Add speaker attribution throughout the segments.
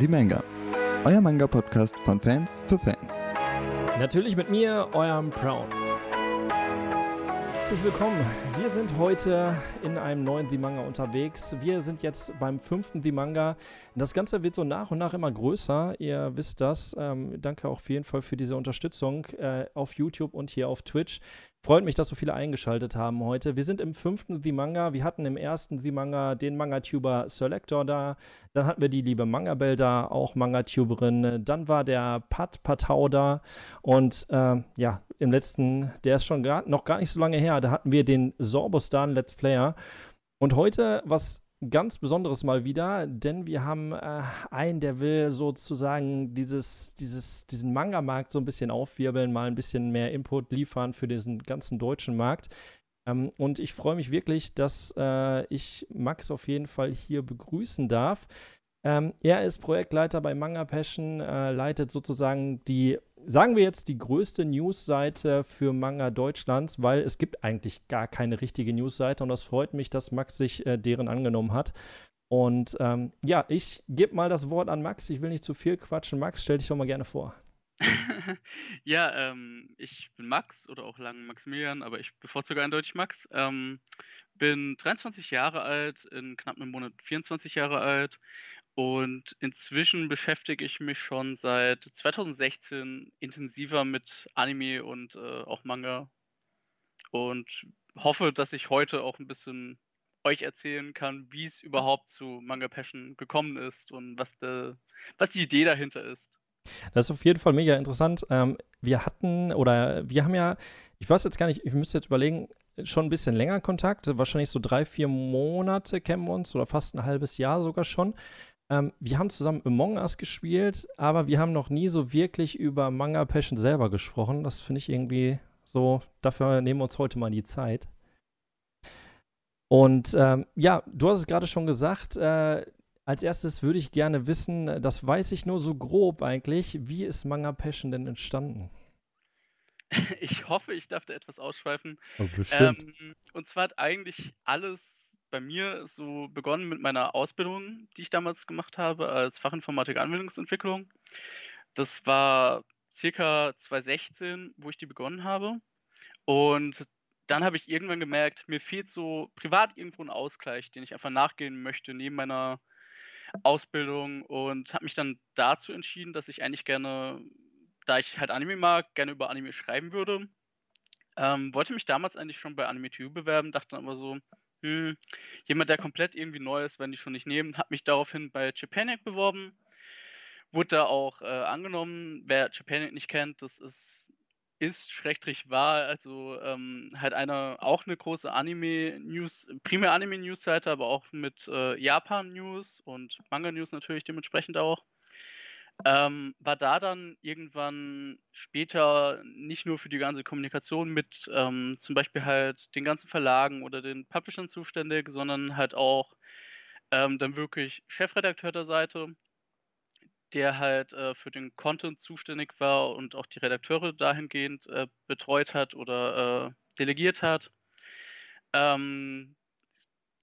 Speaker 1: Die Manga. Euer Manga-Podcast von Fans für Fans.
Speaker 2: Natürlich mit mir, eurem Brown. Herzlich willkommen. Wir sind heute in einem neuen The Manga unterwegs. Wir sind jetzt beim fünften The Manga. Das Ganze wird so nach und nach immer größer. Ihr wisst das. Ähm, danke auch auf jeden Fall für diese Unterstützung äh, auf YouTube und hier auf Twitch. Freut mich, dass so viele eingeschaltet haben heute. Wir sind im fünften The Manga. Wir hatten im ersten The Manga den Manga-Tuber Selector da. Dann hatten wir die liebe Manga-Bell da, auch Manga-Tuberin. Dann war der Pat Patau da. Und äh, ja, im letzten, der ist schon gar, noch gar nicht so lange her, da hatten wir den Sorbostan Let's Player. Und heute was ganz Besonderes mal wieder, denn wir haben äh, einen, der will sozusagen dieses, dieses, diesen Manga-Markt so ein bisschen aufwirbeln, mal ein bisschen mehr Input liefern für diesen ganzen deutschen Markt. Ähm, und ich freue mich wirklich, dass äh, ich Max auf jeden Fall hier begrüßen darf. Ähm, er ist Projektleiter bei Manga Passion, äh, leitet sozusagen die, sagen wir jetzt, die größte Newsseite für Manga Deutschlands, weil es gibt eigentlich gar keine richtige Newsseite und das freut mich, dass Max sich äh, deren angenommen hat. Und ähm, ja, ich gebe mal das Wort an Max. Ich will nicht zu viel quatschen. Max, stell dich doch mal gerne vor.
Speaker 3: ja, ähm, ich bin Max oder auch lang Maximilian, aber ich bevorzuge eindeutig Max. Ähm, bin 23 Jahre alt, in knapp einem Monat 24 Jahre alt und inzwischen beschäftige ich mich schon seit 2016 intensiver mit Anime und äh, auch Manga. Und hoffe, dass ich heute auch ein bisschen euch erzählen kann, wie es überhaupt zu Manga Passion gekommen ist und was, de, was die Idee dahinter ist.
Speaker 2: Das ist auf jeden Fall mega interessant. Ähm, wir hatten, oder wir haben ja, ich weiß jetzt gar nicht, ich müsste jetzt überlegen, schon ein bisschen länger Kontakt. Wahrscheinlich so drei, vier Monate kennen wir uns oder fast ein halbes Jahr sogar schon. Ähm, wir haben zusammen Among Us gespielt, aber wir haben noch nie so wirklich über Manga Passion selber gesprochen. Das finde ich irgendwie so, dafür nehmen wir uns heute mal die Zeit. Und ähm, ja, du hast es gerade schon gesagt, äh, als erstes würde ich gerne wissen, das weiß ich nur so grob eigentlich, wie ist Manga Passion denn entstanden?
Speaker 3: Ich hoffe, ich darf da etwas ausschweifen.
Speaker 2: Oh, bestimmt.
Speaker 3: Ähm, und zwar hat eigentlich alles bei mir so begonnen mit meiner Ausbildung, die ich damals gemacht habe als Fachinformatik Anwendungsentwicklung. Das war circa 2016, wo ich die begonnen habe. Und dann habe ich irgendwann gemerkt, mir fehlt so privat irgendwo ein Ausgleich, den ich einfach nachgehen möchte neben meiner Ausbildung und habe mich dann dazu entschieden, dass ich eigentlich gerne, da ich halt Anime mag, gerne über Anime schreiben würde. Ähm, wollte mich damals eigentlich schon bei Anime2 bewerben, dachte dann aber so, hm, jemand, der komplett irgendwie neu ist, wenn die schon nicht nehmen, hat mich daraufhin bei Japanic beworben. Wurde da auch äh, angenommen. Wer Japanic nicht kennt, das ist, ist schrägstrich war, also ähm, halt eine, auch eine große Anime-News, primär Anime-News-Seite, aber auch mit äh, Japan-News und Manga-News natürlich dementsprechend auch. Ähm, war da dann irgendwann später nicht nur für die ganze Kommunikation mit ähm, zum Beispiel halt den ganzen Verlagen oder den Publishern zuständig, sondern halt auch ähm, dann wirklich Chefredakteur der Seite, der halt äh, für den Content zuständig war und auch die Redakteure dahingehend äh, betreut hat oder äh, delegiert hat. Ähm,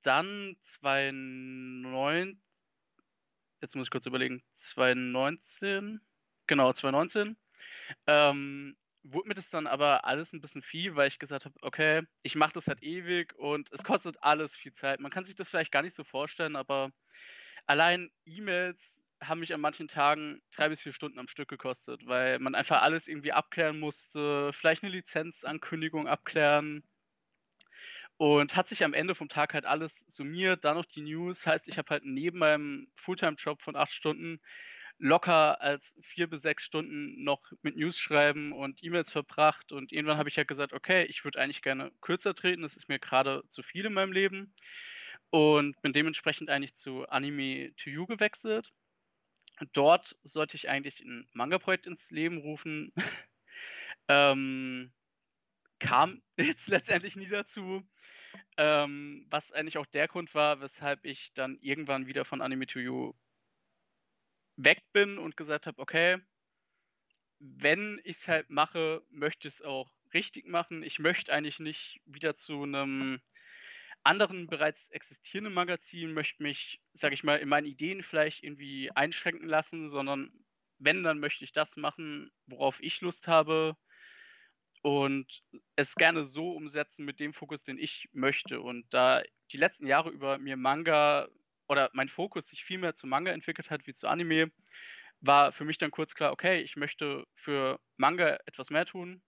Speaker 3: dann 2009, jetzt muss ich kurz überlegen, 2019, genau, 2019, ähm, wurde mir das dann aber alles ein bisschen viel, weil ich gesagt habe, okay, ich mache das halt ewig und es kostet alles viel Zeit. Man kann sich das vielleicht gar nicht so vorstellen, aber allein E-Mails haben mich an manchen Tagen drei bis vier Stunden am Stück gekostet, weil man einfach alles irgendwie abklären musste, vielleicht eine Lizenzankündigung abklären, und hat sich am Ende vom Tag halt alles summiert, dann noch die News. Heißt, ich habe halt neben meinem Fulltime-Job von acht Stunden locker als vier bis sechs Stunden noch mit News schreiben und E-Mails verbracht. Und irgendwann habe ich halt gesagt, okay, ich würde eigentlich gerne kürzer treten. Das ist mir gerade zu viel in meinem Leben. Und bin dementsprechend eigentlich zu Anime to You gewechselt. Dort sollte ich eigentlich ein Manga-Projekt ins Leben rufen. ähm, kam jetzt letztendlich nie dazu. Ähm, was eigentlich auch der Grund war, weshalb ich dann irgendwann wieder von Anime to You weg bin und gesagt habe, okay, wenn ich es halt mache, möchte ich es auch richtig machen. Ich möchte eigentlich nicht wieder zu einem anderen bereits existierenden Magazinen möchte mich, sage ich mal, in meinen Ideen vielleicht irgendwie einschränken lassen, sondern wenn, dann möchte ich das machen, worauf ich Lust habe und es gerne so umsetzen mit dem Fokus, den ich möchte. Und da die letzten Jahre über mir Manga oder mein Fokus sich viel mehr zu Manga entwickelt hat wie zu Anime, war für mich dann kurz klar, okay, ich möchte für Manga etwas mehr tun,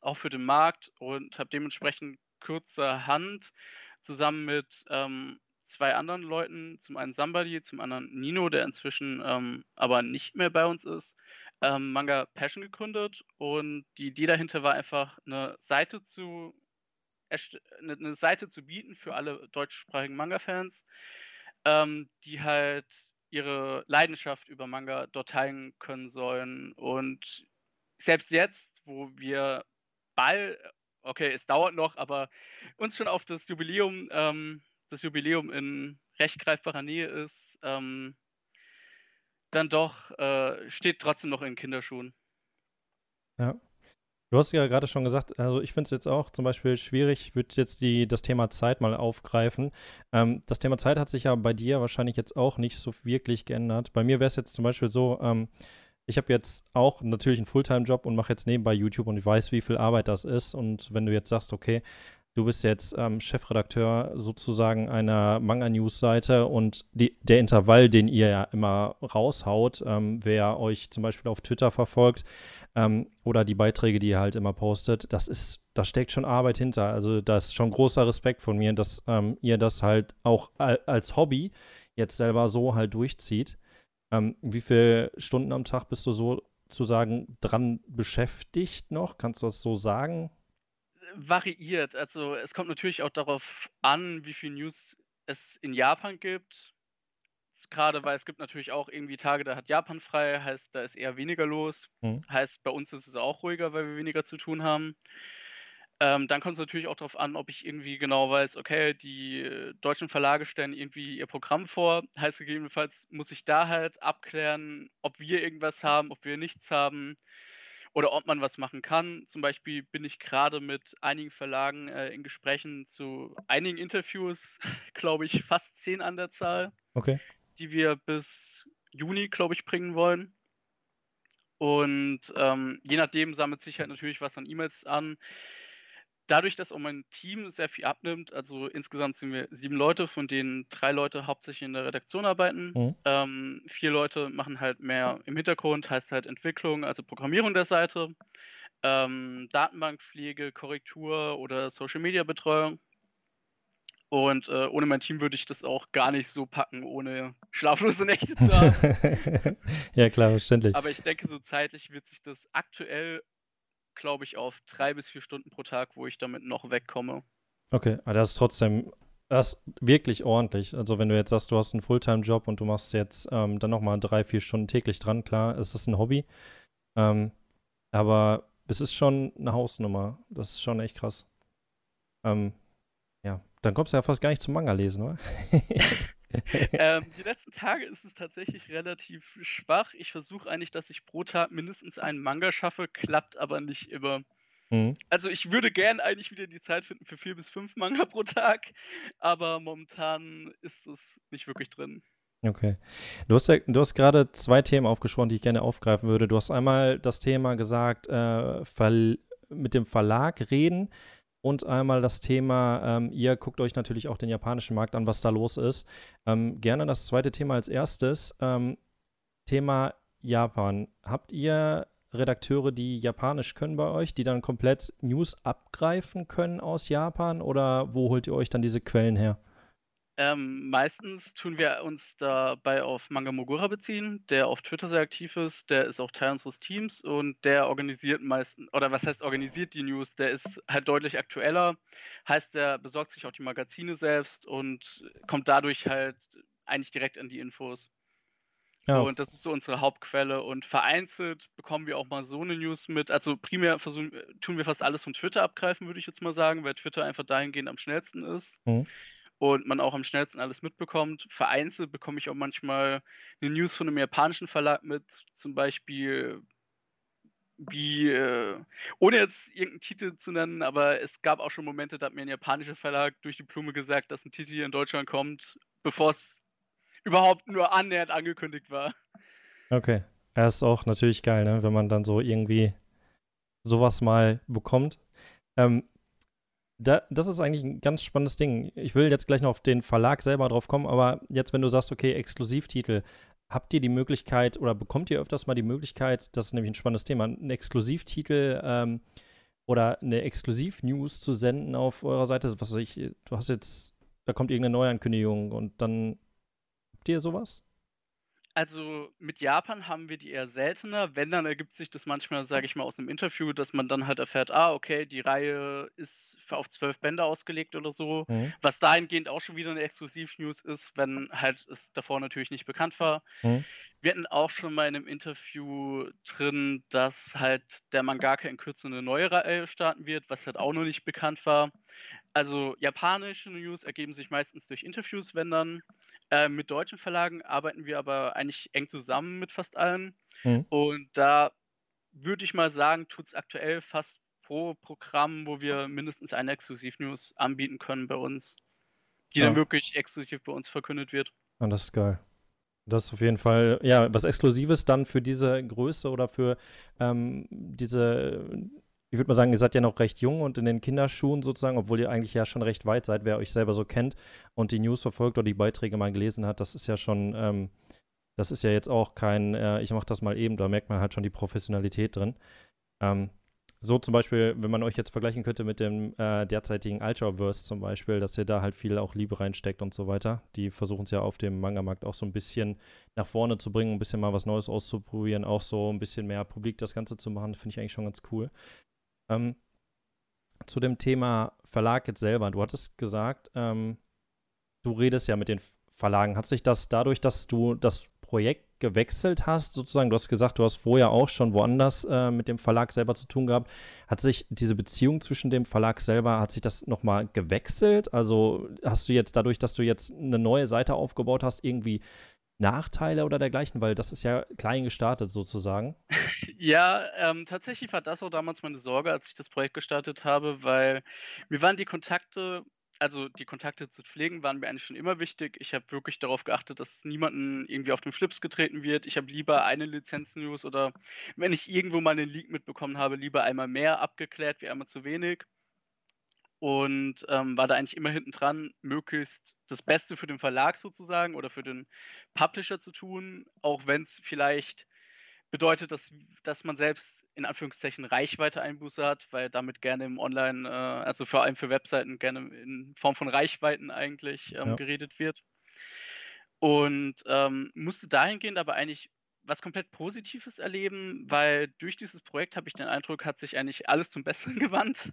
Speaker 3: auch für den Markt und habe dementsprechend kurzerhand zusammen mit ähm, zwei anderen Leuten, zum einen Somebody, zum anderen Nino, der inzwischen ähm, aber nicht mehr bei uns ist, ähm, Manga Passion gegründet. Und die Idee dahinter war einfach, eine Seite zu eine, Seite zu bieten für alle deutschsprachigen Manga-Fans, ähm, die halt ihre Leidenschaft über Manga dort teilen können sollen. Und selbst jetzt, wo wir bald, okay, es dauert noch, aber uns schon auf das Jubiläum, ähm, das Jubiläum in recht greifbarer Nähe ist, ähm, dann doch äh, steht trotzdem noch in Kinderschuhen.
Speaker 2: Ja. Du hast ja gerade schon gesagt, also ich finde es jetzt auch zum Beispiel schwierig, ich würde jetzt die, das Thema Zeit mal aufgreifen. Ähm, das Thema Zeit hat sich ja bei dir wahrscheinlich jetzt auch nicht so wirklich geändert. Bei mir wäre es jetzt zum Beispiel so, ähm, ich habe jetzt auch natürlich einen Fulltime-Job und mache jetzt nebenbei YouTube und ich weiß, wie viel Arbeit das ist. Und wenn du jetzt sagst, okay, Du bist jetzt ähm, Chefredakteur sozusagen einer Manga-News-Seite und die, der Intervall, den ihr ja immer raushaut, ähm, wer euch zum Beispiel auf Twitter verfolgt ähm, oder die Beiträge, die ihr halt immer postet, das ist, da steckt schon Arbeit hinter. Also da ist schon großer Respekt von mir, dass ähm, ihr das halt auch als Hobby jetzt selber so halt durchzieht. Ähm, wie viele Stunden am Tag bist du so sozusagen dran beschäftigt noch? Kannst du das so sagen?
Speaker 3: Variiert. Also es kommt natürlich auch darauf an, wie viel News es in Japan gibt. Gerade weil es gibt natürlich auch irgendwie Tage, da hat Japan frei, heißt, da ist eher weniger los. Mhm. Heißt, bei uns ist es auch ruhiger, weil wir weniger zu tun haben. Ähm, dann kommt es natürlich auch darauf an, ob ich irgendwie genau weiß, okay, die deutschen Verlage stellen irgendwie ihr Programm vor. Heißt gegebenenfalls muss ich da halt abklären, ob wir irgendwas haben, ob wir nichts haben oder ob man was machen kann. Zum Beispiel bin ich gerade mit einigen Verlagen äh, in Gesprächen zu einigen Interviews, glaube ich, fast zehn an der Zahl,
Speaker 2: okay.
Speaker 3: die wir bis Juni, glaube ich, bringen wollen. Und ähm, je nachdem sammelt sich halt natürlich was an E-Mails an dadurch, dass auch mein Team sehr viel abnimmt, also insgesamt sind wir sieben Leute, von denen drei Leute hauptsächlich in der Redaktion arbeiten. Mhm. Ähm, vier Leute machen halt mehr im Hintergrund, heißt halt Entwicklung, also Programmierung der Seite, ähm, Datenbankpflege, Korrektur oder Social Media Betreuung. Und äh, ohne mein Team würde ich das auch gar nicht so packen, ohne schlaflose Nächte zu haben.
Speaker 2: ja, klar, verständlich.
Speaker 3: Aber ich denke, so zeitlich wird sich das aktuell glaube ich, auf drei bis vier Stunden pro Tag, wo ich damit noch wegkomme.
Speaker 2: Okay, aber das ist trotzdem, das ist wirklich ordentlich. Also wenn du jetzt sagst, du hast einen Fulltime-Job und du machst jetzt ähm, dann nochmal drei, vier Stunden täglich dran, klar, es ist ein Hobby. Ähm, aber es ist schon eine Hausnummer. Das ist schon echt krass. Ähm, ja, dann kommst du ja fast gar nicht zum Manga lesen, oder?
Speaker 3: ähm, die letzten Tage ist es tatsächlich relativ schwach. Ich versuche eigentlich, dass ich pro Tag mindestens einen Manga schaffe, klappt aber nicht immer. Mhm. Also ich würde gern eigentlich wieder die Zeit finden für vier bis fünf Manga pro Tag, aber momentan ist es nicht wirklich drin.
Speaker 2: Okay. Du hast, ja, du hast gerade zwei Themen aufgesprochen, die ich gerne aufgreifen würde. Du hast einmal das Thema gesagt, äh, mit dem Verlag reden und einmal das Thema, ähm, ihr guckt euch natürlich auch den japanischen Markt an, was da los ist. Ähm, gerne das zweite Thema als erstes. Ähm, Thema Japan. Habt ihr Redakteure, die Japanisch können bei euch, die dann komplett News abgreifen können aus Japan oder wo holt ihr euch dann diese Quellen her?
Speaker 3: Ähm, meistens tun wir uns dabei auf Manga Mogura beziehen, der auf Twitter sehr aktiv ist, der ist auch Teil unseres Teams und der organisiert meistens, oder was heißt organisiert die News, der ist halt deutlich aktueller, heißt, der besorgt sich auch die Magazine selbst und kommt dadurch halt eigentlich direkt an die Infos. Ja. Und das ist so unsere Hauptquelle. Und vereinzelt bekommen wir auch mal so eine News mit. Also primär versuchen, tun wir fast alles von Twitter abgreifen, würde ich jetzt mal sagen, weil Twitter einfach dahingehend am schnellsten ist. Mhm und man auch am schnellsten alles mitbekommt. Vereinzelt bekomme ich auch manchmal eine News von einem japanischen Verlag mit, zum Beispiel wie, äh, ohne jetzt irgendeinen Titel zu nennen, aber es gab auch schon Momente, da hat mir ein japanischer Verlag durch die Blume gesagt, dass ein Titel hier in Deutschland kommt, bevor es überhaupt nur annähernd angekündigt war.
Speaker 2: Okay. Er ist auch natürlich geil, ne? wenn man dann so irgendwie sowas mal bekommt. Ähm, da, das ist eigentlich ein ganz spannendes Ding. Ich will jetzt gleich noch auf den Verlag selber drauf kommen, aber jetzt, wenn du sagst, okay, Exklusivtitel, habt ihr die Möglichkeit oder bekommt ihr öfters mal die Möglichkeit, das ist nämlich ein spannendes Thema, einen Exklusivtitel ähm, oder eine Exklusiv-News zu senden auf eurer Seite? Was weiß ich, du hast jetzt, da kommt irgendeine Neuankündigung und dann habt ihr sowas?
Speaker 3: Also mit Japan haben wir die eher seltener. Wenn, dann ergibt sich das manchmal, sage ich mal, aus einem Interview, dass man dann halt erfährt, ah, okay, die Reihe ist auf zwölf Bände ausgelegt oder so. Mhm. Was dahingehend auch schon wieder eine Exklusiv-News ist, wenn halt es davor natürlich nicht bekannt war. Mhm. Wir hatten auch schon mal in einem Interview drin, dass halt der Mangaka in Kürze eine neue Reihe starten wird, was halt auch noch nicht bekannt war. Also japanische News ergeben sich meistens durch Interviews, wenn dann. Äh, mit deutschen Verlagen arbeiten wir aber eigentlich eng zusammen mit fast allen. Mhm. Und da würde ich mal sagen, tut es aktuell fast pro Programm, wo wir mindestens eine Exklusiv-News anbieten können bei uns, die ja. dann wirklich exklusiv bei uns verkündet wird.
Speaker 2: Und das ist geil. Das ist auf jeden Fall, ja, was Exklusives dann für diese Größe oder für ähm, diese ich würde mal sagen, ihr seid ja noch recht jung und in den Kinderschuhen sozusagen, obwohl ihr eigentlich ja schon recht weit seid, wer euch selber so kennt und die News verfolgt oder die Beiträge mal gelesen hat, das ist ja schon, ähm, das ist ja jetzt auch kein, äh, ich mache das mal eben, da merkt man halt schon die Professionalität drin. Ähm, so zum Beispiel, wenn man euch jetzt vergleichen könnte mit dem äh, derzeitigen Ultraverse zum Beispiel, dass ihr da halt viel auch Liebe reinsteckt und so weiter. Die versuchen es ja auf dem Manga-Markt auch so ein bisschen nach vorne zu bringen, ein bisschen mal was Neues auszuprobieren, auch so ein bisschen mehr publik das Ganze zu machen, finde ich eigentlich schon ganz cool. Ähm, zu dem Thema Verlag jetzt selber. Du hattest gesagt, ähm, du redest ja mit den Verlagen. Hat sich das dadurch, dass du das Projekt gewechselt hast, sozusagen, du hast gesagt, du hast vorher auch schon woanders äh, mit dem Verlag selber zu tun gehabt, hat sich diese Beziehung zwischen dem Verlag selber, hat sich das nochmal gewechselt? Also hast du jetzt dadurch, dass du jetzt eine neue Seite aufgebaut hast, irgendwie Nachteile oder dergleichen? Weil das ist ja klein gestartet sozusagen.
Speaker 3: Ja, ähm, tatsächlich war das auch damals meine Sorge, als ich das Projekt gestartet habe, weil mir waren die Kontakte, also die Kontakte zu pflegen, waren mir eigentlich schon immer wichtig. Ich habe wirklich darauf geachtet, dass niemanden irgendwie auf den Schlips getreten wird. Ich habe lieber eine Lizenz-News oder wenn ich irgendwo mal einen Leak mitbekommen habe, lieber einmal mehr abgeklärt wie einmal zu wenig und ähm, war da eigentlich immer hinten dran, möglichst das Beste für den Verlag sozusagen oder für den Publisher zu tun, auch wenn es vielleicht bedeutet, dass, dass man selbst in Anführungszeichen Reichweite Einbuße hat, weil damit gerne im Online, äh, also vor allem für Webseiten, gerne in Form von Reichweiten eigentlich ähm, ja. geredet wird. Und ähm, musste dahingehend aber eigentlich was komplett Positives erleben, weil durch dieses Projekt habe ich den Eindruck, hat sich eigentlich alles zum Besseren gewandt.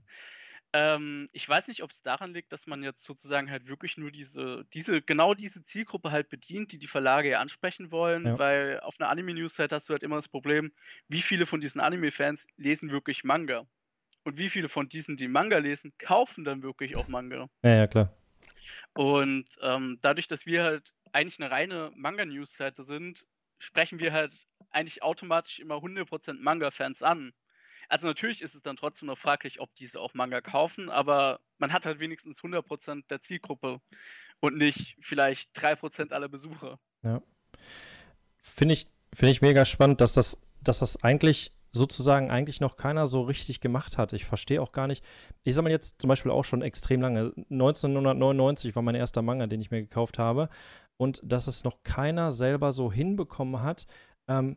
Speaker 3: Ähm, ich weiß nicht, ob es daran liegt, dass man jetzt sozusagen halt wirklich nur diese, diese, genau diese Zielgruppe halt bedient, die die Verlage ja ansprechen wollen, Ja. weil auf einer Anime-News-Seite hast du halt immer das Problem, wie viele von diesen Anime-Fans lesen wirklich Manga? Und wie viele von diesen, die Manga lesen, kaufen dann wirklich auch Manga?
Speaker 2: Ja, ja, klar.
Speaker 3: Und ähm, dadurch, dass wir halt eigentlich eine reine Manga-News-Seite sind, sprechen wir halt eigentlich automatisch immer 100% Manga-Fans an. Also natürlich ist es dann trotzdem noch fraglich, ob diese auch Manga kaufen, aber man hat halt wenigstens 100% der Zielgruppe und nicht vielleicht 3% aller Besucher.
Speaker 2: Ja. Finde ich, find ich mega spannend, dass das, dass das eigentlich sozusagen eigentlich noch keiner so richtig gemacht hat. Ich verstehe auch gar nicht. Ich sage mal jetzt zum Beispiel auch schon extrem lange. 1999 war mein erster Manga, den ich mir gekauft habe. Und dass es noch keiner selber so hinbekommen hat, ähm,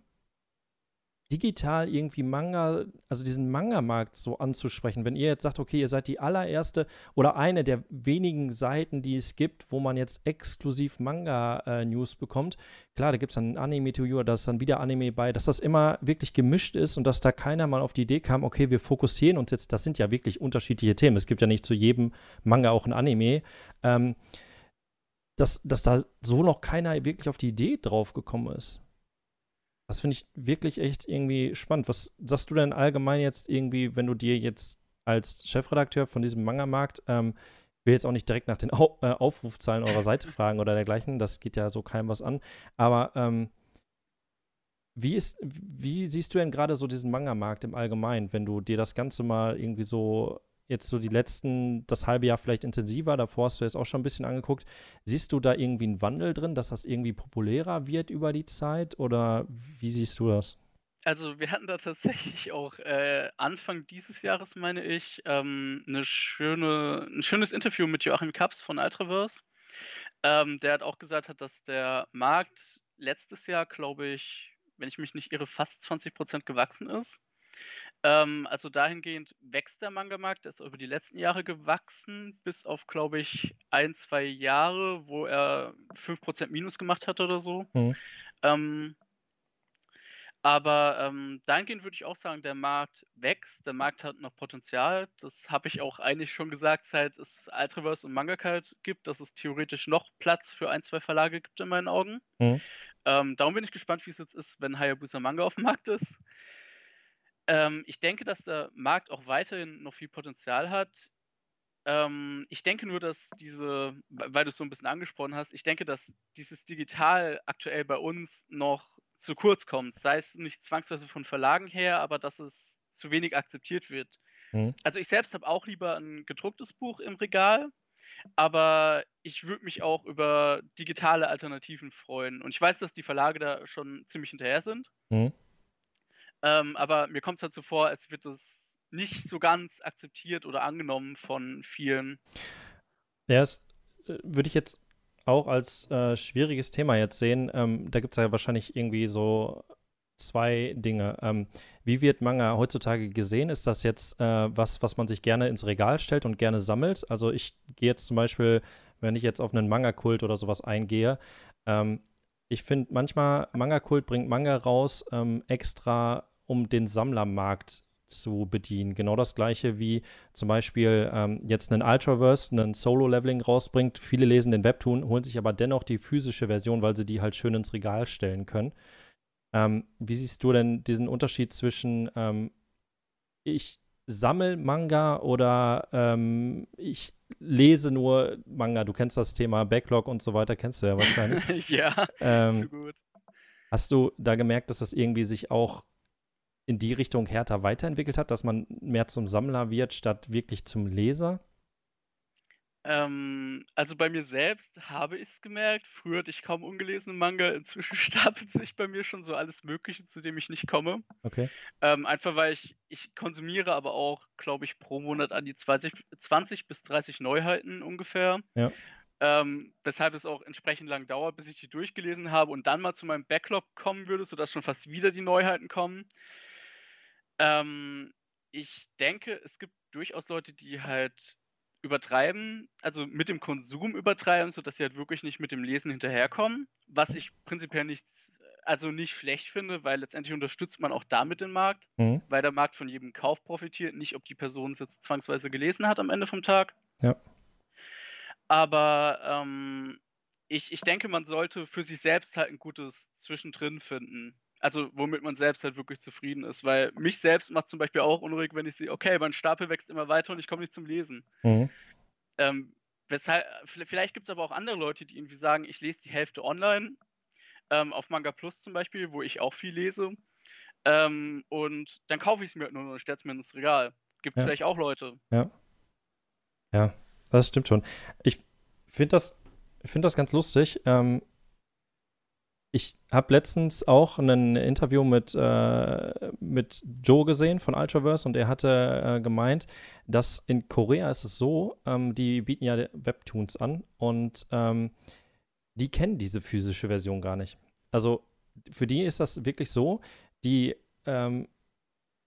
Speaker 2: digital irgendwie Manga, also diesen Manga-Markt so anzusprechen. Wenn ihr jetzt sagt, okay, ihr seid die allererste oder eine der wenigen Seiten, die es gibt, wo man jetzt exklusiv Manga-News bekommt. Klar, da gibt es dann Anime-Meteor, da ist dann wieder Anime bei, dass das immer wirklich gemischt ist und dass da keiner mal auf die Idee kam, okay, wir fokussieren uns jetzt, das sind ja wirklich unterschiedliche Themen. Es gibt ja nicht zu jedem Manga auch ein Anime. Ähm, dass, dass da so noch keiner wirklich auf die Idee drauf gekommen ist. Das finde ich wirklich echt irgendwie spannend. Was sagst du denn allgemein jetzt irgendwie, wenn du dir jetzt als Chefredakteur von diesem Manga-Markt, ähm, will jetzt auch nicht direkt nach den Au äh, Aufrufzahlen eurer Seite fragen oder dergleichen, das geht ja so keinem was an, aber ähm, Wie, ist, wie siehst du denn gerade so diesen Manga-Markt im Allgemeinen, wenn du dir das Ganze mal irgendwie so jetzt so die letzten, das halbe Jahr vielleicht intensiver, davor hast du jetzt auch schon ein bisschen angeguckt. Siehst du da irgendwie einen Wandel drin, dass das irgendwie populärer wird über die Zeit oder wie siehst du das?
Speaker 3: Also wir hatten da tatsächlich auch äh, Anfang dieses Jahres, meine ich, ähm, 'ne schöne 'n schönes Interview mit Joachim Kaps von Ultraverse. Ähm, der hat auch gesagt hat, dass der Markt letztes Jahr, glaube ich, wenn ich mich nicht irre, fast 20% gewachsen ist. Ähm, also dahingehend wächst der Manga-Markt, der ist über die letzten Jahre gewachsen, bis auf, glaube ich, ein, zwei Jahre, wo er 5% Minus gemacht hat oder so.
Speaker 2: Mhm.
Speaker 3: Ähm aber, ähm, dahingehend würde ich auch sagen, der Markt wächst, der Markt hat noch Potenzial. Das habe ich auch eigentlich schon gesagt, seit es Ultraverse und Mangakalt gibt, dass es theoretisch noch Platz für ein, zwei Verlage gibt in meinen Augen.
Speaker 2: Mhm.
Speaker 3: Ähm, darum bin ich gespannt, wie es jetzt ist, wenn Hayabusa Manga auf dem Markt ist. Ähm, ich denke, dass der Markt auch weiterhin noch viel Potenzial hat. Ähm, ich denke nur, dass diese, weil du es so ein bisschen angesprochen hast, ich denke, dass dieses Digital aktuell bei uns noch zu kurz kommt. Sei es nicht zwangsweise von Verlagen her, aber dass es zu wenig akzeptiert wird.
Speaker 2: Mhm.
Speaker 3: Also ich selbst habe auch lieber ein gedrucktes Buch im Regal, aber ich würde mich auch über digitale Alternativen freuen. Und ich weiß, dass die Verlage da schon ziemlich hinterher sind.
Speaker 2: Mhm.
Speaker 3: Ähm, aber mir kommt es halt so vor, als wird es nicht so ganz akzeptiert oder angenommen von vielen.
Speaker 2: Ja, das äh, würde ich jetzt auch als äh, schwieriges Thema jetzt sehen. Ähm, da gibt es ja wahrscheinlich irgendwie so zwei Dinge. Ähm, wie wird Manga heutzutage gesehen? Ist das jetzt äh, was, was man sich gerne ins Regal stellt und gerne sammelt? Also ich gehe jetzt zum Beispiel, wenn ich jetzt auf einen Manga-Kult oder sowas eingehe, ähm, ich finde manchmal, Manga-Kult bringt Manga raus, ähm, extra um den Sammlermarkt zu bedienen. Genau das gleiche wie zum Beispiel ähm, jetzt ein Ultraverse, einen Solo-Leveling rausbringt. Viele lesen den Webtoon, holen sich aber dennoch die physische Version, weil sie die halt schön ins Regal stellen können. Ähm, wie siehst du denn diesen Unterschied zwischen ähm, ich sammle Manga oder ähm, ich lese nur Manga? Du kennst das Thema Backlog und so weiter, kennst du ja wahrscheinlich.
Speaker 3: ja,
Speaker 2: ähm,
Speaker 3: zu gut.
Speaker 2: Hast du da gemerkt, dass das irgendwie sich auch in die Richtung härter weiterentwickelt hat, dass man mehr zum Sammler wird statt wirklich zum Leser?
Speaker 3: Ähm, also bei mir selbst habe ich es gemerkt. Früher hatte ich kaum ungelesene Manga. Inzwischen stapelt sich bei mir schon so alles Mögliche, zu dem ich nicht komme.
Speaker 2: Okay.
Speaker 3: Ähm, einfach weil ich, ich konsumiere aber auch, glaube ich, pro Monat an die 20, 20 bis 30 Neuheiten ungefähr.
Speaker 2: Ja.
Speaker 3: Ähm, weshalb es auch entsprechend lang dauert, bis ich die durchgelesen habe und dann mal zu meinem Backlog kommen würde, sodass schon fast wieder die Neuheiten kommen. Ähm, ich denke, es gibt durchaus Leute, die halt übertreiben, also mit dem Konsum übertreiben, sodass sie halt wirklich nicht mit dem Lesen hinterherkommen, was ich prinzipiell nichts, also nicht schlecht finde, weil letztendlich unterstützt man auch damit den Markt,
Speaker 2: Mhm.
Speaker 3: weil der Markt von jedem Kauf profitiert, nicht ob die Person es jetzt zwangsweise gelesen hat am Ende vom Tag.
Speaker 2: Ja.
Speaker 3: Aber ähm, ich, ich denke, man sollte für sich selbst halt ein gutes Zwischendrin finden. Also, womit man selbst halt wirklich zufrieden ist. Weil mich selbst macht zum Beispiel auch unruhig, wenn ich sehe, okay, mein Stapel wächst immer weiter und ich komme nicht zum Lesen.
Speaker 2: Mhm.
Speaker 3: Ähm, weshalb, vielleicht gibt es aber auch andere Leute, die irgendwie sagen, ich lese die Hälfte online, ähm, auf Manga Plus zum Beispiel, wo ich auch viel lese. Ähm, und dann kaufe ich es mir halt nur und stelle es mir ins Regal. Gibt es
Speaker 2: Ja.
Speaker 3: vielleicht auch Leute.
Speaker 2: Ja. Ja, das stimmt schon. Ich finde das, find das ganz lustig. Ähm, ich habe letztens auch ein Interview mit, äh, mit Joe gesehen von Ultraverse und er hatte äh, gemeint, dass in Korea ist es so, ähm, die bieten ja Webtoons an und ähm, die kennen diese physische Version gar nicht. Also für die ist das wirklich so, die ähm,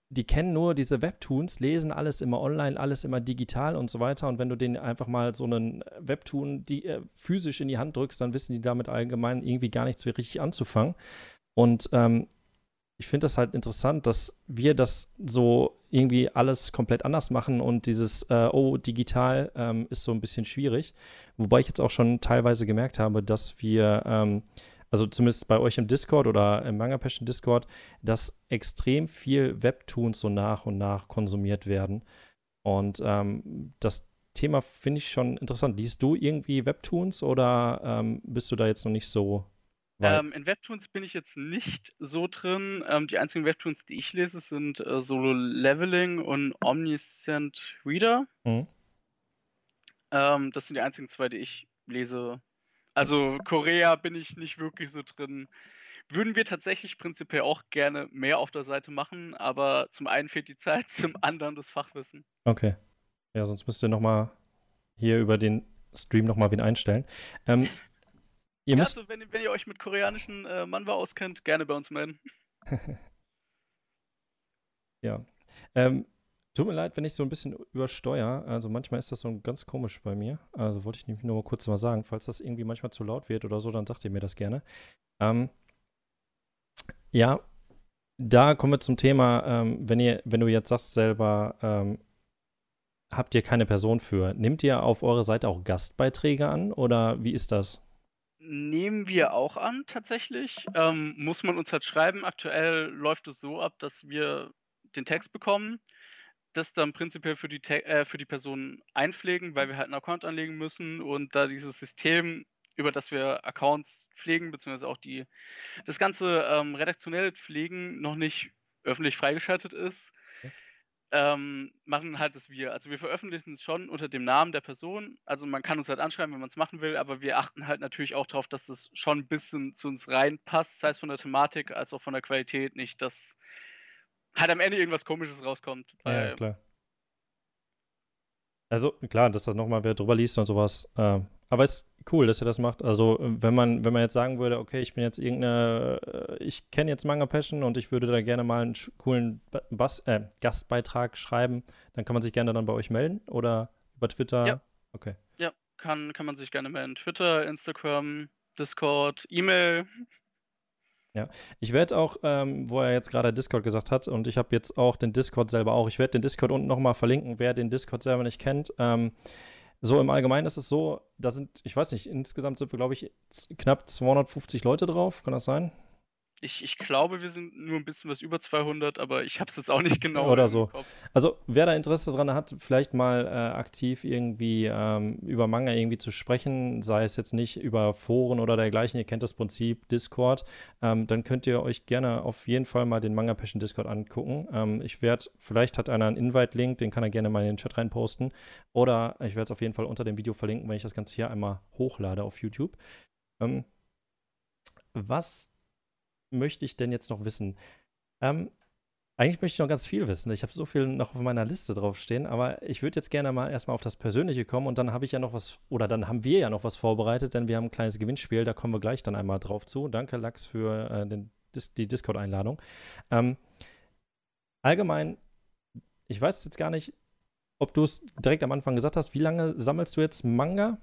Speaker 2: die kennen nur diese Webtoons, lesen alles immer online, alles immer digital und so weiter. Und wenn du denen einfach mal so einen Webtoon die, äh, physisch in die Hand drückst, dann wissen die damit allgemein irgendwie gar nichts richtig anzufangen. Und ähm, ich finde das halt interessant, dass wir das so irgendwie alles komplett anders machen und dieses, äh, oh, digital ähm, ist so ein bisschen schwierig. Wobei ich jetzt auch schon teilweise gemerkt habe, dass wir ähm, also zumindest bei euch im Discord oder im Manga Passion Discord, dass extrem viel Webtoons so nach und nach konsumiert werden. Und ähm, das Thema finde ich schon interessant. Liest du irgendwie Webtoons oder ähm, bist du da jetzt noch nicht so
Speaker 3: Ähm, in Webtoons bin ich jetzt nicht so drin. Ähm, die einzigen Webtoons, die ich lese, sind äh, Solo Leveling und Omniscient Reader. Mhm. Ähm, das sind die einzigen zwei, die ich lese. Also Korea bin ich nicht wirklich so drin. Würden wir tatsächlich prinzipiell auch gerne mehr auf der Seite machen, aber zum einen fehlt die Zeit, zum anderen das Fachwissen.
Speaker 2: Okay. Ja, sonst müsst ihr nochmal hier über den Stream nochmal wen einstellen. Ähm,
Speaker 3: ihr ja, müsst... also wenn, wenn, ihr euch mit koreanischen äh, Manwa auskennt, gerne bei uns melden.
Speaker 2: ja. Ähm, tut mir leid, wenn ich so ein bisschen übersteuere. Also manchmal ist das so ganz komisch bei mir. Also wollte ich nämlich nur mal kurz mal sagen. Falls das irgendwie manchmal zu laut wird oder so, dann sagt ihr mir das gerne. Ähm, ja, da kommen wir zum Thema, ähm, wenn ihr, wenn du jetzt sagst selber, ähm, habt ihr keine Person für. Nehmt ihr auf eurer Seite auch Gastbeiträge an oder wie ist das?
Speaker 3: Nehmen wir auch an, tatsächlich. Ähm, muss man uns halt schreiben. Aktuell läuft es so ab, dass wir den Text bekommen, das dann prinzipiell für die, äh, für die Person einpflegen, weil wir halt einen Account anlegen müssen und da dieses System, über das wir Accounts pflegen, beziehungsweise auch die, das ganze ähm, redaktionell pflegen, noch nicht öffentlich freigeschaltet ist, ähm, machen halt das wir. Also wir veröffentlichen es schon unter dem Namen der Person. Also man kann uns halt anschreiben, wenn man es machen will, aber wir achten halt natürlich auch darauf, dass das schon ein bisschen zu uns reinpasst, sei es von der Thematik als auch von der Qualität, nicht, dass halt am Ende irgendwas komisches rauskommt.
Speaker 2: ja, klar. Also klar, dass da nochmal wer drüber liest und sowas. Äh, aber es ist cool, dass ihr das macht. Also, wenn man, wenn man jetzt sagen würde, okay, ich bin jetzt irgendeine, äh, ich kenne jetzt Manga Passion und ich würde da gerne mal einen coolen Bas äh, Gastbeitrag schreiben, dann kann man sich gerne dann bei euch melden oder über Twitter?
Speaker 3: Ja. Okay. Ja, kann, kann man sich gerne melden. Twitter, Instagram, Discord, E-Mail.
Speaker 2: Ja, ich werde auch, ähm, wo er jetzt gerade Discord gesagt hat, und ich habe jetzt auch den Discord selber auch, ich werde den Discord unten nochmal verlinken, wer den Discord selber nicht kennt. Ähm, so im Allgemeinen ist es so, da sind, ich weiß nicht, insgesamt sind wir, glaube ich, knapp 250 Leute drauf. Kann das sein?
Speaker 3: Ich, ich glaube, wir sind nur ein bisschen was über 200, aber ich habe es jetzt auch nicht genau.
Speaker 2: Oder so. Also, wer da Interesse dran hat, vielleicht mal äh, aktiv irgendwie ähm, über Manga irgendwie zu sprechen, sei es jetzt nicht über Foren oder dergleichen, ihr kennt das Prinzip Discord, ähm, dann könnt ihr euch gerne auf jeden Fall mal den Manga Passion Discord angucken. Ähm, ich werde, vielleicht hat einer einen Invite-Link, den kann er gerne mal in den Chat reinposten. Oder ich werde es auf jeden Fall unter dem Video verlinken, wenn ich das Ganze hier einmal hochlade auf YouTube. Ähm, was möchte ich denn jetzt noch wissen? Ähm, eigentlich möchte ich noch ganz viel wissen. Ich habe so viel noch auf meiner Liste draufstehen, aber ich würde jetzt gerne mal erstmal auf das Persönliche kommen und dann habe ich ja noch was, oder dann haben wir ja noch was vorbereitet, denn wir haben ein kleines Gewinnspiel, da kommen wir gleich dann einmal drauf zu. Danke, Lachs, für äh, den, die Discord-Einladung. Ähm, allgemein, ich weiß jetzt gar nicht, ob du es direkt am Anfang gesagt hast, wie lange sammelst du jetzt Manga?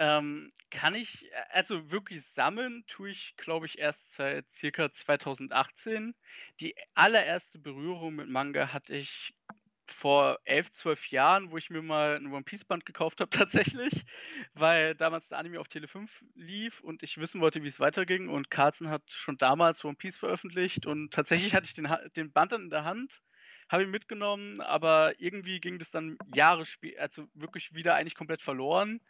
Speaker 3: Ähm, kann ich, äh, also wirklich sammeln tue ich, glaube ich, erst seit circa 2018. Die allererste Berührung mit Manga hatte ich vor elf, zwölf Jahren, wo ich mir mal ein One Piece Band gekauft habe, tatsächlich, weil damals der Anime auf Tele 5 lief und ich wissen wollte, wie es weiterging. Und Carlson hat schon damals One Piece veröffentlicht und tatsächlich hatte ich den, den Band dann in der Hand, habe ihn mitgenommen, aber irgendwie ging das dann Jahre später, also wirklich wieder eigentlich komplett verloren.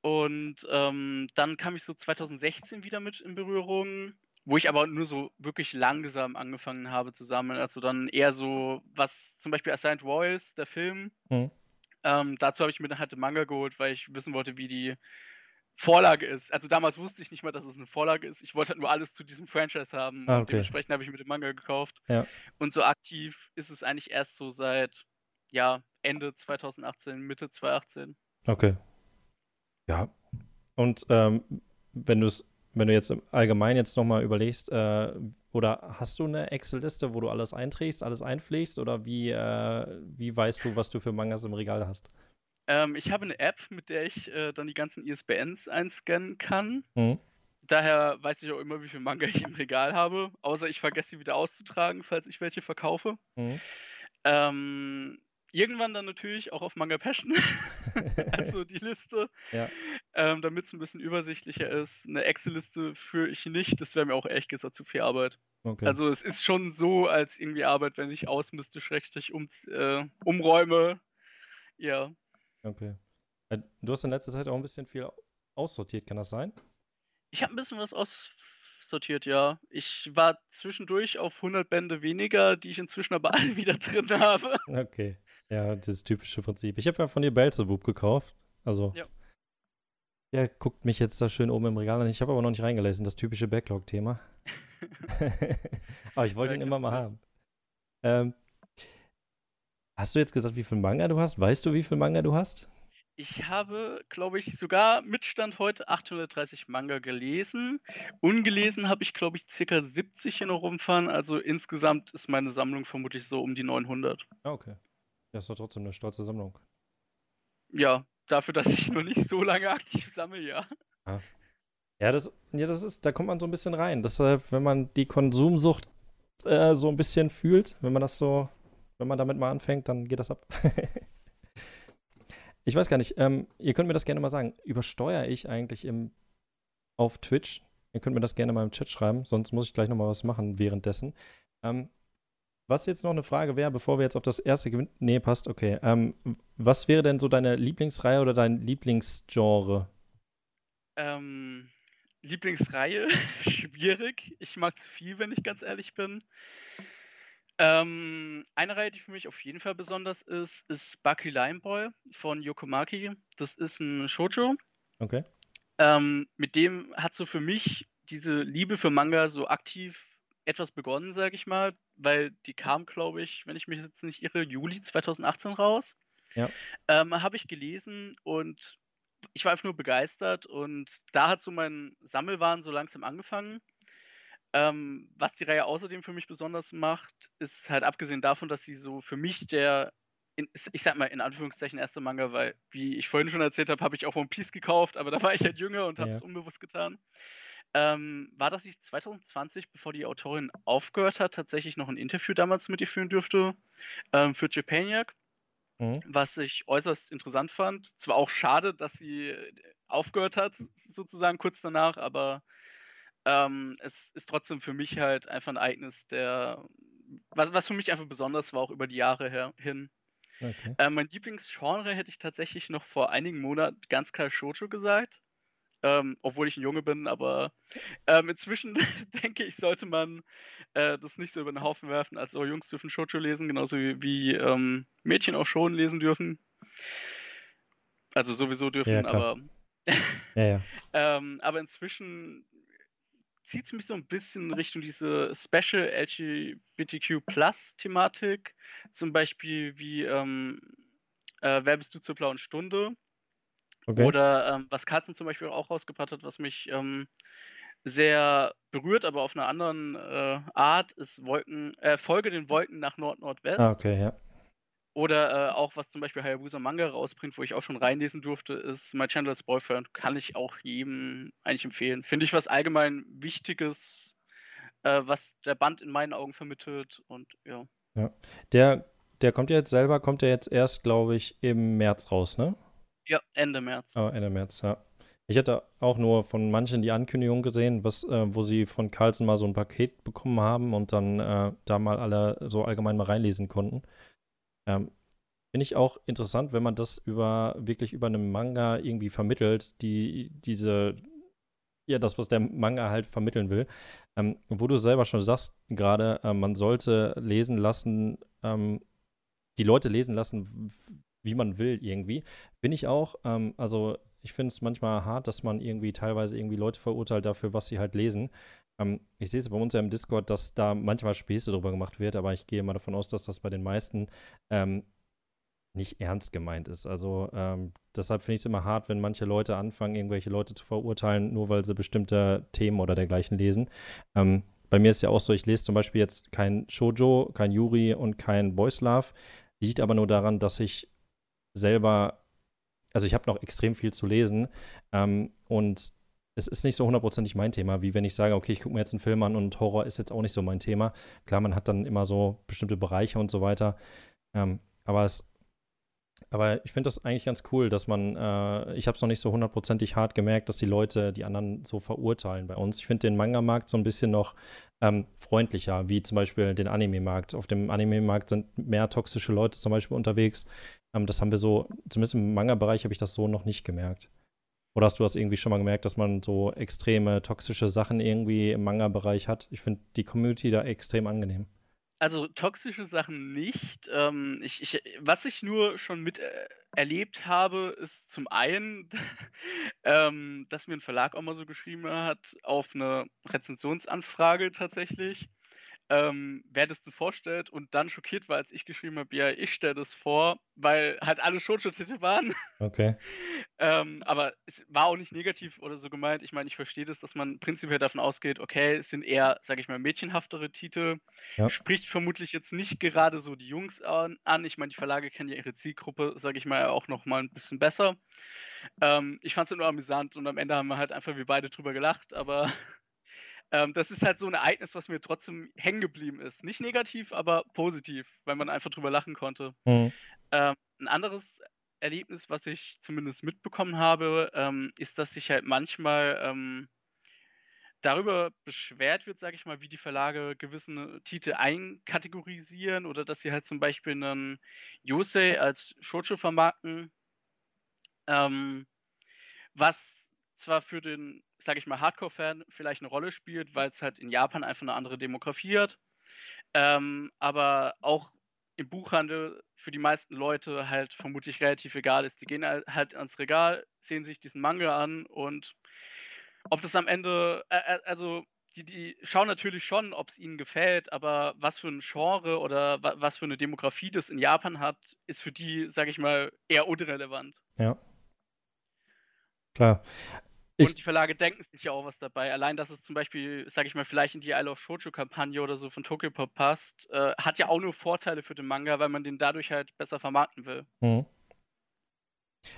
Speaker 3: Und ähm, dann kam ich so 2016 wieder mit in Berührung, wo ich aber nur so wirklich langsam angefangen habe zu sammeln. Also dann eher so, was zum Beispiel Assigned Royals, der Film. Mhm. Ähm, dazu habe ich mir dann halt den Manga geholt, weil ich wissen wollte, wie die Vorlage ist. Also damals wusste ich nicht mal, dass es eine Vorlage ist. Ich wollte halt nur alles zu diesem Franchise haben. Ah, okay. dementsprechend habe ich mir den Manga gekauft. Ja. Und so aktiv ist es eigentlich erst so seit ja, Ende 2018, Mitte 2018.
Speaker 2: Okay. Ja. Und ähm, wenn du es, wenn du jetzt allgemein jetzt nochmal überlegst, äh, oder hast du eine Excel-Liste, wo du alles einträgst, alles einpflegst, oder wie, äh, wie weißt du, was du für Mangas im Regal hast?
Speaker 3: Ähm, ich habe eine App, mit der ich äh, dann die ganzen ISBNs einscannen kann. Mhm. Daher weiß ich auch immer, wie viel Manga ich im Regal habe, außer ich vergesse sie wieder auszutragen, falls ich welche verkaufe. Mhm. Ähm, irgendwann dann natürlich auch auf Manga Passion, also die Liste, ja. ähm, damit es ein bisschen übersichtlicher ist. Eine Excel-Liste führe ich nicht, das wäre mir auch ehrlich gesagt zu viel Arbeit. Okay. Also es ist schon so als irgendwie Arbeit, wenn ich ausmüsste, schrecklich um, äh, umräume. Ja.
Speaker 2: Okay. Äh, du hast in letzter Zeit auch ein bisschen viel aussortiert, kann das sein?
Speaker 3: Ich habe ein bisschen was aussortiert, ja. Ich war zwischendurch auf 100 Bände weniger, die ich inzwischen aber alle wieder drin habe.
Speaker 2: Okay. Ja, das typische Prinzip. Ich habe ja von dir Belzebub gekauft. Also.
Speaker 3: Ja.
Speaker 2: Ja, guckt mich jetzt da schön oben im Regal an. Ich habe aber noch nicht reingelesen, das typische Backlog-Thema. aber ich wollte
Speaker 3: Ja,
Speaker 2: ihn immer mal
Speaker 3: du
Speaker 2: haben. Ähm, hast du jetzt gesagt, wie viel Manga du hast? Weißt du, wie viel Manga du hast?
Speaker 3: Ich habe, glaube ich, sogar mit Stand heute 830 Manga gelesen. Ungelesen habe ich, glaube ich, circa 70 hier noch rumfahren. Also insgesamt ist meine Sammlung vermutlich so um die 900.
Speaker 2: Ah, okay. Das ist doch trotzdem eine stolze Sammlung.
Speaker 3: Ja, dafür, dass ich noch nicht so lange aktiv sammle, ja.
Speaker 2: Ja, das, ja, das ist, da kommt man so ein bisschen rein. Deshalb, wenn man die Konsumsucht äh, so ein bisschen fühlt, wenn man das so, wenn man damit mal anfängt, dann geht das ab. ich weiß gar nicht, ähm, ihr könnt mir das gerne mal sagen. Übersteuere ich eigentlich im, auf Twitch? Ihr könnt mir das gerne mal im Chat schreiben, sonst muss ich gleich nochmal was machen währenddessen. Ähm, was jetzt noch eine Frage wäre, bevor wir jetzt auf das erste gewinnen. Nee, passt, okay. Ähm, was wäre denn so deine Lieblingsreihe oder dein Lieblingsgenre?
Speaker 3: Ähm, Lieblingsreihe, schwierig. Ich mag zu viel, wenn ich ganz ehrlich bin. Ähm, eine Reihe, die für mich auf jeden Fall besonders ist, ist Bucky Limeboy von Yokomaki. Das ist ein Shoujo.
Speaker 2: Okay.
Speaker 3: Ähm, mit dem hat so für mich diese Liebe für Manga so aktiv etwas begonnen, sage ich mal, weil die kam, glaube ich, wenn ich mich jetzt nicht irre, Juli 2018 raus.
Speaker 2: Ja.
Speaker 3: Ähm, Habe ich gelesen und ich war einfach nur begeistert und da hat so mein Sammelwahn so langsam angefangen. Ähm, was die Reihe außerdem für mich besonders macht, ist halt abgesehen davon, dass sie so für mich der, in, ich sag mal in Anführungszeichen, erste Manga, weil, wie ich vorhin schon erzählt habe, habe ich auch One Piece gekauft, aber da war ich halt jünger und habe es
Speaker 2: Ja.
Speaker 3: unbewusst getan. Ähm, war, dass ich 2020, bevor die Autorin aufgehört hat, tatsächlich noch ein Interview damals mit ihr führen durfte ähm, für Japaniac
Speaker 2: Mhm.
Speaker 3: was ich äußerst interessant fand. Zwar auch schade, dass sie aufgehört hat, sozusagen kurz danach, aber ähm, es ist trotzdem für mich halt einfach ein Ereignis, der, was, was für mich einfach besonders war, auch über die Jahre her, hin.
Speaker 2: Okay.
Speaker 3: Ähm, mein Lieblingsgenre hätte ich tatsächlich noch vor einigen Monaten ganz klar Shoujo gesagt. Ähm, obwohl ich ein Junge bin, aber ähm, inzwischen denke ich, sollte man äh, das nicht so über den Haufen werfen. Also Jungs dürfen Shoujo lesen, genauso wie, wie ähm, Mädchen auch schon lesen dürfen. Also sowieso dürfen,
Speaker 2: Ja,
Speaker 3: aber,
Speaker 2: Ja, ja.
Speaker 3: ähm, aber inzwischen zieht es mich so ein bisschen in Richtung diese Special LGBTQ-Plus-Thematik. Zum Beispiel wie ähm, äh, Wer bist du zur blauen Stunde?
Speaker 2: Okay.
Speaker 3: Oder ähm, was Carlsen zum Beispiel auch rausgebracht hat, was mich ähm, sehr berührt, aber auf einer anderen äh, Art, ist Wolken, äh, Folge den Wolken nach Nord-Nordwest.
Speaker 2: ah, okay, ja.
Speaker 3: Oder äh, auch, was zum Beispiel Hayabusa Manga rausbringt, wo ich auch schon reinlesen durfte, ist My Chandler's Boyfriend. Kann ich auch jedem eigentlich empfehlen. Finde ich was allgemein Wichtiges, äh, was der Band in meinen Augen vermittelt. Und ja.
Speaker 2: Der, der kommt ja jetzt selber, kommt ja jetzt erst, glaube ich, im März raus, ne?
Speaker 3: Ja, Ende März.
Speaker 2: Oh, Ende März, ja. Ich hatte auch nur von manchen die Ankündigung gesehen, was, äh, wo sie von Carlsen mal so ein Paket bekommen haben und dann äh, da mal alle so allgemein mal reinlesen konnten. Ähm, Finde ich auch interessant, wenn man das über wirklich über einen Manga irgendwie vermittelt, die diese, ja, das, was der Manga halt vermitteln will. Ähm, wo du selber schon sagst, gerade, äh, man sollte lesen lassen, ähm, die Leute lesen lassen, wie man will irgendwie. Bin ich auch. Ähm, also ich finde es manchmal hart, dass man irgendwie teilweise irgendwie Leute verurteilt dafür, was sie halt lesen. Ähm, ich sehe es bei uns ja im Discord, dass da manchmal Späße drüber gemacht wird, aber ich gehe mal davon aus, dass das bei den meisten ähm, nicht ernst gemeint ist. Also ähm, deshalb finde ich es immer hart, wenn manche Leute anfangen, irgendwelche Leute zu verurteilen, nur weil sie bestimmte Themen oder dergleichen lesen. Ähm, bei mir ist ja auch so, ich lese zum Beispiel jetzt kein Shoujo, kein Yuri und kein Boys Love. Liegt aber nur daran, dass ich selber, also ich habe noch extrem viel zu lesen ähm, und es ist nicht so hundertprozentig mein Thema, wie wenn ich sage, okay, ich gucke mir jetzt einen Film an und Horror ist jetzt auch nicht so mein Thema. Klar, man hat dann immer so bestimmte Bereiche und so weiter. Ähm, aber es, aber ich finde das eigentlich ganz cool, dass man, äh, ich habe es noch nicht so hundertprozentig hart gemerkt, dass die Leute die anderen so verurteilen bei uns. Ich finde den Manga-Markt so ein bisschen noch ähm, freundlicher, wie zum Beispiel den Anime-Markt. Auf dem Anime-Markt sind mehr toxische Leute zum Beispiel unterwegs. Ähm, das haben wir so, zumindest im Manga-Bereich habe ich das so noch nicht gemerkt. Oder hast du das irgendwie schon mal gemerkt, dass man so extreme toxische Sachen irgendwie im Manga-Bereich hat? Ich finde die Community da extrem angenehm.
Speaker 3: Also toxische Sachen nicht. Ähm, ich, ich, was ich nur schon mit äh, erlebt habe, ist zum einen, ähm, dass mir ein Verlag auch mal so geschrieben hat, auf eine Rezensionsanfrage tatsächlich ähm, wer das denn vorstellt und dann schockiert war, als ich geschrieben habe, ja, ich stelle das vor, weil halt alle Shoujo-Titel waren.
Speaker 2: Okay.
Speaker 3: ähm, aber es war auch nicht negativ oder so gemeint. Ich meine, ich verstehe das, dass man prinzipiell davon ausgeht, okay, es sind eher, sage ich mal, mädchenhaftere Titel. Ja. Spricht vermutlich jetzt nicht gerade so die Jungs an. Ich meine, die Verlage kennen ja ihre Zielgruppe, sage ich mal, auch noch mal ein bisschen besser. Ähm, ich fand es nur amüsant und am Ende haben wir halt einfach wir beide drüber gelacht, aber ähm, das ist halt so ein Ereignis, was mir trotzdem hängen geblieben ist. Nicht negativ, aber positiv, weil man einfach drüber lachen konnte. Mhm. Ähm, ein anderes Erlebnis, was ich zumindest mitbekommen habe, ähm, ist, dass sich halt manchmal ähm, darüber beschwert wird, sage ich mal, wie die Verlage gewisse Titel einkategorisieren oder dass sie halt zum Beispiel einen Yosei als Shoujo vermarkten, ähm, was zwar für den sage ich mal, Hardcore-Fan vielleicht eine Rolle spielt, weil es halt in Japan einfach eine andere Demografie hat. Ähm, aber auch im Buchhandel für die meisten Leute halt vermutlich relativ egal ist. Die gehen halt ans Regal, sehen sich diesen Manga an und ob das am Ende, äh, also die, die schauen natürlich schon, ob es ihnen gefällt, aber was für ein Genre oder wa was für eine Demografie das in Japan hat, ist für die, sage ich mal, eher unrelevant.
Speaker 2: Ja. Klar.
Speaker 3: Ich und die Verlage denken sich ja auch was dabei. Allein, dass es zum Beispiel, sag ich mal, vielleicht in die I Love Shoujo-Kampagne oder so von Tokyopop passt, äh, hat ja auch nur Vorteile für den Manga, weil man den dadurch halt besser vermarkten will. Mhm.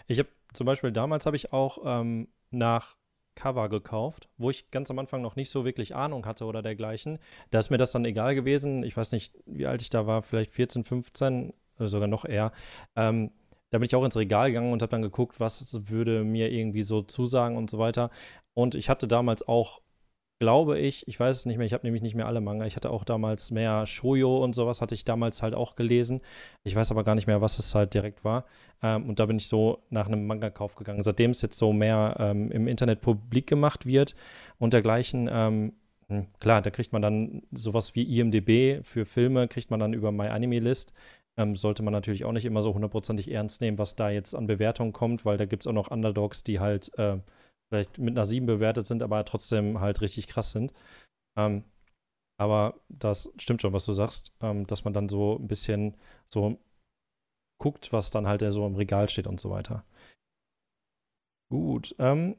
Speaker 2: Ich habe zum Beispiel damals habe ich auch ähm, nach Cover gekauft, wo ich ganz am Anfang noch nicht so wirklich Ahnung hatte oder dergleichen. Da ist mir das dann egal gewesen. Ich weiß nicht, wie alt ich da war, vielleicht 14, 15 oder sogar noch eher. Ähm, da bin ich auch ins Regal gegangen und habe dann geguckt, was würde mir irgendwie so zusagen und so weiter. Und ich hatte damals auch, glaube ich, ich weiß es nicht mehr, ich habe nämlich nicht mehr alle Manga, ich hatte auch damals mehr Shoyo und sowas, hatte ich damals halt auch gelesen. Ich weiß aber gar nicht mehr, was es halt direkt war. Ähm, und da bin ich so nach einem Manga-Kauf gegangen. Seitdem es jetzt so mehr ähm, im Internet publik gemacht wird und dergleichen, ähm, hm, Klar, da kriegt man dann sowas wie IMDB für Filme, kriegt man dann über MyAnimeList ähm, sollte man natürlich auch nicht immer so hundertprozentig ernst nehmen, was da jetzt an Bewertungen kommt, weil da gibt es auch noch Underdogs, die halt äh, vielleicht mit einer 7 bewertet sind, aber trotzdem halt richtig krass sind. Ähm, aber das stimmt schon, was du sagst, ähm, dass man dann so ein bisschen so guckt, was dann halt so im Regal steht und so weiter. Gut. Ähm,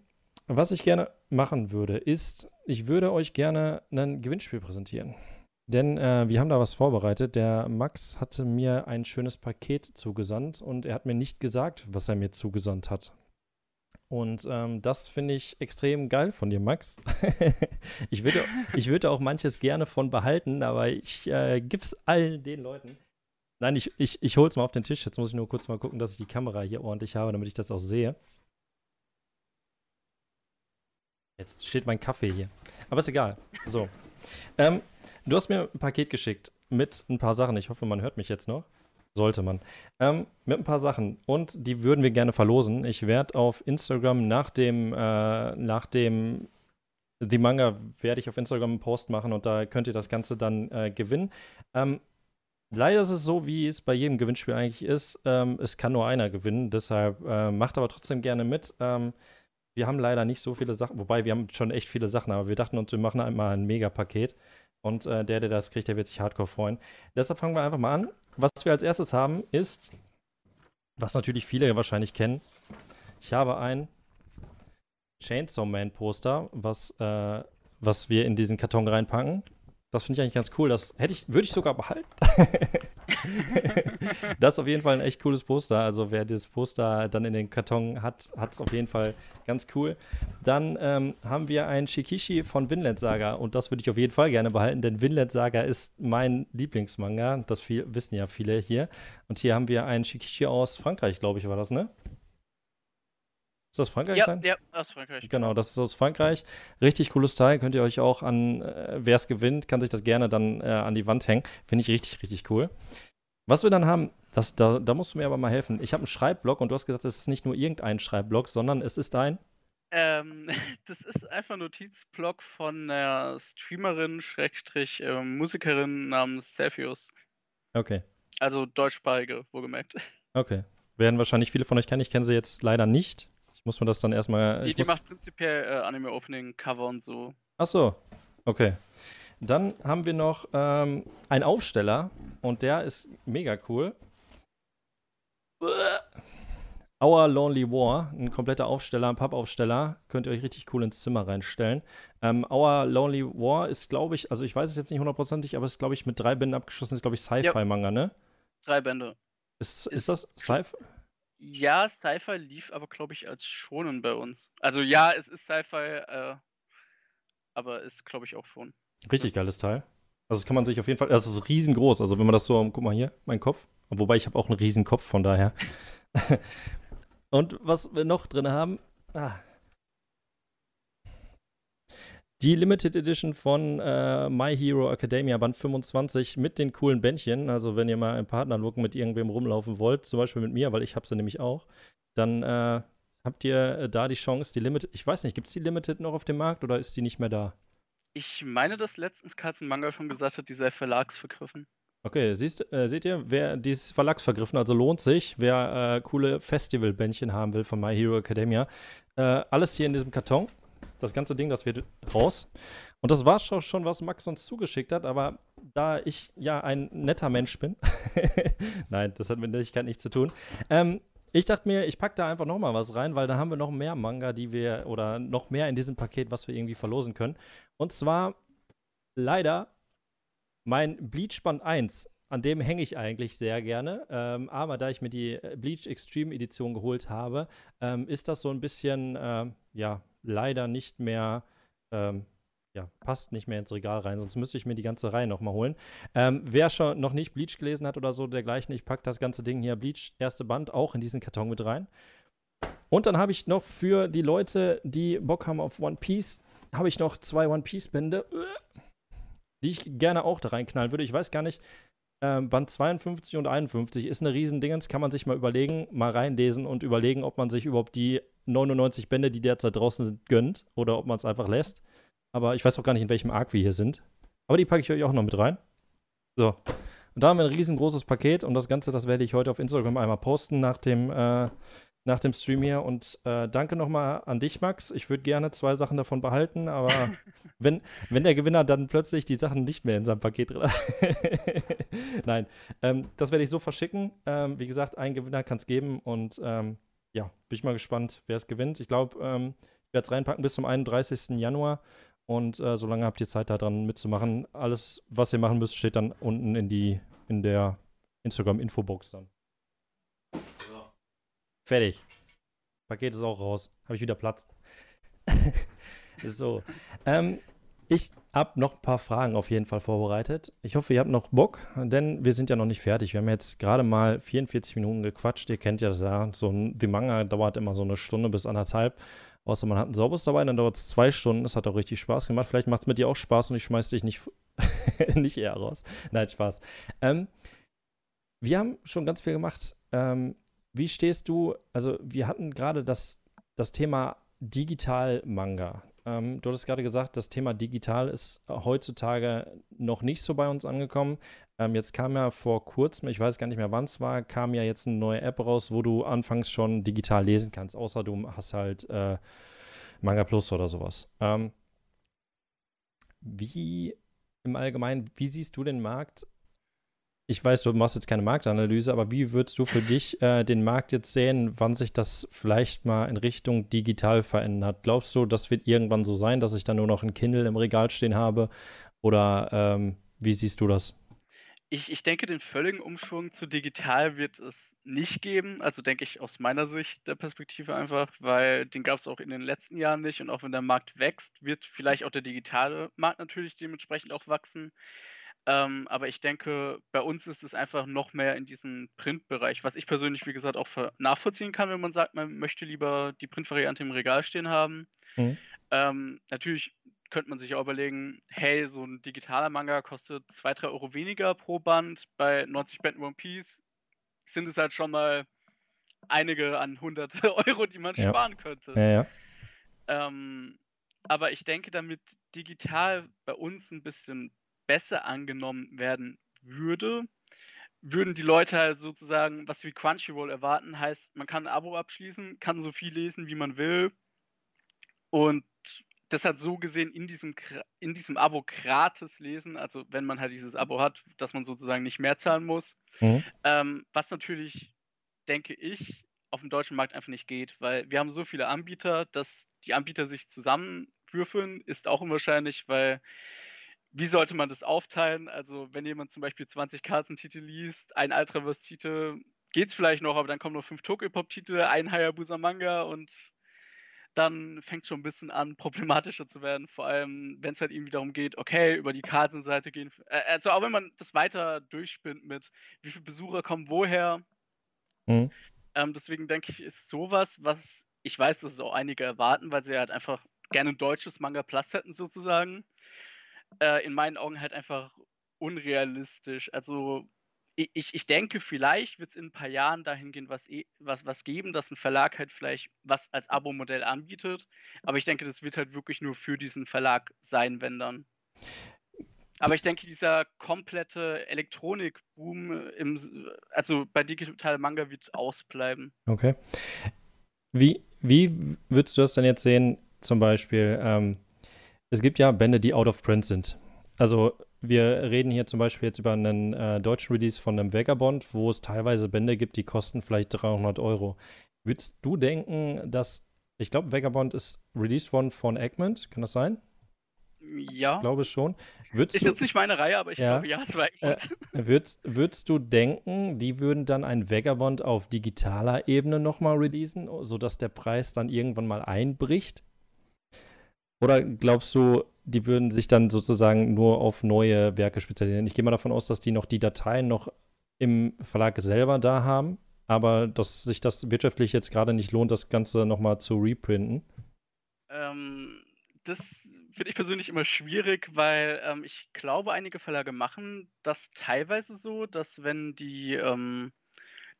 Speaker 2: was ich gerne machen würde, ist, ich würde euch gerne ein Gewinnspiel präsentieren. Denn äh, wir haben da was vorbereitet. Der Max hatte mir ein schönes Paket zugesandt und er hat mir nicht gesagt, was er mir zugesandt hat. Und ähm, das finde ich extrem geil von dir, Max. ich, würde, ich würde auch manches gerne von behalten, aber ich äh, es allen den Leuten. Nein, ich, ich, ich es mal auf den Tisch. Jetzt muss ich nur kurz mal gucken, dass ich die Kamera hier ordentlich habe, damit ich das auch sehe. Jetzt steht mein Kaffee hier. Aber ist egal. So. Ähm, Du hast mir ein Paket geschickt mit ein paar Sachen. Ich hoffe, man hört mich jetzt noch. Sollte man. Ähm, mit ein paar Sachen. Und die würden wir gerne verlosen. Ich werde auf Instagram nach dem, äh, nach dem The Manga werde ich auf Instagram einen Post machen und da könnt ihr das Ganze dann äh, gewinnen. Ähm, leider ist es so, wie es bei jedem Gewinnspiel eigentlich ist. Ähm, es kann nur einer gewinnen, deshalb äh, macht aber trotzdem gerne mit. Ähm, wir haben leider nicht so viele Sachen, wobei wir haben schon echt viele Sachen, aber wir dachten uns, wir machen einmal ein Mega-Paket. Und äh, der, der das kriegt, der wird sich hardcore freuen. Deshalb fangen wir einfach mal an. Was wir als erstes haben, ist, was natürlich viele wahrscheinlich kennen. Ich habe ein Chainsaw Man Poster, was, äh, was wir in diesen Karton reinpacken. Das finde ich eigentlich ganz cool. Das hätte ich, würde ich sogar behalten. das ist auf jeden Fall ein echt cooles Poster. Also wer dieses Poster dann in den Karton hat, hat es auf jeden Fall ganz cool. Dann ähm, haben wir ein Shikishi von Vinland Saga und das würde ich auf jeden Fall gerne behalten, denn Vinland Saga ist mein Lieblingsmanga. Das viel, wissen ja viele hier. Und hier haben wir ein Shikishi aus Frankreich, glaube ich, war das, ne? Ist das Frankreich
Speaker 3: ja,
Speaker 2: sein?
Speaker 3: Ja, aus Frankreich.
Speaker 2: Genau, das ist aus Frankreich. Richtig cooles Teil. Könnt ihr euch auch an, äh, wer es gewinnt, kann sich das gerne dann äh, an die Wand hängen. Finde ich richtig, richtig cool. Was wir dann haben, das, da, da musst du mir aber mal helfen. Ich habe einen Schreibblock und du hast gesagt, es ist nicht nur irgendein Schreibblock, sondern es ist ein
Speaker 3: Ähm, das ist einfach ein Notizblock von einer Streamerin, Schrägstrich, ähm, Musikerin namens Cepheus.
Speaker 2: Okay.
Speaker 3: Also deutschsprachige, wohlgemerkt.
Speaker 2: Okay. Werden wahrscheinlich viele von euch kennen. Ich kenne sie jetzt leider nicht. Ich muss mir das dann erstmal.
Speaker 3: Die, die macht prinzipiell äh, Anime-Opening, Cover und so.
Speaker 2: Ach so. Okay. Dann haben wir noch ähm, einen Aufsteller und der ist mega cool. Our Lonely War, ein kompletter Aufsteller, ein Pappaufsteller, könnt ihr euch richtig cool ins Zimmer reinstellen. Ähm, Our Lonely War ist, glaube ich, also ich weiß es jetzt nicht hundertprozentig, aber es ist, glaube ich, mit drei Bänden abgeschlossen, ist, glaube ich, Sci-Fi-Manga, ne?
Speaker 3: Drei Bände.
Speaker 2: Ist, ist, ist das Sci-Fi?
Speaker 3: Ja, Sci-Fi lief aber, glaube ich, als Schonen bei uns. Also ja, es ist Sci-Fi, äh, aber ist, glaube ich, auch schon.
Speaker 2: Richtig geiles Teil. Also das kann man sich auf jeden Fall, das ist riesengroß. Also wenn man das so, guck mal hier, mein Kopf. Wobei ich habe auch einen riesen Kopf, von daher. Und was wir noch drin haben, ah. Die Limited Edition von äh, My Hero Academia Band 25 mit den coolen Bändchen. Also wenn ihr mal im Partnerlook mit irgendwem rumlaufen wollt, zum Beispiel mit mir, weil ich habe sie nämlich auch, dann äh, habt ihr da die Chance, die Limited, ich weiß nicht, gibt es die Limited noch auf dem Markt oder ist die nicht mehr da?
Speaker 3: Ich meine, dass letztens Carlsen Manga schon gesagt hat, die sei verlagsvergriffen.
Speaker 2: Okay, siehst, äh, seht ihr, wer dieses verlagsvergriffen, also lohnt sich, wer äh, coole Festivalbändchen haben will von My Hero Academia. Äh, alles hier in diesem Karton. Das ganze Ding, das wird raus. Und das war schon, was Max uns zugeschickt hat, aber da ich ja ein netter Mensch bin, nein, das hat mit Nettigkeit nichts zu tun, ähm, ich dachte mir, ich packe da einfach noch mal was rein, weil da haben wir noch mehr Manga, die wir, oder noch mehr in diesem Paket, was wir irgendwie verlosen können. Und zwar leider mein Bleach Band 1. An dem hänge ich eigentlich sehr gerne. Ähm, aber da ich mir die äh, Bleach Extreme Edition geholt habe, ähm, ist das so ein bisschen, ähm, ja, leider nicht mehr ähm, ja, passt nicht mehr ins Regal rein, sonst müsste ich mir die ganze Reihe nochmal holen. Ähm, wer schon noch nicht Bleach gelesen hat oder so dergleichen, ich packe das ganze Ding hier, Bleach, erste Band, auch in diesen Karton mit rein. Und dann habe ich noch für die Leute, die Bock haben auf One Piece, habe ich noch zwei One Piece Bände, die ich gerne auch da reinknallen würde. Ich weiß gar nicht, äh, Band 52 und 51 ist eine Riesendingens, kann man sich mal überlegen, mal reinlesen und überlegen, ob man sich überhaupt die 99 Bände, die derzeit draußen sind, gönnt oder ob man es einfach lässt. Aber ich weiß auch gar nicht, in welchem Arc wir hier sind. Aber die packe ich euch auch noch mit rein. So. Und da haben wir ein riesengroßes Paket und das Ganze, das werde ich heute auf Instagram einmal posten nach dem, äh, nach dem Stream hier. Und äh, danke nochmal an dich, Max. Ich würde gerne zwei Sachen davon behalten, aber wenn, wenn der Gewinner dann plötzlich die Sachen nicht mehr in seinem Paket drin hat. Nein, ähm, das werde ich so verschicken. Ähm, wie gesagt, ein Gewinner kann es geben und ähm, ja, bin ich mal gespannt, wer es gewinnt. Ich glaube, ähm, ich werde es reinpacken bis zum 31. Januar. Und äh, solange habt ihr Zeit, da dran mitzumachen. Alles, was ihr machen müsst, steht dann unten in, die, in der Instagram-Infobox dann. So. Fertig. Paket ist auch raus. Habe ich wieder Platz. so. Ähm, ich habe noch ein paar Fragen auf jeden Fall vorbereitet. Ich hoffe, ihr habt noch Bock, denn wir sind ja noch nicht fertig. Wir haben jetzt gerade mal 44 Minuten gequatscht. Ihr kennt ja das ja. So ein The Manga dauert immer so eine Stunde bis anderthalb. Außer man hat ein sauberes dabei, dann dauert es zwei Stunden. Das hat auch richtig Spaß gemacht. Vielleicht macht es mit dir auch Spaß und ich schmeiß dich nicht, nicht eher raus. Nein, Spaß. Ähm, wir haben schon ganz viel gemacht. Ähm, wie stehst du? Also, wir hatten gerade das, das Thema Digital-Manga. Ähm, du hattest gerade gesagt, das Thema digital ist heutzutage noch nicht so bei uns angekommen. Ähm, jetzt kam ja vor kurzem, ich weiß gar nicht mehr wann es war, kam ja jetzt eine neue App raus, wo du anfangs schon digital lesen kannst, außer du hast halt äh, Manga Plus oder sowas. Ähm, wie im Allgemeinen, wie siehst du den Markt ich weiß, du machst jetzt keine Marktanalyse, aber wie würdest du für dich äh, den Markt jetzt sehen, wann sich das vielleicht mal in Richtung digital verändert? Glaubst du, das wird irgendwann so sein, dass ich dann nur noch ein Kindle im Regal stehen habe? Oder ähm, wie siehst du das?
Speaker 3: Ich, ich denke, den völligen Umschwung zu digital wird es nicht geben. Also denke ich aus meiner Sicht der Perspektive einfach, weil den gab es auch in den letzten Jahren nicht. Und auch wenn der Markt wächst, wird vielleicht auch der digitale Markt natürlich dementsprechend auch wachsen. Ähm, aber ich denke, bei uns ist es einfach noch mehr in diesem Printbereich, was ich persönlich, wie gesagt, auch nachvollziehen kann, wenn man sagt, man möchte lieber die Print-Variante im Regal stehen haben. Mhm. Ähm, natürlich könnte man sich auch überlegen, hey, so ein digitaler Manga kostet 2, 3 Euro weniger pro Band. Bei 90 Bänden One Piece sind es halt schon mal einige an hunderte Euro, die man
Speaker 2: ja.
Speaker 3: sparen könnte.
Speaker 2: Ja, ja.
Speaker 3: Ähm, aber ich denke, damit digital bei uns ein bisschen besser angenommen werden würde, würden die Leute halt sozusagen was wie Crunchyroll erwarten. Heißt, man kann ein Abo abschließen, kann so viel lesen, wie man will. Und das hat so gesehen in diesem, in diesem Abo gratis lesen, also wenn man halt dieses Abo hat, dass man sozusagen nicht mehr zahlen muss. Mhm. Ähm, was natürlich, denke ich, auf dem deutschen Markt einfach nicht geht, weil wir haben so viele Anbieter, dass die Anbieter sich zusammenwürfeln, ist auch unwahrscheinlich, weil wie sollte man das aufteilen? Also, wenn jemand zum Beispiel 20 Kartentitel liest, ein Ultraverse-Titel, geht's vielleicht noch, aber dann kommen noch fünf Tokyo-Pop-Titel, ein Hayabusa-Manga und dann fängt es schon ein bisschen an, problematischer zu werden. Vor allem, wenn es halt irgendwie darum geht, okay, über die Kartenseite gehen. Äh, also auch wenn man das weiter durchspinnt mit, wie viele Besucher kommen woher. Mhm. Ähm, deswegen denke ich, ist sowas, was ich weiß, dass es auch einige erwarten, weil sie halt einfach gerne ein deutsches Manga Plus hätten, sozusagen. Äh, in meinen Augen halt einfach unrealistisch. Also ich, ich denke, vielleicht wird es in ein paar Jahren dahingehend was, was, was geben, dass ein Verlag halt vielleicht was als Abo-Modell anbietet. Aber ich denke, das wird halt wirklich nur für diesen Verlag sein, wenn dann. Aber ich denke, dieser komplette Elektronik-Boom, also bei digitalem Manga wird ausbleiben.
Speaker 2: Okay. Wie, wie würdest du das denn jetzt sehen, zum Beispiel, ähm, es gibt ja Bände, die out of print sind. Also wir reden hier zum Beispiel jetzt über einen äh, deutschen Release von einem Vagabond, wo es teilweise Bände gibt, die kosten vielleicht 300 Euro. Würdest du denken, dass, ich glaube, Vagabond ist released worden von Egmont, kann das sein?
Speaker 3: Ja.
Speaker 2: Ich glaube schon. Würdest
Speaker 3: ist du, jetzt nicht meine Reihe, aber ich ja, glaube, ja, es war
Speaker 2: Egmont. Äh, würdest, würdest du denken, die würden dann ein Vagabond auf digitaler Ebene nochmal releasen, sodass der Preis dann irgendwann mal einbricht? Oder glaubst du, die würden sich dann sozusagen nur auf neue Werke spezialisieren? Ich gehe mal davon aus, dass die noch die Dateien noch im Verlag selber da haben, aber dass sich das wirtschaftlich jetzt gerade nicht lohnt, das Ganze nochmal zu reprinten.
Speaker 3: Ähm, das finde ich persönlich immer schwierig, weil ähm, ich glaube, einige Verlage machen das teilweise so, dass wenn die ähm,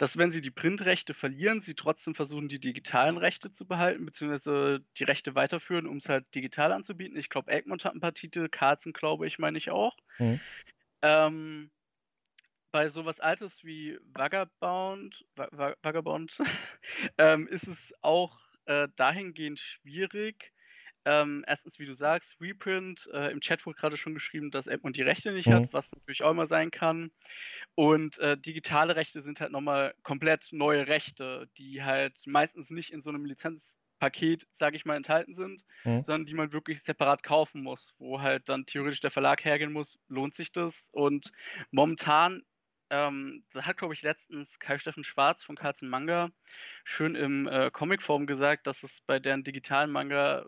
Speaker 3: dass wenn sie die Printrechte verlieren, sie trotzdem versuchen, die digitalen Rechte zu behalten, beziehungsweise die Rechte weiterführen, um es halt digital anzubieten. Ich glaube, Egmont hat ein paar Titel, Carlsen, glaube ich, meine ich auch. Mhm. Ähm, bei sowas Altes wie Vagabond, Vagabond ähm, ist es auch äh, dahingehend schwierig, ähm, erstens, wie du sagst, Reprint. Äh, Im Chat wurde gerade schon geschrieben, dass Edmund die Rechte nicht mhm. hat, was natürlich auch immer sein kann. Und äh, digitale Rechte sind halt nochmal komplett neue Rechte, die halt meistens nicht in so einem Lizenzpaket, sage ich mal, enthalten sind, mhm. sondern die man wirklich separat kaufen muss, wo halt dann theoretisch der Verlag hergehen muss, lohnt sich das. Und momentan ähm, da hat, glaube ich, letztens Kai-Steffen Schwarz von Carlsen Manga schön im äh, Comicform gesagt, dass es bei deren digitalen Manga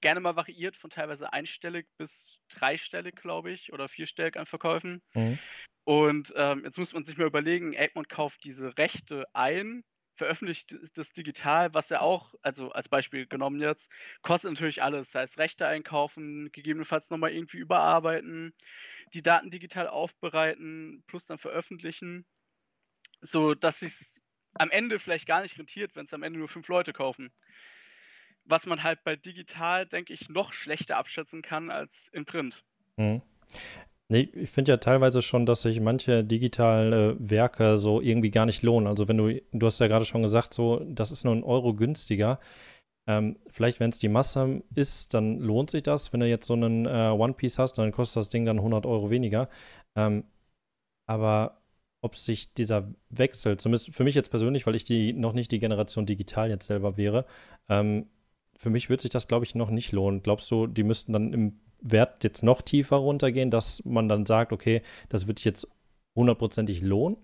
Speaker 3: gerne mal variiert von teilweise einstellig bis dreistellig, glaube ich, oder vierstellig an Verkäufen. Mhm. Und ähm, jetzt muss man sich mal überlegen, Egmont kauft diese Rechte ein, veröffentlicht das digital, was ja auch, also als Beispiel genommen jetzt, kostet natürlich alles, das heißt Rechte einkaufen, gegebenenfalls nochmal irgendwie überarbeiten, die Daten digital aufbereiten, plus dann veröffentlichen, so dass sich am Ende vielleicht gar nicht rentiert, wenn es am Ende nur fünf Leute kaufen was man halt bei digital, denke ich, noch schlechter abschätzen kann als in Print.
Speaker 2: Mhm. Nee, ich finde ja teilweise schon, dass sich manche digitale Werke so irgendwie gar nicht lohnen. Also wenn du, du hast ja gerade schon gesagt, so, das ist nur ein Euro günstiger. Ähm, vielleicht, wenn es die Masse ist, dann lohnt sich das. Wenn du jetzt so einen äh, One Piece hast, dann kostet das Ding dann 100 Euro weniger. Ähm, aber ob sich dieser Wechsel, zumindest für mich jetzt persönlich, weil ich die noch nicht die Generation digital jetzt selber wäre, ähm, für mich würde sich das, glaube ich, noch nicht lohnen. Glaubst du, die müssten dann im Wert jetzt noch tiefer runtergehen, dass man dann sagt, okay, das wird sich jetzt hundertprozentig lohnen?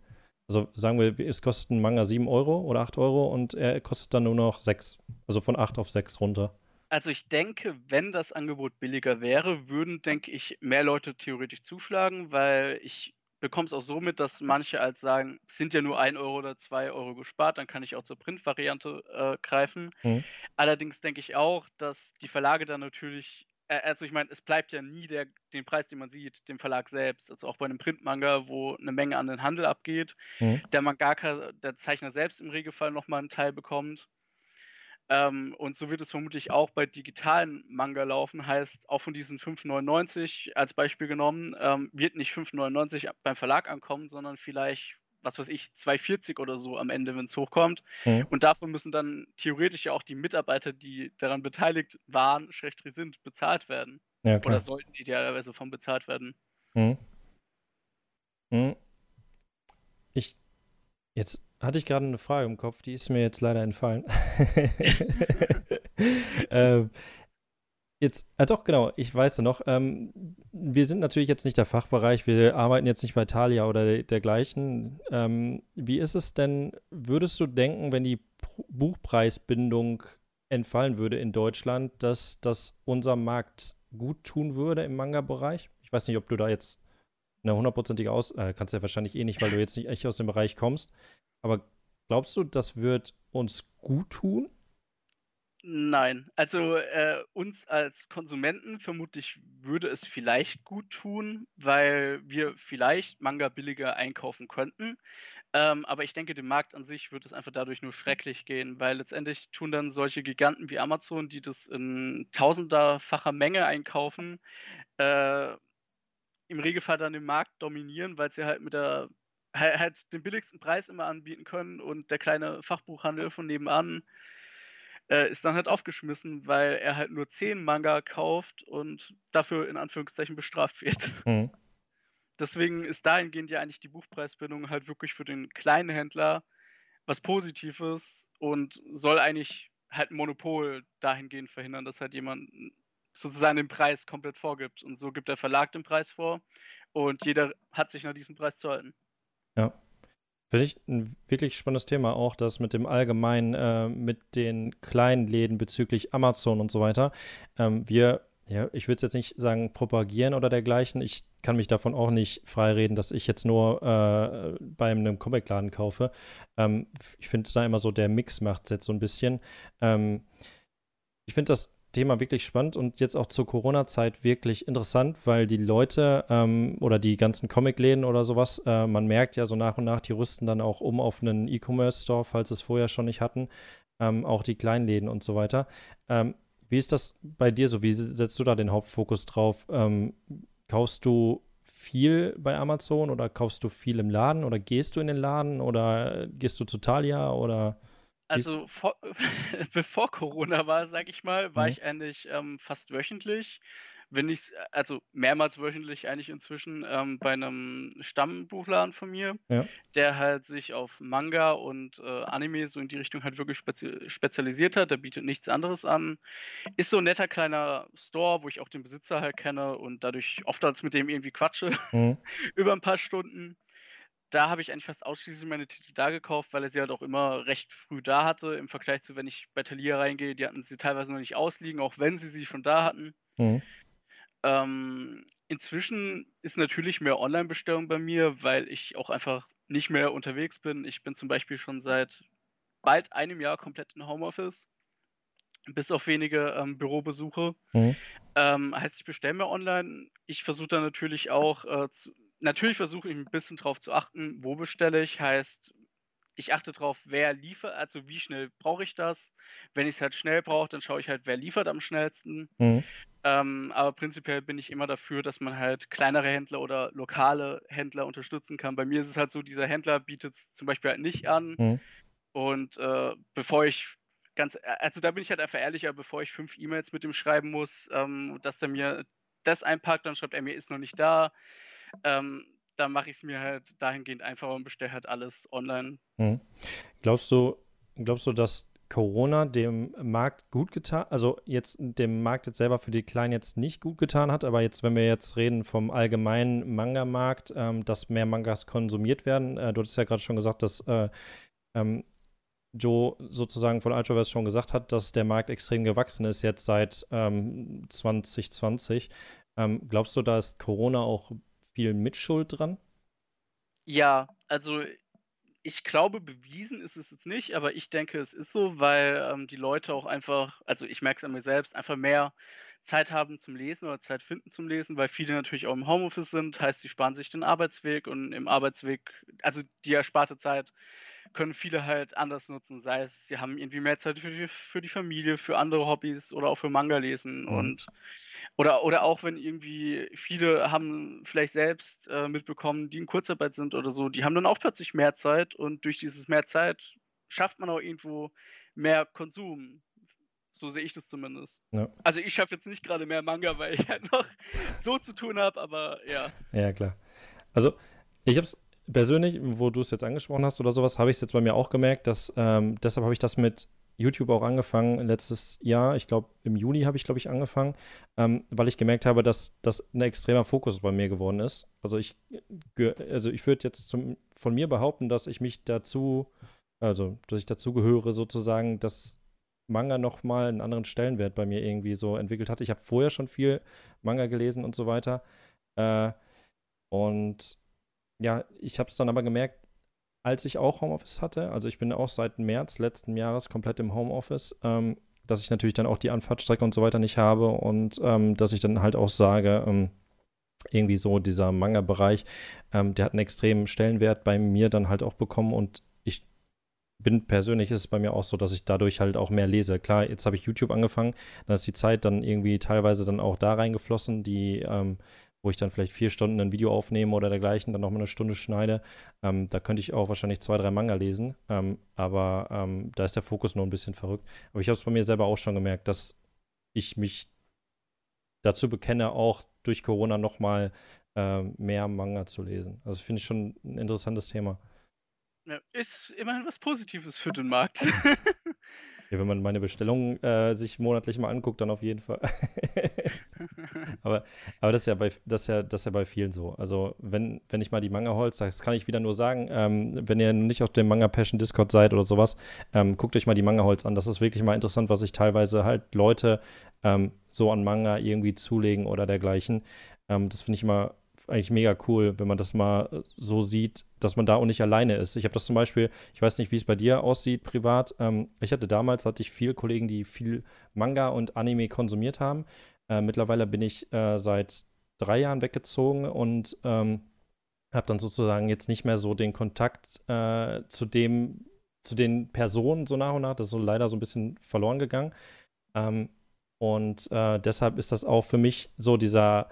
Speaker 2: Also sagen wir, es kostet ein Manga 7 Euro oder 8 Euro und er kostet dann nur noch 6. Also von 8 auf 6 runter.
Speaker 3: Also ich denke, wenn das Angebot billiger wäre, würden, denke ich, mehr Leute theoretisch zuschlagen, weil ich bekomme es auch so mit, dass manche als sagen, es sind ja nur 1 Euro oder 2 Euro gespart, dann kann ich auch zur Print-Variante äh, greifen. Mhm. Allerdings denke ich auch, dass die Verlage dann natürlich, äh, also ich meine, es bleibt ja nie der, den Preis, den man sieht, dem Verlag selbst. Also auch bei einem Printmanga, wo eine Menge an den Handel abgeht, mhm. der Mangaka, der Zeichner selbst im Regelfall nochmal einen Teil bekommt. Ähm, und so wird es vermutlich auch bei digitalen Manga laufen. Heißt, auch von diesen 5,99 als Beispiel genommen, ähm, wird nicht 5,99 beim Verlag ankommen, sondern vielleicht, was weiß ich, 2,40 oder so am Ende, wenn es hochkommt.
Speaker 2: Mhm.
Speaker 3: Und dafür müssen dann theoretisch ja auch die Mitarbeiter, die daran beteiligt waren, schrägstrich sind, bezahlt werden.
Speaker 2: Ja,
Speaker 3: Oder sollten idealerweise von bezahlt werden.
Speaker 2: Mhm. Mhm. Ich, jetzt hatte ich gerade eine Frage im Kopf, die ist mir jetzt leider entfallen. ähm, jetzt, ah doch, genau, ich weiß noch. Ähm, wir sind natürlich jetzt nicht der Fachbereich, wir arbeiten jetzt nicht bei Thalia oder der, dergleichen. Ähm, wie ist es denn, würdest du denken, wenn die Pro- Buchpreisbindung entfallen würde in Deutschland, dass das unser Markt gut tun würde im Manga-Bereich? Ich weiß nicht, ob du da jetzt eine hundertprozentige Aus, äh, kannst ja wahrscheinlich eh nicht, weil du jetzt nicht echt aus dem Bereich kommst. Aber glaubst du, das wird uns gut tun?
Speaker 3: Nein, also äh, uns als Konsumenten vermutlich würde es vielleicht gut tun, weil wir vielleicht Manga billiger einkaufen könnten. Ähm, aber ich denke, dem Markt an sich wird es einfach dadurch nur schrecklich gehen, weil letztendlich tun dann solche Giganten wie Amazon, die das in tausenderfacher Menge einkaufen, äh, im Regelfall dann den Markt dominieren, weil sie halt mit der halt, den billigsten Preis immer anbieten können und der kleine Fachbuchhandel von nebenan äh, ist dann halt aufgeschmissen, weil er halt nur 10 Manga kauft und dafür in Anführungszeichen bestraft wird.
Speaker 2: Mhm.
Speaker 3: Deswegen ist dahingehend ja eigentlich die Buchpreisbindung halt wirklich für den kleinen Händler was Positives und soll eigentlich halt ein Monopol dahingehend verhindern, dass halt jemand sozusagen den Preis komplett vorgibt. Und so gibt der Verlag den Preis vor und jeder hat sich nach diesem Preis zu halten.
Speaker 2: Ja. Finde ich ein wirklich spannendes Thema auch, das mit dem Allgemeinen, äh, mit den kleinen Läden bezüglich Amazon und so weiter. Ähm, wir, ja, ich würde jetzt nicht sagen propagieren oder dergleichen. Ich kann mich davon auch nicht freireden, dass ich jetzt nur äh, bei einem Comicladen kaufe. Ähm, ich finde es da immer so, der Mix macht es jetzt so ein bisschen. Ähm, ich finde das Thema wirklich spannend und jetzt auch zur Corona-Zeit wirklich interessant, weil die Leute ähm, oder die ganzen Comicläden oder sowas, äh, man merkt ja so nach und nach, die rüsten dann auch um auf einen E-Commerce-Store, falls es vorher schon nicht hatten, ähm, auch die Kleinläden und so weiter. Ähm, wie ist das bei dir so? Wie setzt du da den Hauptfokus drauf? Ähm, kaufst du viel bei Amazon oder kaufst du viel im Laden oder gehst du in den Laden oder gehst du zu Thalia oder
Speaker 3: Also vor, bevor Corona war, sage ich mal, war
Speaker 2: Mhm.
Speaker 3: ich eigentlich ähm, fast wöchentlich, wenn nicht, also mehrmals wöchentlich eigentlich inzwischen ähm, bei einem Stammbuchladen von mir,
Speaker 2: Ja.
Speaker 3: der halt sich auf Manga und äh, Anime so in die Richtung halt wirklich spezi spezialisiert hat. Der bietet nichts anderes an. Ist so ein netter kleiner Store, wo ich auch den Besitzer halt kenne und dadurch oft als mit dem irgendwie quatsche
Speaker 2: Mhm.
Speaker 3: über ein paar Stunden. Da habe ich eigentlich fast ausschließlich meine Titel da gekauft, weil er sie halt auch immer recht früh da hatte, im Vergleich zu, wenn ich bei Thalia reingehe, die hatten sie teilweise noch nicht ausliegen, auch wenn sie sie schon da hatten.
Speaker 2: Mhm.
Speaker 3: Ähm, inzwischen ist natürlich mehr Online-Bestellung bei mir, weil ich auch einfach nicht mehr unterwegs bin. Ich bin zum Beispiel schon seit bald einem Jahr komplett in Homeoffice, bis auf wenige ähm, Bürobesuche.
Speaker 2: Mhm.
Speaker 3: Ähm, heißt, ich bestelle mir online. Ich versuche dann natürlich auch, äh, zu, natürlich versuche ich ein bisschen drauf zu achten, wo bestelle ich. Heißt, ich achte drauf, wer liefert, also wie schnell brauche ich das. Wenn ich es halt schnell brauche, dann schaue ich halt, wer liefert am schnellsten.
Speaker 2: Mhm.
Speaker 3: Ähm, aber prinzipiell bin ich immer dafür, dass man halt kleinere Händler oder lokale Händler unterstützen kann. Bei mir ist es halt so, dieser Händler bietet es zum Beispiel halt nicht an.
Speaker 2: Mhm.
Speaker 3: Und äh, bevor ich ganz, also da bin ich halt einfach ehrlicher, bevor ich fünf E-Mails mit ihm schreiben muss, ähm, dass der mir das einpackt, dann schreibt er mir, ist noch nicht da. Ähm, dann mache ich es mir halt dahingehend einfacher und bestelle halt alles online.
Speaker 2: Mhm. Glaubst du, glaubst du, dass Corona dem Markt gut getan, also jetzt dem Markt jetzt selber für die Kleinen jetzt nicht gut getan hat, aber jetzt, wenn wir jetzt reden vom allgemeinen Manga-Markt, ähm, dass mehr Mangas konsumiert werden, äh, du hattest ja gerade schon gesagt, dass äh, ähm, Joe sozusagen von Ultraverse schon gesagt hat, dass der Markt extrem gewachsen ist jetzt seit ähm, 2020. Ähm, glaubst du, da ist Corona auch viel Mitschuld dran?
Speaker 3: Ja, also ich glaube, bewiesen ist es jetzt nicht, aber ich denke, es ist so, weil ähm, die Leute auch einfach, also ich merke es an mir selbst, einfach mehr Zeit haben zum Lesen oder Zeit finden zum Lesen, weil viele natürlich auch im Homeoffice sind. Heißt, sie sparen sich den Arbeitsweg und im Arbeitsweg, also die ersparte Zeit, können viele halt anders nutzen. Sei es, sie haben irgendwie mehr Zeit für die, für die Familie, für andere Hobbys oder auch für Manga lesen. Mhm. Und oder, oder auch wenn irgendwie viele haben vielleicht selbst äh, mitbekommen, die in Kurzarbeit sind oder so, die haben dann auch plötzlich mehr Zeit und durch dieses mehr Zeit schafft man auch irgendwo mehr Konsum. So sehe ich das zumindest. Ja. Also ich schaffe jetzt nicht gerade mehr Manga, weil ich halt noch so zu tun habe, aber ja.
Speaker 2: Ja, klar. Also ich habe es persönlich, wo du es jetzt angesprochen hast oder sowas, habe ich es jetzt bei mir auch gemerkt, dass ähm, deshalb habe ich das mit YouTube auch angefangen letztes Jahr. Ich glaube, im Juli habe ich, glaube ich, angefangen, ähm, weil ich gemerkt habe, dass das ein extremer Fokus bei mir geworden ist. Also ich, also ich würde jetzt zum, von mir behaupten, dass ich mich dazu, also dass ich dazu gehöre, sozusagen, dass Manga nochmal einen anderen Stellenwert bei mir irgendwie so entwickelt hat. Ich habe vorher schon viel Manga gelesen und so weiter. Äh, und ja, ich habe es dann aber gemerkt, als ich auch Homeoffice hatte, also ich bin auch seit März letzten Jahres komplett im Homeoffice, ähm, dass ich natürlich dann auch die Anfahrtstrecke und so weiter nicht habe und ähm, dass ich dann halt auch sage, ähm, irgendwie so dieser Manga-Bereich, ähm, der hat einen extremen Stellenwert bei mir dann halt auch bekommen und ich bin persönlich ist es bei mir auch so, dass ich dadurch halt auch mehr lese. Klar, jetzt habe ich YouTube angefangen, dann ist die Zeit dann irgendwie teilweise dann auch da reingeflossen, die ähm, wo ich dann vielleicht vier Stunden ein Video aufnehme oder dergleichen, dann noch mal eine Stunde schneide. Ähm, da könnte ich auch wahrscheinlich zwei, drei Manga lesen. Ähm, aber ähm, da ist der Fokus nur ein bisschen verrückt. Aber ich habe es bei mir selber auch schon gemerkt, dass ich mich dazu bekenne, auch durch Corona noch mal äh, mehr Manga zu lesen. Also finde ich schon ein interessantes Thema.
Speaker 3: Ja, ist immerhin was Positives für den Markt.
Speaker 2: Ja, wenn man meine Bestellungen äh, sich monatlich mal anguckt, dann auf jeden Fall. aber aber das, ist ja bei, das, ist ja, das ist ja bei vielen so. Also, wenn, wenn ich mal die Manga holz, das kann ich wieder nur sagen, ähm, wenn ihr nicht auf dem Manga Passion Discord seid oder sowas, ähm, guckt euch mal die Manga Holz an. Das ist wirklich mal interessant, was sich teilweise halt Leute ähm, so an Manga irgendwie zulegen oder dergleichen. Ähm, das finde ich immer eigentlich mega cool, wenn man das mal äh, so sieht, dass man da auch nicht alleine ist. Ich habe das zum Beispiel, ich weiß nicht, wie es bei dir aussieht privat. Ähm, ich hatte damals, hatte ich viele Kollegen, die viel Manga und Anime konsumiert haben. Äh, mittlerweile bin ich äh, seit drei Jahren weggezogen und ähm, habe dann sozusagen jetzt nicht mehr so den Kontakt äh, zu dem, zu den Personen so nach und nach. Das ist so leider so ein bisschen verloren gegangen. Ähm, und äh, deshalb ist das auch für mich so dieser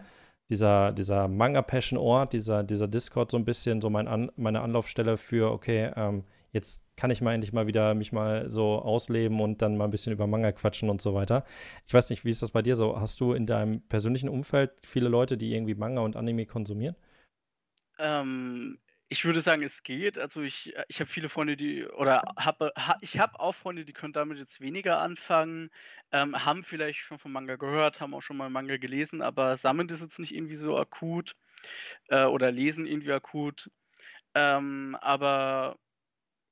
Speaker 2: dieser, dieser Manga-Passion-Ort, dieser, dieser Discord so ein bisschen so mein An meine Anlaufstelle für, okay, ähm, jetzt kann ich mal endlich mal wieder mich mal so ausleben und dann mal ein bisschen über Manga quatschen und so weiter. Ich weiß nicht, wie ist das bei dir so? Hast du in deinem persönlichen Umfeld viele Leute, die irgendwie Manga und Anime konsumieren?
Speaker 3: Ähm, ich würde sagen, es geht. Also ich, äh, ich habe viele Freunde, die, oder habe, ha, ich habe auch Freunde, die können damit jetzt weniger anfangen, ähm, haben vielleicht schon von Manga gehört, haben auch schon mal Manga gelesen, aber sammeln das jetzt nicht irgendwie so akut äh, oder lesen irgendwie akut. Ähm, aber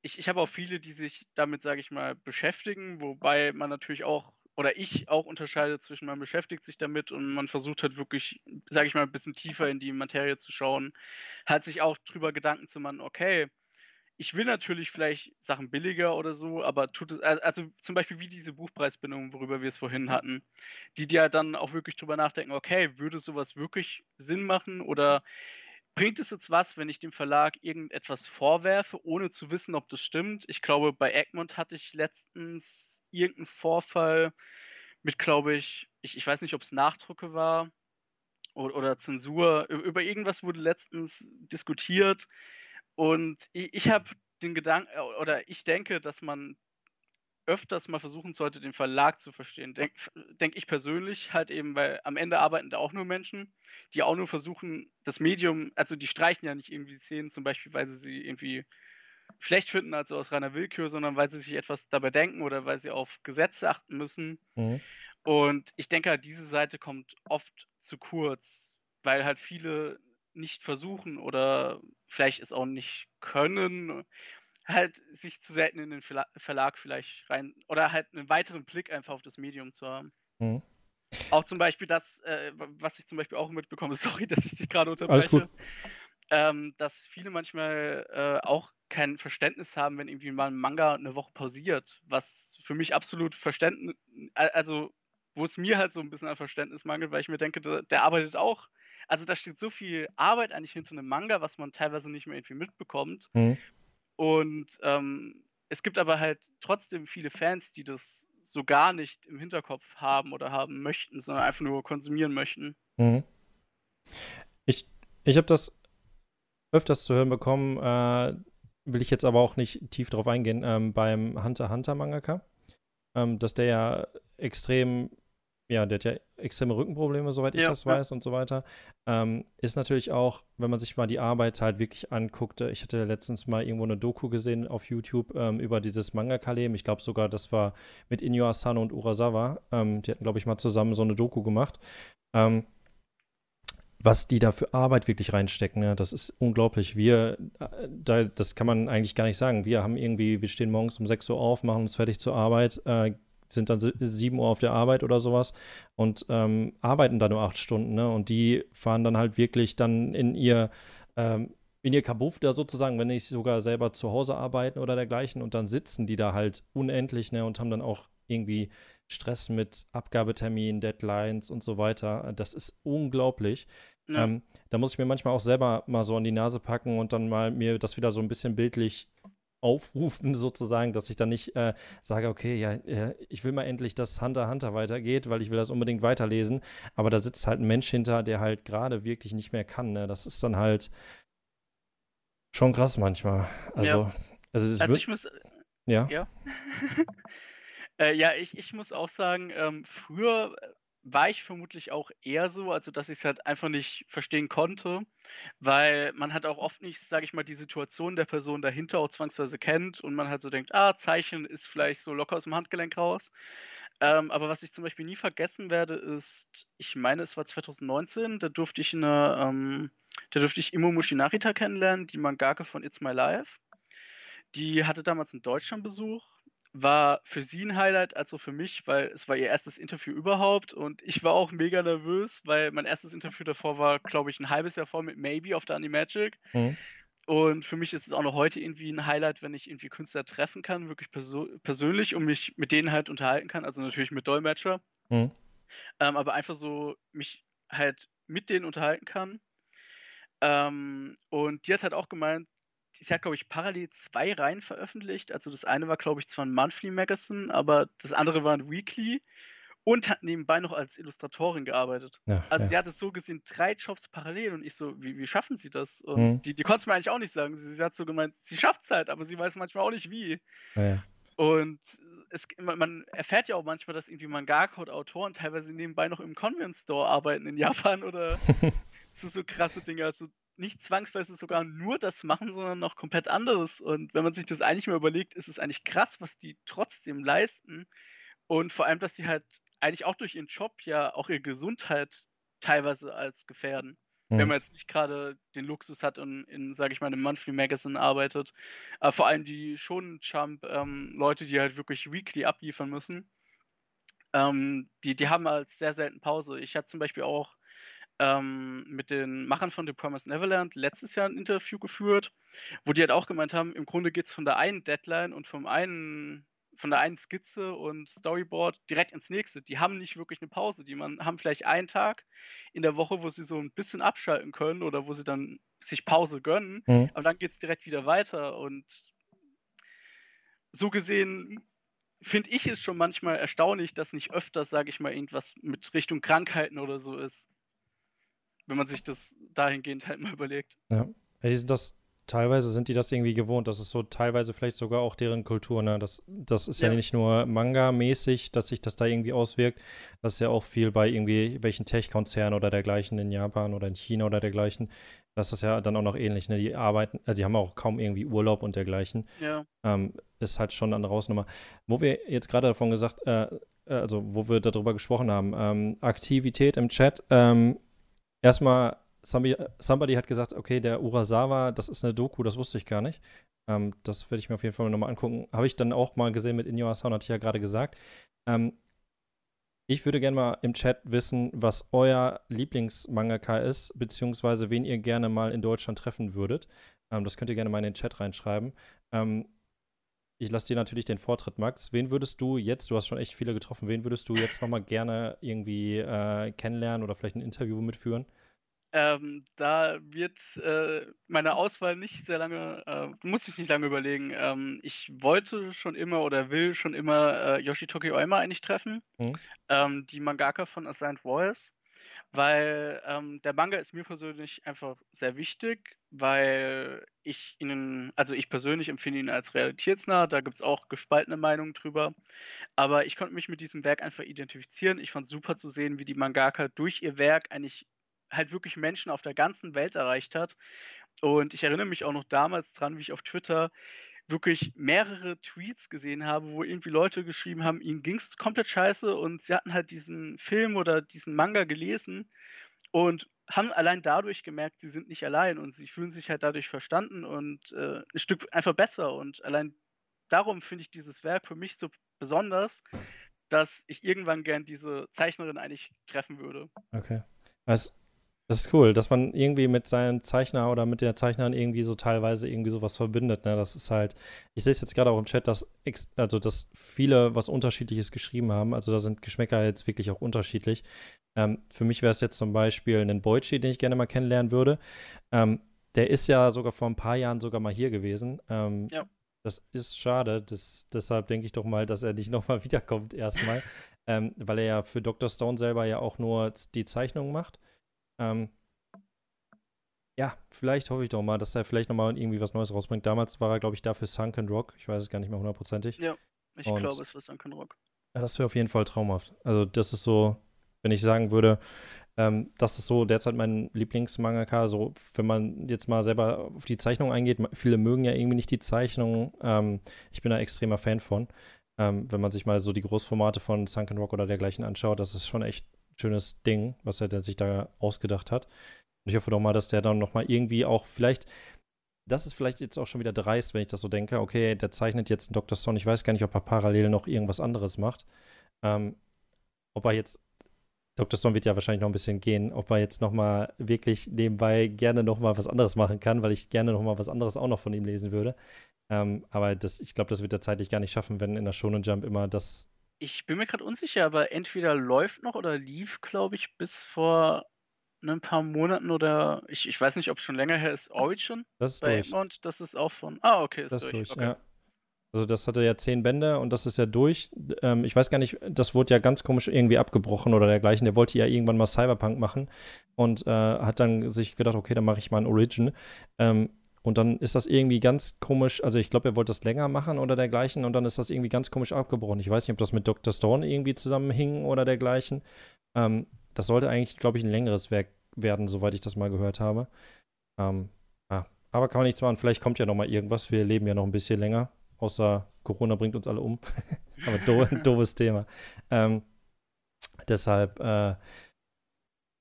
Speaker 3: ich, ich habe auch viele, die sich damit, sage ich mal, beschäftigen, wobei man natürlich auch oder ich auch unterscheide zwischen man beschäftigt sich damit und man versucht halt wirklich, sage ich mal, ein bisschen tiefer in die Materie zu schauen, hat sich auch drüber Gedanken zu machen, okay, ich will natürlich vielleicht Sachen billiger oder so, aber tut es, also zum Beispiel wie diese Buchpreisbindung, worüber wir es vorhin hatten, die dir dann auch wirklich drüber nachdenken, okay, würde sowas wirklich Sinn machen oder bringt es jetzt was, wenn ich dem Verlag irgendetwas vorwerfe, ohne zu wissen, ob das stimmt? Ich glaube, bei Egmont hatte ich letztens irgendeinen Vorfall mit, glaube ich, ich, ich weiß nicht, ob es Nachdrucke war oder, oder Zensur. Über irgendwas wurde letztens diskutiert und ich, ich habe den Gedanken, oder ich denke, dass man öfters mal versuchen sollte, den Verlag zu verstehen. Denke denk ich persönlich halt eben, weil am Ende arbeiten da auch nur Menschen, die auch nur versuchen, das Medium, also die streichen ja nicht irgendwie Szenen, zum Beispiel, weil sie sie irgendwie schlecht finden, also aus reiner Willkür, sondern weil sie sich etwas dabei denken oder weil sie auf Gesetze achten müssen. Mhm. Und ich denke halt, diese Seite kommt oft zu kurz, weil halt viele nicht versuchen oder vielleicht es auch nicht können halt sich zu selten in den Verlag vielleicht rein oder halt einen weiteren Blick einfach auf das Medium zu haben. Mhm. Auch zum Beispiel das, äh, was ich zum Beispiel auch mitbekomme, sorry, dass ich dich gerade unterbreche, ähm, dass viele manchmal äh, auch kein Verständnis haben, wenn irgendwie mal ein Manga eine Woche pausiert, was für mich absolut Verständnis, also wo es mir halt so ein bisschen an Verständnis mangelt, weil ich mir denke, der, der arbeitet auch. Also da steht so viel Arbeit eigentlich hinter einem Manga, was man teilweise nicht mehr irgendwie mitbekommt.
Speaker 2: Mhm.
Speaker 3: Und ähm, es gibt aber halt trotzdem viele Fans, die das so gar nicht im Hinterkopf haben oder haben möchten, sondern einfach nur konsumieren möchten.
Speaker 2: Mhm. Ich, ich habe das öfters zu hören bekommen, äh, will ich jetzt aber auch nicht tief drauf eingehen, ähm, beim Hunter Hunter Mangaka, ähm, dass der ja extrem ja, der hat ja extreme Rückenprobleme, soweit ich
Speaker 3: Ja,
Speaker 2: das
Speaker 3: ja.
Speaker 2: weiß und so weiter. Ähm, ist natürlich auch, wenn man sich mal die Arbeit halt wirklich anguckt, ich hatte letztens mal irgendwo eine Doku gesehen auf YouTube ähm, über dieses Mangaka-Leben. Ich glaube sogar, das war mit Inyo Asano und Urasawa. Ähm, die hatten, glaube ich, mal zusammen so eine Doku gemacht. Ähm, was die da für Arbeit wirklich reinstecken, ne? das ist unglaublich. Wir, äh, da, das kann man eigentlich gar nicht sagen. Wir haben irgendwie, wir stehen morgens um 6 Uhr auf, machen uns fertig zur Arbeit, äh, sind dann si- 7 Uhr auf der Arbeit oder sowas und ähm, arbeiten da nur acht Stunden, ne? Und die fahren dann halt wirklich dann in ihr, ähm, in ihr Kabuff da sozusagen, wenn nicht sogar selber zu Hause arbeiten oder dergleichen und dann sitzen die da halt unendlich, ne? Und haben dann auch irgendwie Stress mit Abgabeterminen, Deadlines und so weiter. Das ist unglaublich.
Speaker 3: Ja.
Speaker 2: Ähm, da muss ich mir manchmal auch selber mal so an die Nase packen und dann mal mir das wieder so ein bisschen bildlich aufrufen, sozusagen, dass ich dann nicht äh, sage, okay, ja, äh, ich will mal endlich, dass Hunter Hunter weitergeht, weil ich will das unbedingt weiterlesen. Aber da sitzt halt ein Mensch hinter, der halt gerade wirklich nicht mehr kann. Ne? Das ist dann halt schon krass manchmal. Also,
Speaker 3: Ja.
Speaker 2: also,
Speaker 3: Also
Speaker 2: wird,
Speaker 3: ich muss,
Speaker 2: ja.
Speaker 3: ja. äh, ja, ich, ich muss auch sagen, ähm, früher war ich vermutlich auch eher so, also dass ich es halt einfach nicht verstehen konnte, weil man hat auch oft nicht, sage ich mal, die Situation der Person dahinter auch zwangsweise kennt und man halt so denkt, ah, Zeichen ist vielleicht so locker aus dem Handgelenk raus. Ähm, aber was ich zum Beispiel nie vergessen werde, ist, ich meine, es war 2019, da durfte ich eine, ähm, da durfte ich Imo Mushinarita kennenlernen, die Mangaka von It's My Life. Die hatte damals einen Deutschlandbesuch, war für sie ein Highlight, als auch für mich, weil es war ihr erstes Interview überhaupt und ich war auch mega nervös, weil mein erstes Interview davor war, glaube ich, ein halbes Jahr vor mit Maybe auf der Animagic.
Speaker 2: Mhm.
Speaker 3: Und für mich ist es auch noch heute irgendwie ein Highlight, wenn ich irgendwie Künstler treffen kann, wirklich perso persönlich und mich mit denen halt unterhalten kann, also natürlich mit Dolmetscher,
Speaker 2: Mhm.
Speaker 3: ähm, aber einfach so mich halt mit denen unterhalten kann. Ähm, und die hat halt auch gemeint, sie hat, glaube ich, parallel zwei Reihen veröffentlicht. Also das eine war, glaube ich, zwar ein Monthly Magazine, aber das andere war ein Weekly und hat nebenbei noch als Illustratorin gearbeitet.
Speaker 2: Ja,
Speaker 3: Also
Speaker 2: ja.
Speaker 3: die hatte so gesehen drei Jobs parallel und ich so, wie, wie schaffen sie das? Und
Speaker 2: Mhm.
Speaker 3: die, die konnte es mir eigentlich auch nicht sagen. Sie, sie hat so gemeint, sie schafft es halt, aber sie weiß manchmal auch nicht wie.
Speaker 2: Ja.
Speaker 3: Und es, man erfährt ja auch manchmal, dass irgendwie Mangaka oder Autoren teilweise nebenbei noch im Convent Store arbeiten in Japan oder so, so krasse Dinge. Also nicht zwangsweise sogar nur das machen, sondern noch komplett anderes. Und wenn man sich das eigentlich mal überlegt, ist es eigentlich krass, was die trotzdem leisten. Und vor allem, dass die halt eigentlich auch durch ihren Job ja auch ihre Gesundheit teilweise als gefährden. Wenn
Speaker 2: Mhm.
Speaker 3: man jetzt nicht gerade den Luxus hat und in, sage ich mal, einem Monthly Magazine arbeitet. Aber vor allem die schon Jump ähm, Leute, die halt wirklich weekly abliefern müssen, ähm, die, die haben halt sehr selten Pause. Ich hatte zum Beispiel auch ähm, mit den Machern von The Promised Neverland letztes Jahr ein Interview geführt, wo die halt auch gemeint haben, im Grunde geht es von der einen Deadline und vom einen, von der einen Skizze und Storyboard direkt ins nächste. Die haben nicht wirklich eine Pause. Die man, haben vielleicht einen Tag in der Woche, wo sie so ein bisschen abschalten können oder wo sie dann sich Pause gönnen,
Speaker 2: Mhm.
Speaker 3: aber dann geht es direkt wieder weiter. Und so gesehen finde ich es schon manchmal erstaunlich, dass nicht öfters, sage ich mal, irgendwas mit Richtung Krankheiten oder so ist. Wenn man sich das dahingehend halt mal überlegt.
Speaker 2: Ja. ja, die sind das, teilweise sind die das irgendwie gewohnt. Das ist so teilweise vielleicht sogar auch deren Kultur. Ne? Das, das ist ja,
Speaker 3: Ja.
Speaker 2: nicht nur Manga-mäßig, dass sich das da irgendwie auswirkt. Das ist ja auch viel bei irgendwie welchen Tech-Konzernen oder dergleichen in Japan oder in China oder dergleichen. Das ist ja dann auch noch ähnlich. Ne? Die arbeiten, also die haben auch kaum irgendwie Urlaub und dergleichen.
Speaker 3: Ja.
Speaker 2: Ähm, ist halt schon eine andere Hausnummer. Wo wir jetzt gerade davon gesagt, äh, äh, also wo wir darüber gesprochen haben, ähm, Aktivität im Chat. Ähm, erstmal, somebody, somebody hat gesagt, okay, der Urasawa, das ist eine Doku, das wusste ich gar nicht. Ähm, das werde ich mir auf jeden Fall nochmal angucken. Habe ich dann auch mal gesehen mit Inyo Asano, hatte ich ja gerade gesagt. Ähm, ich würde gerne mal im Chat wissen, was euer Lieblingsmangaka ist, beziehungsweise wen ihr gerne mal in Deutschland treffen würdet. Ähm, das könnt ihr gerne mal in den Chat reinschreiben. Ähm, ich lasse dir natürlich den Vortritt, Max. Wen würdest du jetzt, du hast schon echt viele getroffen, wen würdest du jetzt nochmal gerne irgendwie äh, kennenlernen oder vielleicht ein Interview mitführen?
Speaker 3: Ähm, da wird äh, meine Auswahl nicht sehr lange, äh, muss ich nicht lange überlegen. Ähm, ich wollte schon immer oder will schon immer äh, Yoshitoki Oima eigentlich treffen,
Speaker 2: Mhm.
Speaker 3: ähm, die Mangaka von Assigned Voice, weil ähm, der Manga ist mir persönlich einfach sehr wichtig, weil ich ihn, also ich persönlich empfinde ihn als realitätsnah, da gibt es auch gespaltene Meinungen drüber, aber ich konnte mich mit diesem Werk einfach identifizieren. Ich fand super zu sehen, wie die Mangaka durch ihr Werk eigentlich halt wirklich Menschen auf der ganzen Welt erreicht hat. Und ich erinnere mich auch noch damals dran, wie ich auf Twitter wirklich mehrere Tweets gesehen habe, wo irgendwie Leute geschrieben haben, ihnen ging es komplett scheiße und sie hatten halt diesen Film oder diesen Manga gelesen und haben allein dadurch gemerkt, sie sind nicht allein und sie fühlen sich halt dadurch verstanden und äh, ein Stück einfach besser. Und allein darum finde ich dieses Werk für mich so besonders, dass ich irgendwann gern diese Zeichnerin eigentlich treffen würde.
Speaker 2: Okay. Das, das ist cool, dass man irgendwie mit seinem Zeichner oder mit der Zeichnerin irgendwie so teilweise irgendwie sowas verbindet. Ne? Das ist halt, ich sehe es jetzt gerade auch im Chat, dass, also, dass viele was Unterschiedliches geschrieben haben. Also da sind Geschmäcker jetzt wirklich auch unterschiedlich. Ähm, für mich wäre es jetzt zum Beispiel ein Boichi, den ich gerne mal kennenlernen würde. Ähm, der ist ja sogar vor ein paar Jahren sogar mal hier gewesen. Ähm,
Speaker 3: Ja.
Speaker 2: Das ist schade. Das, deshalb denke ich doch mal, dass er nicht nochmal wiederkommt erstmal. ähm, weil er ja für Dr. Stone selber ja auch nur die Zeichnung macht. Ähm, ja, vielleicht hoffe ich doch mal, dass er vielleicht nochmal irgendwie was Neues rausbringt. Damals war er, glaube ich, dafür Sunken Rock. Ich weiß es gar nicht mehr hundertprozentig.
Speaker 3: Ja, Ich
Speaker 2: Und-
Speaker 3: glaube, es war Sunken Rock.
Speaker 2: Ja, das wäre auf jeden Fall traumhaft. Also, das ist so, wenn ich sagen würde, ähm, das ist so derzeit mein Lieblingsmangaka. So, wenn man jetzt mal selber auf die Zeichnung eingeht, viele mögen ja irgendwie nicht die Zeichnung. Ähm, ich bin da extremer Fan von. Ähm, wenn man sich mal so die Großformate von Sunken Rock oder dergleichen anschaut, das ist schon echt schönes Ding, was er sich da ausgedacht hat. Und ich hoffe doch mal, dass der dann noch mal irgendwie auch vielleicht das ist vielleicht jetzt auch schon wieder dreist, wenn ich das so denke. Okay, der zeichnet jetzt einen Dr. Stone. Ich weiß gar nicht, ob er parallel noch irgendwas anderes macht. Ähm, ob er jetzt, Dr. Stone wird ja wahrscheinlich noch ein bisschen gehen, ob er jetzt noch mal wirklich nebenbei gerne noch mal was anderes machen kann, weil ich gerne noch mal was anderes auch noch von ihm lesen würde. Ähm, aber das, ich glaube, das wird er zeitlich gar nicht schaffen, wenn in der Shonen Jump immer das.
Speaker 3: Ich bin mir gerade unsicher, aber entweder läuft noch oder lief, glaube ich, bis vor ein paar Monaten oder ich, ich weiß nicht, ob es schon länger her ist, Origin
Speaker 2: Das ist
Speaker 3: bei. Egmont. Das ist auch von. Ah, okay, ist
Speaker 2: Das
Speaker 3: durch.
Speaker 2: durch,
Speaker 3: okay.
Speaker 2: ja. Also das hatte ja zehn Bände und das ist ja durch. Ähm, ich weiß gar nicht, das wurde ja ganz komisch irgendwie abgebrochen oder dergleichen. Der wollte ja irgendwann mal Cyberpunk machen und äh, hat dann sich gedacht, okay, dann mache ich mal ein Origin. Ähm, und dann ist das irgendwie ganz komisch, also ich glaube, er wollte das länger machen oder dergleichen und dann ist das irgendwie ganz komisch abgebrochen. Ich weiß nicht, ob das mit Dr. Stone irgendwie zusammenhing oder dergleichen. Ähm, das sollte eigentlich, glaube ich, ein längeres Werk werden, soweit ich das mal gehört habe. Ähm, ja. Aber kann man nichts machen, vielleicht kommt ja noch mal irgendwas. Wir leben ja noch ein bisschen länger, außer Corona bringt uns alle um. Aber do doofes Thema. Ähm, deshalb, äh,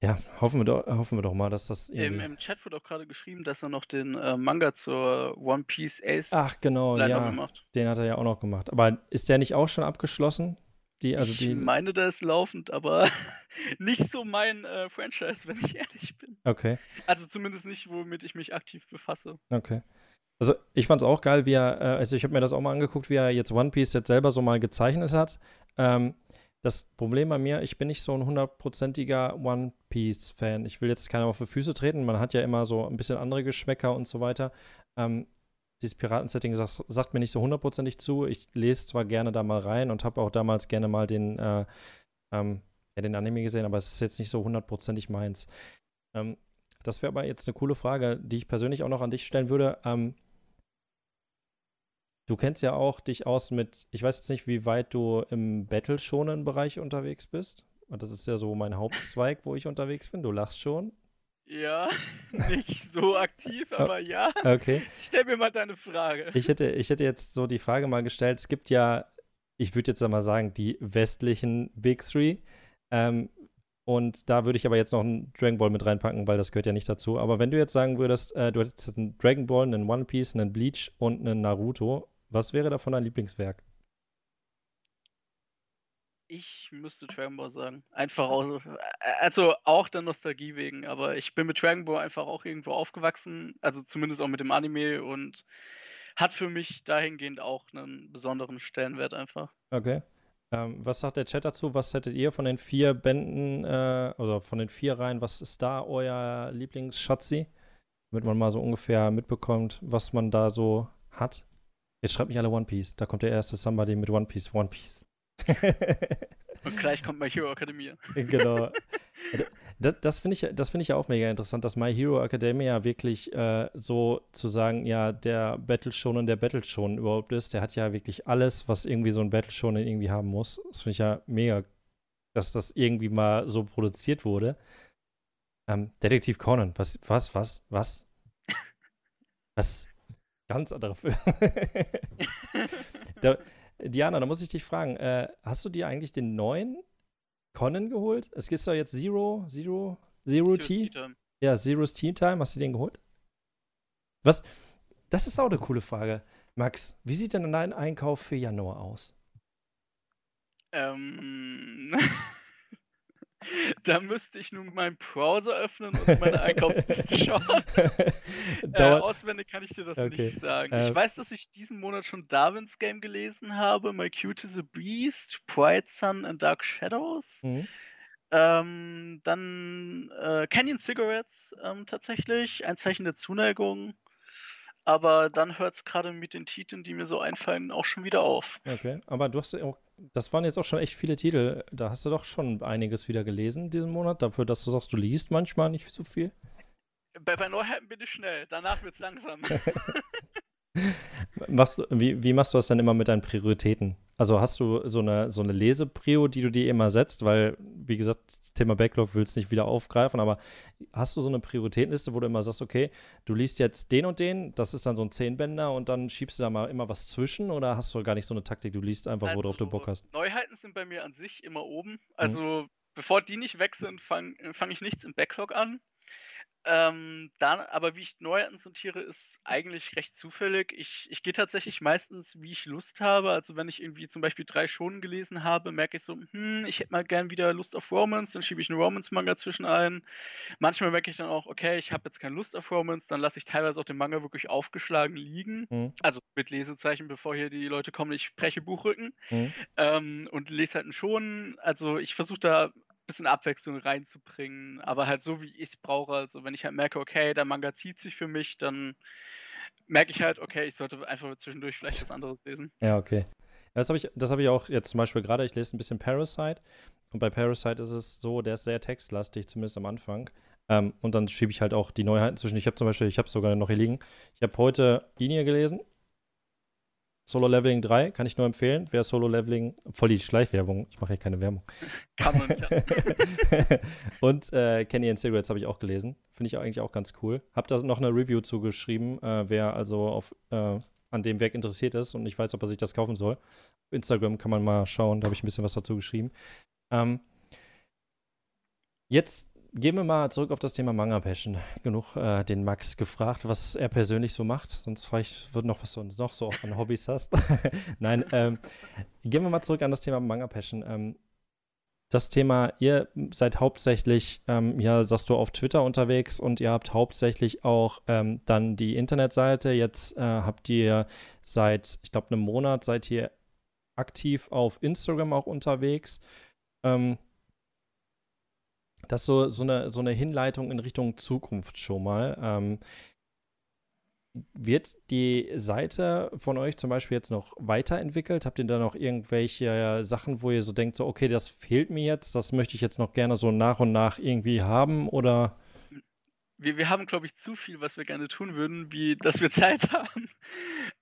Speaker 2: ja, hoffen wir, doch, hoffen wir doch mal, dass das
Speaker 3: Im. Im Chat wird auch gerade geschrieben, dass er noch den äh, Manga zur One Piece Ace
Speaker 2: Ach, genau, ja,
Speaker 3: gemacht.
Speaker 2: den hat er ja auch noch gemacht. Aber ist der nicht auch schon abgeschlossen? Die, also
Speaker 3: ich
Speaker 2: die,
Speaker 3: meine, der ist laufend, aber nicht so mein äh, Franchise, wenn ich ehrlich bin.
Speaker 2: okay.
Speaker 3: Also zumindest nicht, womit ich mich aktiv befasse.
Speaker 2: Okay. Also ich fand es auch geil, wie er, äh, also ich habe mir das auch mal angeguckt, wie er jetzt One Piece jetzt selber so mal gezeichnet hat. Ähm, das Problem bei mir, ich bin nicht so ein hundertprozentiger One Piece-Fan. Ich will jetzt keiner auf die Füße treten. Man hat ja immer so ein bisschen andere Geschmäcker und so weiter. Ähm, dieses Piraten-Setting sagt, sagt mir nicht so hundertprozentig zu. Ich lese zwar gerne da mal rein und habe auch damals gerne mal den, äh, ähm, ja, den Anime gesehen, aber es ist jetzt nicht so hundertprozentig meins. Ähm, das wäre aber jetzt eine coole Frage, die ich persönlich auch noch an dich stellen würde. Ähm, du kennst ja auch dich aus mit, ich weiß jetzt nicht, wie weit du im Battle-Shonen-Bereich unterwegs bist. Und das ist ja so mein Hauptzweig, wo ich unterwegs bin. Du lachst schon.
Speaker 3: Ja, nicht so aktiv, aber ja.
Speaker 2: Okay.
Speaker 3: Stell mir mal deine Frage.
Speaker 2: Ich hätte, ich hätte jetzt so die Frage mal gestellt, es gibt ja, ich würde jetzt einmal sagen, die westlichen Big Three. Ähm, und da würde ich aber jetzt noch einen Dragon Ball mit reinpacken, weil das gehört ja nicht dazu. Aber wenn du jetzt sagen würdest, äh, du hättest einen Dragon Ball, einen One Piece, einen Bleach und einen Naruto, was wäre davon dein Lieblingswerk?
Speaker 3: Ich müsste Dragon Ball sagen. Einfach aus, also auch der Nostalgie wegen, aber ich bin mit Dragon Ball einfach auch irgendwo aufgewachsen, also zumindest auch mit dem Anime und hat für mich dahingehend auch einen besonderen Stellenwert einfach.
Speaker 2: Okay. Ähm, was sagt der Chat dazu? Was hättet ihr von den vier Bänden äh, oder von den vier Reihen? Was ist da euer Lieblingsschatzi? Damit man mal so ungefähr mitbekommt, was man da so hat. Jetzt schreibt mich alle One Piece. Da kommt der erste Somebody mit One Piece. One Piece.
Speaker 3: Und gleich kommt My Hero Academia.
Speaker 2: genau. Das, das finde ich, find ich ja auch mega interessant, dass My Hero Academia wirklich äh, so zu sagen, ja, der Battle Shonen der Battle Shonen überhaupt ist. Der hat ja wirklich alles, was irgendwie so ein Battle Shonen irgendwie haben muss. Das finde ich ja mega, dass das irgendwie mal so produziert wurde. Ähm, Detektiv Conan, was, was, was, was? was? Ganz anderer Film. da, Diana, da muss ich dich fragen, äh, hast du dir eigentlich den neuen Conan geholt? Es gibt doch jetzt Zero, Zero, Zero T. Ja, Zero's Team Time. Hast du den geholt? Was? Das ist auch eine coole Frage. Max, wie sieht denn dein Einkauf für Januar aus?
Speaker 3: Ähm. Da müsste ich nun meinen Browser öffnen und meine Einkaufsliste schauen. äh, auswendig kann ich dir das okay. nicht sagen. Äh, ich weiß, dass ich diesen Monat schon Darwin's Game gelesen habe, My Cute is a Beast, Bright Sun and Dark Shadows. Mhm. Ähm, dann äh, Canyon Cigarettes ähm, tatsächlich, ein Zeichen der Zuneigung. Aber dann hört es gerade mit den Titeln, die mir so einfallen, auch schon wieder auf.
Speaker 2: Okay, aber du hast ja auch, das waren jetzt auch schon echt viele Titel. Da hast du doch schon einiges wieder gelesen diesen Monat, dafür, dass du sagst, du liest manchmal nicht so viel.
Speaker 3: Bei, bei Neuheiten bin ich schnell, danach wird es langsam.
Speaker 2: machst du, wie, wie machst du das dann immer mit deinen Prioritäten? Also hast du so eine, so eine Leseprio, die du dir immer setzt, weil, wie gesagt, das Thema Backlog willst du nicht wieder aufgreifen, aber hast du so eine Prioritätenliste, wo du immer sagst, okay, du liest jetzt den und den, das ist dann so ein Zehnbänder und dann schiebst du da mal immer was zwischen oder hast du gar nicht so eine Taktik, du liest einfach, also, worauf du Bock hast?
Speaker 3: Neuheiten sind bei mir an sich immer oben. Mhm. Also mhm. bevor die nicht weg sind, fange fang ich nichts im Backlog an. Ähm, dann, aber wie ich Neuheiten sortiere, ist eigentlich recht zufällig. Ich, ich gehe tatsächlich meistens, wie ich Lust habe. Also wenn ich irgendwie zum Beispiel drei Schonen gelesen habe, merke ich so, hm, ich hätte mal gern wieder Lust auf Romance, dann schiebe ich einen Romance-Manga zwischen ein. Manchmal merke ich dann auch, okay, ich habe jetzt keine Lust auf Romance, dann lasse ich teilweise auch den Manga wirklich aufgeschlagen liegen. Mhm. Also mit Lesezeichen, bevor hier die Leute kommen, ich spreche Buchrücken. Mhm. Ähm, und lese halt einen Schonen. Also ich versuche da bisschen Abwechslung reinzubringen, aber halt so, wie ich es brauche. Also wenn ich halt merke, okay, der Manga zieht sich für mich, dann merke ich halt, okay, ich sollte einfach zwischendurch vielleicht was anderes lesen.
Speaker 2: Ja, okay. Das habe ich, hab ich auch jetzt zum Beispiel gerade, ich lese ein bisschen Parasite und bei Parasite ist es so, der ist sehr textlastig, zumindest am Anfang. Ähm, und dann schiebe ich halt auch die Neuheiten zwischen. Ich habe zum Beispiel, ich habe sogar noch hier liegen. Ich habe heute Inia gelesen Solo Leveling 3 kann ich nur empfehlen. Wer Solo Leveling, voll die Schleichwerbung, ich mache hier keine Werbung.
Speaker 3: Kann man, ja.
Speaker 2: Und äh, Kenny and Cigarettes habe ich auch gelesen. Finde ich eigentlich auch ganz cool. Habe da noch eine Review zugeschrieben, äh, wer also auf, äh, an dem Werk interessiert ist und nicht weiß, ob er sich das kaufen soll. Auf Instagram kann man mal schauen, da habe ich ein bisschen was dazu geschrieben. Ähm, jetzt Gehen wir mal zurück auf das Thema Manga Passion. Genug äh, den Max gefragt, was er persönlich so macht. Sonst vielleicht wird noch, was du noch so an Hobbys hast. Nein, ähm, gehen wir mal zurück an das Thema Manga Passion. Ähm, das Thema, ihr seid hauptsächlich, ähm, ja, sagst du, auf Twitter unterwegs und ihr habt hauptsächlich auch ähm, dann die Internetseite. Jetzt äh, habt ihr seit, ich glaube, einem Monat seid ihr aktiv auf Instagram auch unterwegs. Ähm, das ist so, so, eine, so eine Hinleitung in Richtung Zukunft schon mal. Ähm, wird die Seite von euch zum Beispiel jetzt noch weiterentwickelt? Habt ihr da noch irgendwelche Sachen, wo ihr so denkt, so, okay, das fehlt mir jetzt, das möchte ich jetzt noch gerne so nach und nach irgendwie haben? Oder
Speaker 3: wir, wir haben, glaube ich, zu viel, was wir gerne tun würden, wie dass wir Zeit haben.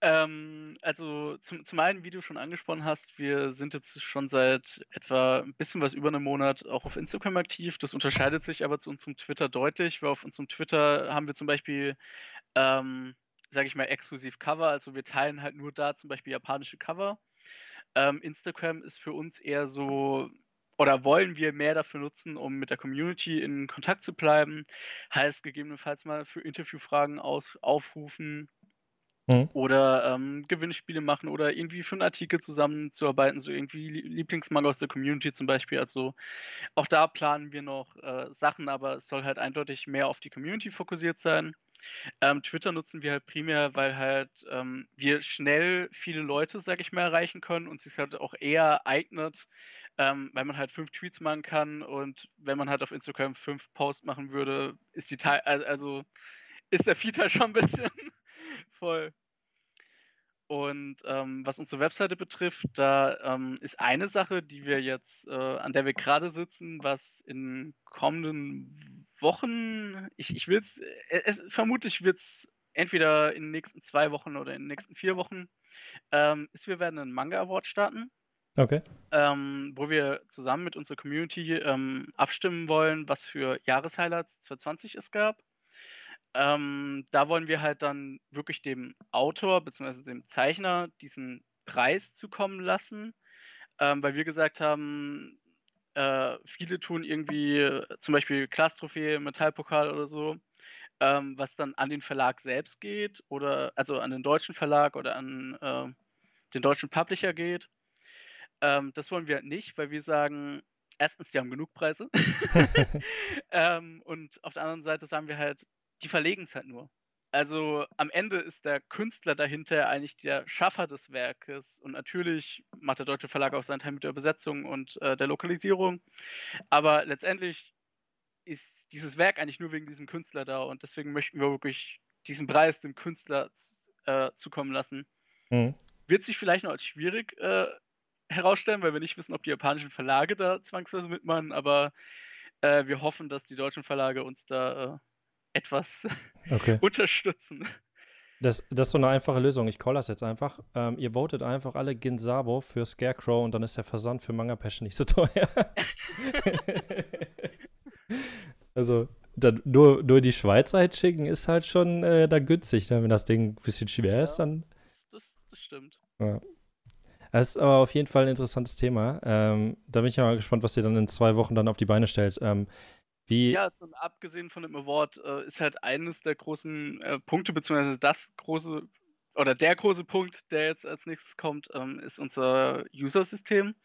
Speaker 3: Ähm, also zum, zum einen, wie du schon angesprochen hast, wir sind jetzt schon seit etwa ein bisschen was über einem Monat auch auf Instagram aktiv. Das unterscheidet sich aber zu unserem Twitter deutlich, weil auf unserem Twitter haben wir zum Beispiel, ähm, sage ich mal, exklusiv Cover. Also wir teilen halt nur da zum Beispiel japanische Cover. Ähm, Instagram ist für uns eher so oder wollen wir mehr dafür nutzen, um mit der Community in Kontakt zu bleiben? Heißt gegebenenfalls mal für Interviewfragen aus, aufrufen Mhm. Oder ähm, Gewinnspiele machen oder irgendwie für einen Artikel zusammenzuarbeiten, so irgendwie Lieblingsmanga aus der Community zum Beispiel. Also auch da planen wir noch äh, Sachen, aber es soll halt eindeutig mehr auf die Community fokussiert sein. Ähm, Twitter nutzen wir halt primär, weil halt ähm, wir schnell viele Leute, sag ich mal, erreichen können und sich halt auch eher eignet, ähm, weil man halt fünf Tweets machen kann und wenn man halt auf Instagram fünf Posts machen würde, ist die Teil, also ist der Feed halt schon ein bisschen voll. Und ähm, was unsere Webseite betrifft, da ähm, ist eine Sache, die wir jetzt, äh, an der wir gerade sitzen, was in kommenden Wochen, ich, ich will äh, es, vermutlich wird es entweder in den nächsten zwei Wochen oder in den nächsten vier Wochen, ähm, ist, wir werden einen Manga Award starten.
Speaker 2: Okay.
Speaker 3: Ähm, wo wir zusammen mit unserer Community ähm, abstimmen wollen, was für Jahreshighlights 2020 es gab. Ähm, da wollen wir halt dann wirklich dem Autor bzw. dem Zeichner diesen Preis zukommen lassen, ähm, weil wir gesagt haben, äh, viele tun irgendwie zum Beispiel Klasstrophäe, Metallpokal oder so, ähm, was dann an den Verlag selbst geht oder also an den deutschen Verlag oder an äh, den deutschen Publisher geht. Ähm, das wollen wir halt nicht, weil wir sagen, erstens, die haben genug Preise. ähm, und auf der anderen Seite sagen wir halt, die verlegen es halt nur. Also am Ende ist der Künstler dahinter eigentlich der Schaffer des Werkes und natürlich macht der deutsche Verlag auch seinen Teil mit der Übersetzung und äh, der Lokalisierung. Aber letztendlich ist dieses Werk eigentlich nur wegen diesem Künstler da und deswegen möchten wir wirklich diesen Preis dem Künstler äh, zukommen lassen. Mhm. Wird sich vielleicht noch als schwierig äh, herausstellen, weil wir nicht wissen, ob die japanischen Verlage da zwangsweise mitmachen, aber äh, wir hoffen, dass die deutschen Verlage uns da äh, etwas okay. unterstützen.
Speaker 2: Das, das, ist so eine einfache Lösung. Ich call das jetzt einfach. Ähm, ihr votet einfach alle Ginsabo für Scarecrow und dann ist der Versand für Manga Passion nicht so teuer. also, dann nur, nur die Schweizer halt schicken ist halt schon äh, dann günstig. Ne? Wenn das Ding ein bisschen schwer ja, ist, dann.
Speaker 3: Das, das stimmt.
Speaker 2: Ja. Das ist aber auf jeden Fall ein interessantes Thema. Ähm, da bin ich ja mal gespannt, was ihr dann in zwei Wochen dann auf die Beine stellt. Ähm, wie
Speaker 3: Ja, also abgesehen von dem Award äh, ist halt eines der großen äh, Punkte, beziehungsweise das große oder der große Punkt, der jetzt als nächstes kommt, ähm, ist unser User-System.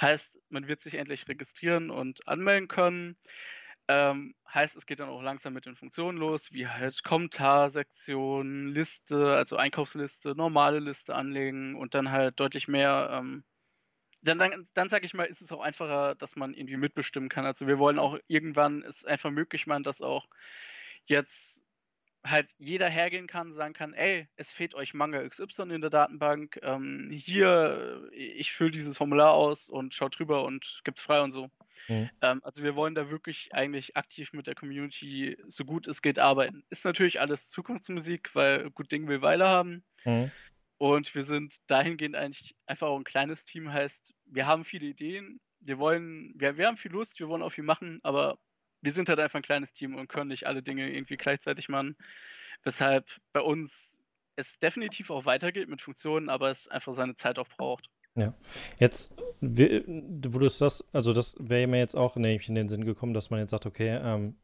Speaker 3: Heißt, man wird sich endlich registrieren und anmelden können. Ähm, heißt, es geht dann auch langsam mit den Funktionen los, wie halt Kommentarsektion, Liste, also Einkaufsliste, normale Liste anlegen und dann halt deutlich mehr ähm, dann, dann, dann sage ich mal, ist es auch einfacher, dass man irgendwie mitbestimmen kann. Also wir wollen auch irgendwann es einfach möglich machen, dass auch jetzt halt jeder hergehen kann, sagen kann, ey, es fehlt euch Manga XY in der Datenbank, ähm, hier, ich fülle dieses Formular aus und schaut drüber und gibt's frei und so. Mhm. Ähm, also wir wollen da wirklich eigentlich aktiv mit der Community so gut es geht arbeiten. Ist natürlich alles Zukunftsmusik, weil gut Ding will Weile haben. Mhm. Und wir sind dahingehend eigentlich einfach auch ein kleines Team, heißt, wir haben viele Ideen, wir wollen, wir, wir haben viel Lust, wir wollen auch viel machen, aber wir sind halt einfach ein kleines Team und können nicht alle Dinge irgendwie gleichzeitig machen. Weshalb bei uns es definitiv auch weitergeht mit Funktionen, aber es einfach seine Zeit auch braucht.
Speaker 2: Ja. Jetzt, wo du das, also das wäre mir jetzt auch nämlich in den Sinn gekommen, dass man jetzt sagt, okay, ähm,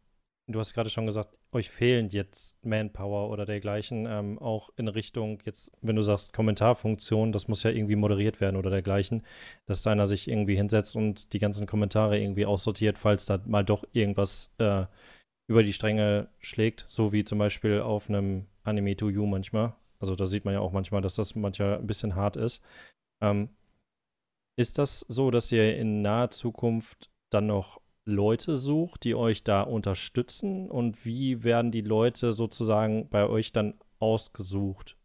Speaker 2: du hast gerade schon gesagt, euch fehlen jetzt Manpower oder dergleichen, ähm, auch in Richtung jetzt, wenn du sagst Kommentarfunktion, das muss ja irgendwie moderiert werden oder dergleichen, dass da einer sich irgendwie hinsetzt und die ganzen Kommentare irgendwie aussortiert, falls da mal doch irgendwas äh, über die Stränge schlägt, so wie zum Beispiel auf einem Anime to You manchmal. Also da sieht man ja auch manchmal, dass das manchmal ein bisschen hart ist. Ähm, ist das so, dass ihr in naher Zukunft dann noch Leute sucht, die euch da unterstützen? Und wie werden die Leute sozusagen bei euch dann ausgesucht?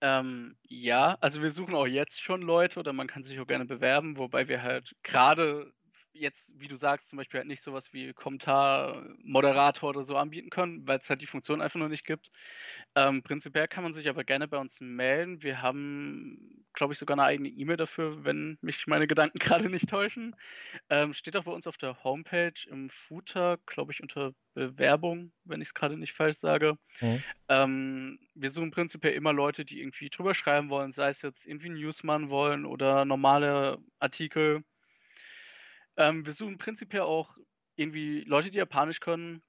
Speaker 3: Ähm, ja, also wir suchen auch jetzt schon Leute oder man kann sich auch gerne bewerben, wobei wir halt gerade jetzt, wie du sagst, zum Beispiel halt nicht sowas wie Kommentar, Moderator oder so anbieten können, weil es halt die Funktion einfach noch nicht gibt. Ähm, prinzipiell kann man sich aber gerne bei uns melden. Wir haben, glaube ich, sogar eine eigene E-Mail dafür, wenn mich meine Gedanken gerade nicht täuschen. Ähm, steht auch bei uns auf der Homepage im Footer, glaube ich, unter Bewerbung, wenn ich es gerade nicht falsch sage. Mhm. Ähm, wir suchen prinzipiell immer Leute, die irgendwie drüber schreiben wollen, sei es jetzt irgendwie Newsman wollen oder normale Artikel ähm, wir suchen prinzipiell auch irgendwie Leute, die Japanisch können.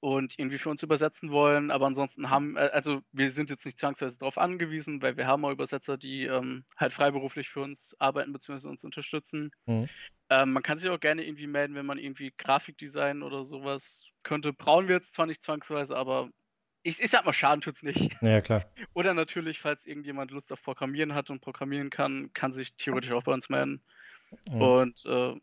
Speaker 3: und irgendwie für uns übersetzen wollen, aber ansonsten haben, äh, also wir sind jetzt nicht zwangsweise darauf angewiesen, weil wir haben auch Übersetzer, die ähm, halt freiberuflich für uns arbeiten bzw. uns unterstützen.
Speaker 2: Mhm.
Speaker 3: Ähm, man kann sich auch gerne irgendwie melden, wenn man irgendwie Grafikdesign oder sowas könnte. Brauchen wir jetzt zwar nicht zwangsweise, aber ich, ich sag mal, Schaden tut's nicht.
Speaker 2: Ja, klar.
Speaker 3: Oder natürlich, falls irgendjemand Lust auf Programmieren hat und programmieren kann, kann sich theoretisch auch bei uns melden.
Speaker 2: Mhm.
Speaker 3: Und äh,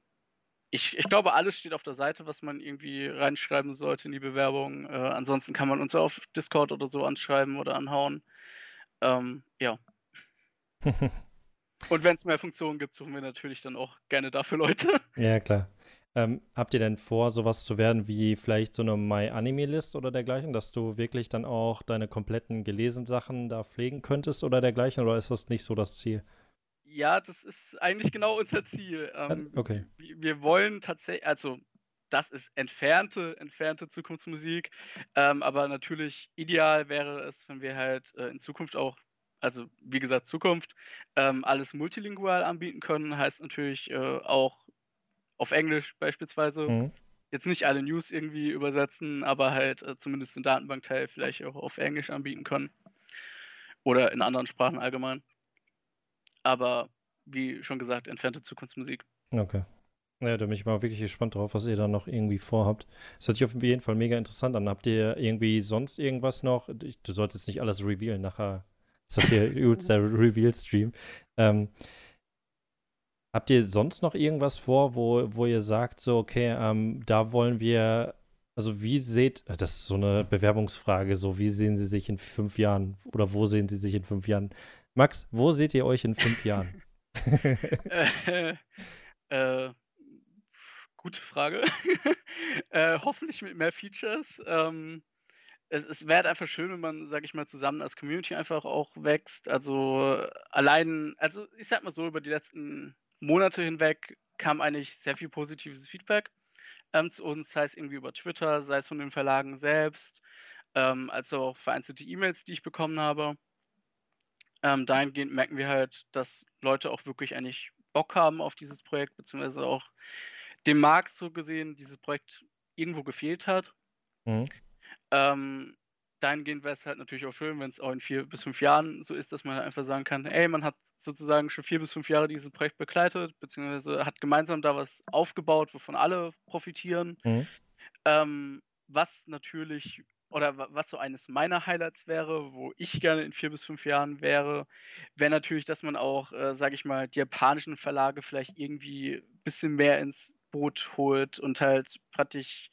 Speaker 3: ich, ich glaube, alles steht auf der Seite, was man irgendwie reinschreiben sollte in die Bewerbung. Äh, ansonsten kann man uns auf Discord oder so anschreiben oder anhauen. Ähm, ja. Und wenn es mehr Funktionen gibt, suchen wir natürlich dann auch gerne dafür Leute.
Speaker 2: Ja, klar. Ähm, habt ihr denn vor, sowas zu werden wie vielleicht so eine My-Anime-List oder dergleichen, dass du wirklich dann auch deine kompletten gelesenen Sachen da pflegen könntest oder dergleichen? Oder ist das nicht so das Ziel?
Speaker 3: Ja, das ist eigentlich genau unser Ziel. Ähm,
Speaker 2: Okay.
Speaker 3: wir wir wollen tatsächlich, also das ist entfernte, entfernte Zukunftsmusik, ähm, aber natürlich ideal wäre es, wenn wir halt äh, in Zukunft auch, also wie gesagt, Zukunft, ähm, alles multilingual anbieten können, heißt natürlich äh, auch auf Englisch beispielsweise.
Speaker 2: Mhm.
Speaker 3: Jetzt nicht alle News irgendwie übersetzen, aber halt äh, zumindest den Datenbankteil vielleicht auch auf Englisch anbieten können. Oder in anderen Sprachen allgemein. Aber wie schon gesagt, entfernte Zukunftsmusik.
Speaker 2: Okay. Naja, da bin ich mal wirklich gespannt drauf, was ihr da noch irgendwie vorhabt. Es hört sich auf jeden Fall mega interessant an. Habt ihr irgendwie sonst irgendwas noch? Du sollst jetzt nicht alles revealen, nachher ist das hier der Reveal-Stream. Ähm, habt ihr sonst noch irgendwas vor, wo, wo ihr sagt, so, okay, ähm, da wollen wir, also wie seht, das ist so eine Bewerbungsfrage, so, wie sehen Sie sich in fünf Jahren oder wo sehen Sie sich in fünf Jahren? Max, wo seht ihr euch in fünf Jahren?
Speaker 3: Äh, äh, gute Frage. äh, hoffentlich mit mehr Features. Ähm, es, es wäre einfach schön, wenn man, sag ich mal, zusammen als Community einfach auch wächst. Also allein, also ich sag mal so, über die letzten Monate hinweg kam eigentlich sehr viel positives Feedback ähm, zu uns, sei es irgendwie über Twitter, sei es von den Verlagen selbst, ähm, als auch vereinzelte E-Mails, die ich bekommen habe. Ähm, dahingehend merken wir halt, dass Leute auch wirklich eigentlich Bock haben auf dieses Projekt, beziehungsweise auch dem Markt so gesehen dieses Projekt irgendwo gefehlt hat.
Speaker 2: Mhm.
Speaker 3: Ähm, dahingehend wäre es halt natürlich auch schön, wenn es auch in vier bis fünf Jahren so ist, dass man halt einfach sagen kann, ey, man hat sozusagen schon vier bis fünf Jahre dieses Projekt begleitet, beziehungsweise hat gemeinsam da was aufgebaut, wovon alle profitieren.
Speaker 2: Mhm.
Speaker 3: Ähm, was natürlich, oder wa- was so eines meiner Highlights wäre, wo ich gerne in vier bis fünf Jahren wäre, wäre natürlich, dass man auch, äh, sage ich mal, die japanischen Verlage vielleicht irgendwie ein bisschen mehr ins Boot holt und halt praktisch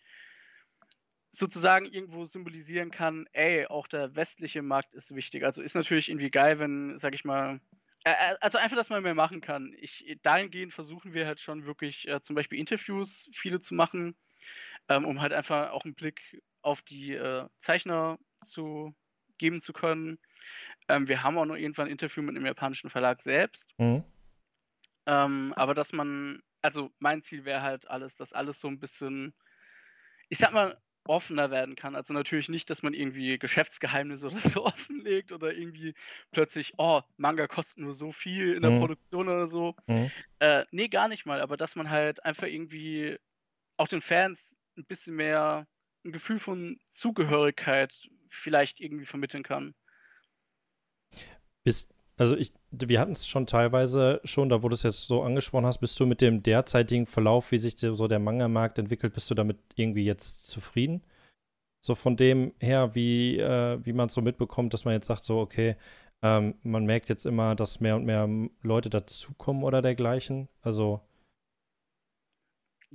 Speaker 3: sozusagen irgendwo symbolisieren kann, ey, auch der westliche Markt ist wichtig. Also ist natürlich irgendwie geil, wenn, sag ich mal, äh, also einfach, dass man mehr machen kann. Ich, dahingehend versuchen wir halt schon wirklich äh, zum Beispiel Interviews viele zu machen, ähm, um halt einfach auch einen Blick auf die äh, Zeichner zu geben zu können. Ähm, wir haben auch noch irgendwann ein Interview mit einem japanischen Verlag selbst.
Speaker 2: Mhm.
Speaker 3: Ähm, aber dass man, also mein Ziel wäre halt alles, dass alles so ein bisschen, ich sag mal, offener werden kann. Also natürlich nicht, dass man irgendwie Geschäftsgeheimnisse oder so offenlegt oder irgendwie plötzlich, oh, Manga kostet nur so viel in der
Speaker 2: Mhm.
Speaker 3: Produktion oder so.
Speaker 2: Mhm.
Speaker 3: Äh, nee, gar nicht mal, aber dass man halt einfach irgendwie auch den Fans ein bisschen mehr ein Gefühl von Zugehörigkeit vielleicht irgendwie vermitteln kann.
Speaker 2: Bist, also ich, wir hatten es schon teilweise schon, da wo du es jetzt so angesprochen hast, bist du mit dem derzeitigen Verlauf, wie sich so der Manga-Markt entwickelt, bist du damit irgendwie jetzt zufrieden? So von dem her, wie, äh, wie man es so mitbekommt, dass man jetzt sagt, so, okay, ähm, man merkt jetzt immer, dass mehr und mehr Leute dazukommen oder dergleichen. Also,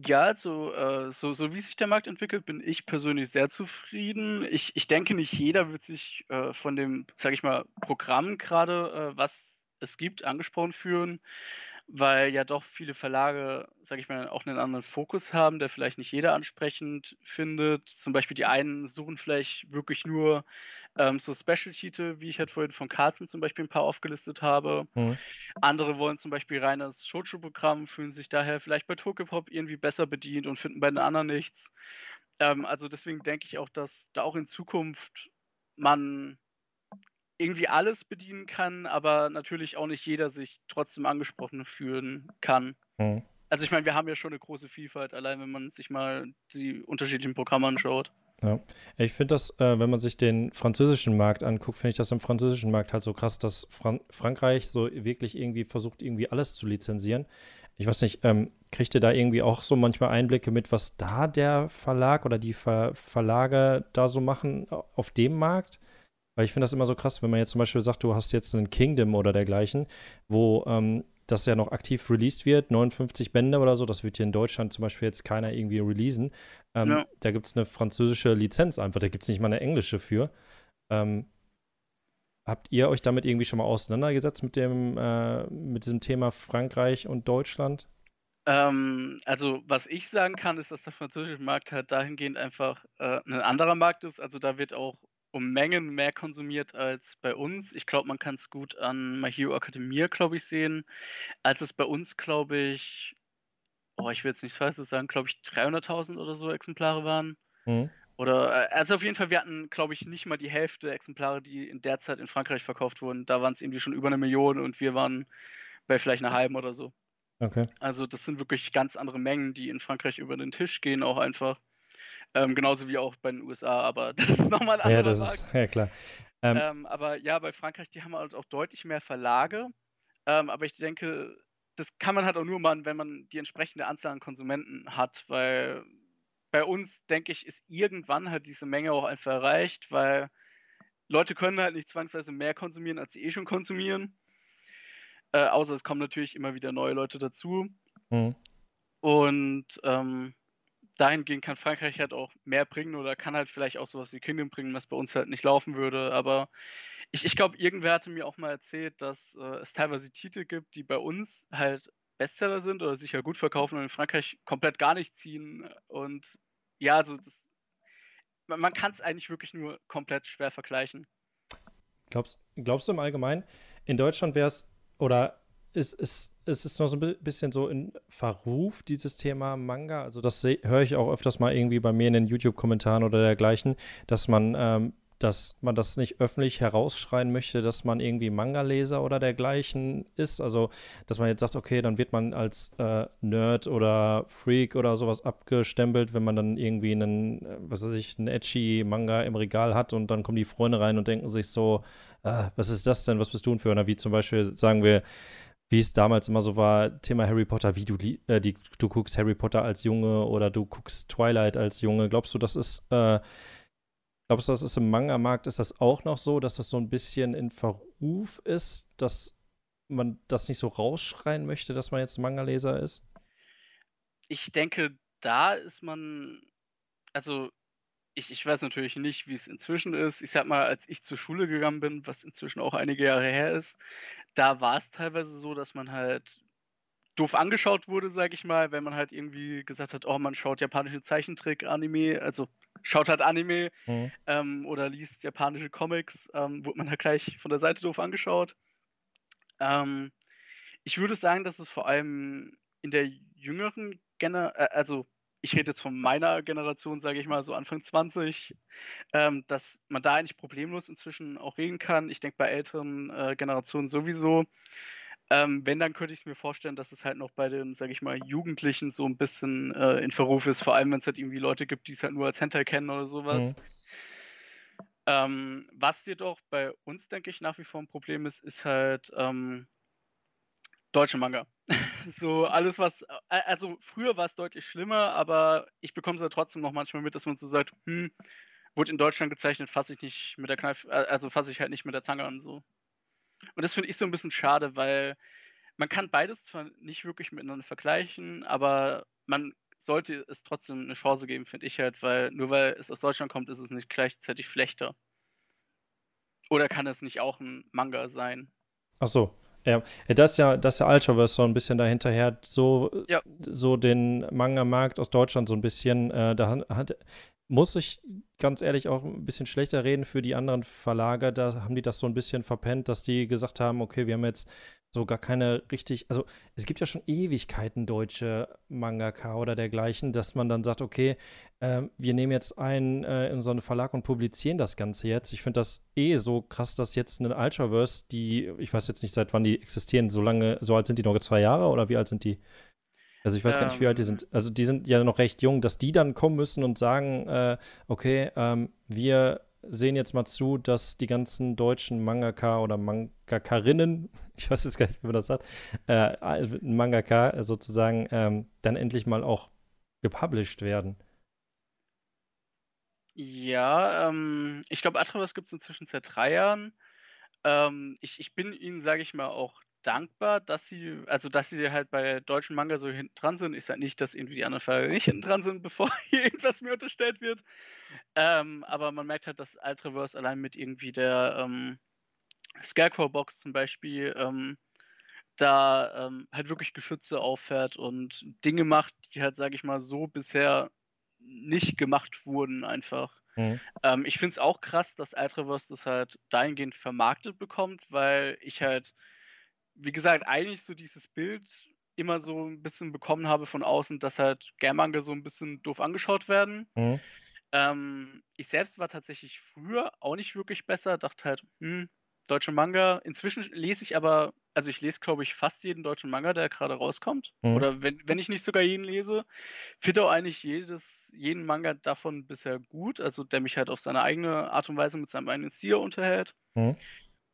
Speaker 3: Ja, also äh, so, so wie sich der Markt entwickelt, bin ich persönlich sehr zufrieden. Ich, ich denke, nicht jeder wird sich äh, von dem, sage ich mal, Programm gerade, äh, was es gibt, angesprochen fühlen, weil ja doch viele Verlage, sage ich mal, auch einen anderen Fokus haben, der vielleicht nicht jeder ansprechend findet. Zum Beispiel die einen suchen vielleicht wirklich nur ähm, so Special-Titel, wie ich halt vorhin von Carlsen zum Beispiel ein paar aufgelistet habe.
Speaker 2: mhm.
Speaker 3: Andere wollen zum Beispiel reines Shoujo-Programm, fühlen sich daher vielleicht bei Tokipop irgendwie besser bedient und finden bei den anderen nichts. Ähm, also deswegen denke ich auch, dass da auch in Zukunft man irgendwie alles bedienen kann, aber natürlich auch nicht jeder sich trotzdem angesprochen fühlen kann.
Speaker 2: Mhm.
Speaker 3: Also ich meine, wir haben ja schon eine große Vielfalt, allein wenn man sich mal die unterschiedlichen Programme anschaut.
Speaker 2: Ja, ich finde das, äh, wenn man sich den französischen Markt anguckt, finde ich das im französischen Markt halt so krass, dass Fran Frankreich so wirklich irgendwie versucht, irgendwie alles zu lizenzieren. Ich weiß nicht, ähm, kriegt ihr da irgendwie auch so manchmal Einblicke mit, was da der Verlag oder die Ver Verlage da so machen auf dem Markt? Weil ich finde das immer so krass, wenn man jetzt zum Beispiel sagt, du hast jetzt einen Kingdom oder dergleichen, wo ähm, das ja noch aktiv released wird, 59 Bände oder so, das wird hier in Deutschland zum Beispiel jetzt keiner irgendwie releasen. Ähm, ja. Da gibt es eine französische Lizenz einfach, da gibt es nicht mal eine englische für. Ähm, habt ihr euch damit irgendwie schon mal auseinandergesetzt mit dem, äh, mit diesem Thema Frankreich und Deutschland?
Speaker 3: Ähm, also, was ich sagen kann, ist, dass der französische Markt halt dahingehend einfach äh, ein anderer Markt ist. Also da wird auch um Mengen mehr konsumiert als bei uns. Ich glaube, man kann es gut an My Hero Academia, glaube ich, sehen. Als es bei uns, glaube ich, oh, ich will jetzt nichts Falsches sagen, glaube ich, 300.000 oder so Exemplare waren. Mhm. Oder, äh, also auf jeden Fall, wir hatten, glaube ich, nicht mal die Hälfte der Exemplare, die in der Zeit in Frankreich verkauft wurden. Da waren es irgendwie schon über eine Million und wir waren bei vielleicht einer halben oder so. Okay. Also das sind wirklich ganz andere Mengen, die in Frankreich über den Tisch gehen, auch einfach. Ähm, genauso wie auch bei den USA, aber das ist nochmal ein anderer
Speaker 2: ja, das Markt. Ist, ja, klar.
Speaker 3: Ähm, ähm, aber ja, bei Frankreich, die haben halt auch deutlich mehr Verlage. Ähm, aber ich denke, das kann man halt auch nur machen, wenn man die entsprechende Anzahl an Konsumenten hat, weil bei uns, denke ich, ist irgendwann halt diese Menge auch einfach erreicht, weil Leute können halt nicht zwangsweise mehr konsumieren, als sie eh schon konsumieren. Äh, außer es kommen natürlich immer wieder neue Leute dazu. Mhm. Und ähm, dahingehend kann Frankreich halt auch mehr bringen oder kann halt vielleicht auch sowas wie Kingdom bringen, was bei uns halt nicht laufen würde. Aber ich, ich glaube, irgendwer hatte mir auch mal erzählt, dass äh, es teilweise Titel gibt, die bei uns halt Bestseller sind oder sich ja gut verkaufen und in Frankreich komplett gar nicht ziehen. Und ja, also das, man, man kann es eigentlich wirklich nur komplett schwer vergleichen.
Speaker 2: Glaubst, glaubst du im Allgemeinen, in Deutschland wäre es oder ist, ist, ist es noch so ein bisschen so in Verruf, dieses Thema Manga. Also das höre ich auch öfters mal irgendwie bei mir in den YouTube-Kommentaren oder dergleichen, dass man, ähm, dass man das nicht öffentlich herausschreien möchte, dass man irgendwie Manga-Leser oder dergleichen ist. Also, dass man jetzt sagt, okay, dann wird man als äh, Nerd oder Freak oder sowas abgestempelt, wenn man dann irgendwie einen, äh, was weiß ich, einen edgy Manga im Regal hat und dann kommen die Freunde rein und denken sich so, ah, was ist das denn, was bist du denn für einer? Wie zum Beispiel, sagen wir, wie es damals immer so war, Thema Harry Potter, wie du, äh, die, du guckst Harry Potter als Junge oder du guckst Twilight als Junge. Glaubst du, das ist, äh, glaubst du, das ist im Manga-Markt, ist das auch noch so, dass das so ein bisschen in Verruf ist, dass man das nicht so rausschreien möchte, dass man jetzt Manga-Leser ist?
Speaker 3: Ich denke, da ist man, also ich, ich weiß natürlich nicht, wie es inzwischen ist. Ich sag mal, als ich zur Schule gegangen bin, was inzwischen auch einige Jahre her ist, da war es teilweise so, dass man halt doof angeschaut wurde, sag ich mal, wenn man halt irgendwie gesagt hat, oh, man schaut japanische Zeichentrick-Anime, also schaut halt Anime mhm. ähm, oder liest japanische Comics, ähm, wurde man halt gleich von der Seite doof angeschaut. Ähm, ich würde sagen, dass es vor allem in der jüngeren Generation, äh, also ich rede jetzt von meiner Generation, sage ich mal, so Anfang 20, ähm, dass man da eigentlich problemlos inzwischen auch reden kann. Ich denke bei älteren äh, Generationen sowieso. Ähm, wenn, dann könnte ich mir vorstellen, dass es halt noch bei den, sage ich mal, Jugendlichen so ein bisschen äh, in Verruf ist, vor allem wenn es halt irgendwie Leute gibt, die es halt nur als Hentai kennen oder sowas. Mhm. Ähm, was jedoch bei uns, denke ich, nach wie vor ein Problem ist, ist halt ähm, deutsche Manga. so alles, was. Äh, also früher war es deutlich schlimmer, aber ich bekomme es ja trotzdem noch manchmal mit, dass man so sagt, hm, wurde in Deutschland gezeichnet, fasse ich nicht mit der Kneif, äh, also fasse ich halt nicht mit der Zange an so. Und das finde ich so ein bisschen schade, weil man kann beides zwar nicht wirklich miteinander vergleichen, aber man sollte es trotzdem eine Chance geben, finde ich halt, weil nur weil es aus Deutschland kommt, ist es nicht gleichzeitig schlechter. Oder kann es nicht auch ein Manga sein?
Speaker 2: Ach so, ja, das ist ja, das ist ja Ultraverse so ein bisschen dahinterher, so, ja. so den Manga-Markt aus Deutschland so ein bisschen, äh, da hat, muss ich ganz ehrlich auch ein bisschen schlechter reden für die anderen Verlage. Da haben die das so ein bisschen verpennt, dass die gesagt haben, okay, wir haben jetzt so gar keine richtig, also es gibt ja schon Ewigkeiten deutsche Mangaka oder dergleichen, dass man dann sagt, okay, äh, wir nehmen jetzt einen äh, in so einen Verlag und publizieren das Ganze jetzt. Ich finde das eh so krass, dass jetzt eine Ultraverse, die, ich weiß jetzt nicht, seit wann die existieren, so lange, so alt sind die noch zwei Jahre oder wie alt sind die? Also ich weiß gar nicht, wie alt die
Speaker 3: Ähm,
Speaker 2: sind. Also die sind ja noch recht jung, dass die dann kommen müssen und sagen, äh, okay, ähm, wir sehen jetzt mal zu, dass die ganzen deutschen Mangaka oder Mangakarinnen, ich weiß jetzt gar nicht, wie man das sagt, äh, Mangaka sozusagen, ähm, dann endlich mal auch gepublished werden.
Speaker 3: Ja, ähm, ich glaube, Atreus gibt es inzwischen seit drei Jahren. Ähm, ich, ich bin ihnen, sage ich mal, auch dankbar, dass sie, also dass sie halt bei deutschen Manga so hinten dran sind. Ich sage nicht, dass irgendwie die anderen Verlage nicht hinten dran sind, bevor hier irgendwas mir unterstellt wird. Ähm, aber man merkt halt, dass Ultraverse allein mit irgendwie der ähm, Scarecrow-Box zum Beispiel ähm, da ähm, halt wirklich Geschütze auffährt und Dinge macht, die halt, sage ich mal, so bisher nicht gemacht wurden einfach.
Speaker 2: Mhm.
Speaker 3: Ähm, ich finde es auch krass, dass Ultraverse das halt dahingehend vermarktet bekommt, weil ich halt, wie gesagt, eigentlich so dieses Bild immer so ein bisschen bekommen habe von außen, dass halt Germanga so ein bisschen doof angeschaut werden.
Speaker 2: Mhm.
Speaker 3: Ähm, ich selbst war tatsächlich früher auch nicht wirklich besser, dachte halt, hm, deutsche Manga. Inzwischen lese ich aber, also ich lese, glaube ich, fast jeden deutschen Manga, der gerade rauskommt.
Speaker 2: Mhm.
Speaker 3: Oder wenn, wenn ich nicht sogar jeden lese, finde auch eigentlich jedes, jeden Manga davon bisher gut, also der mich halt auf seine eigene Art und Weise mit seinem eigenen Stil unterhält.
Speaker 2: Mhm.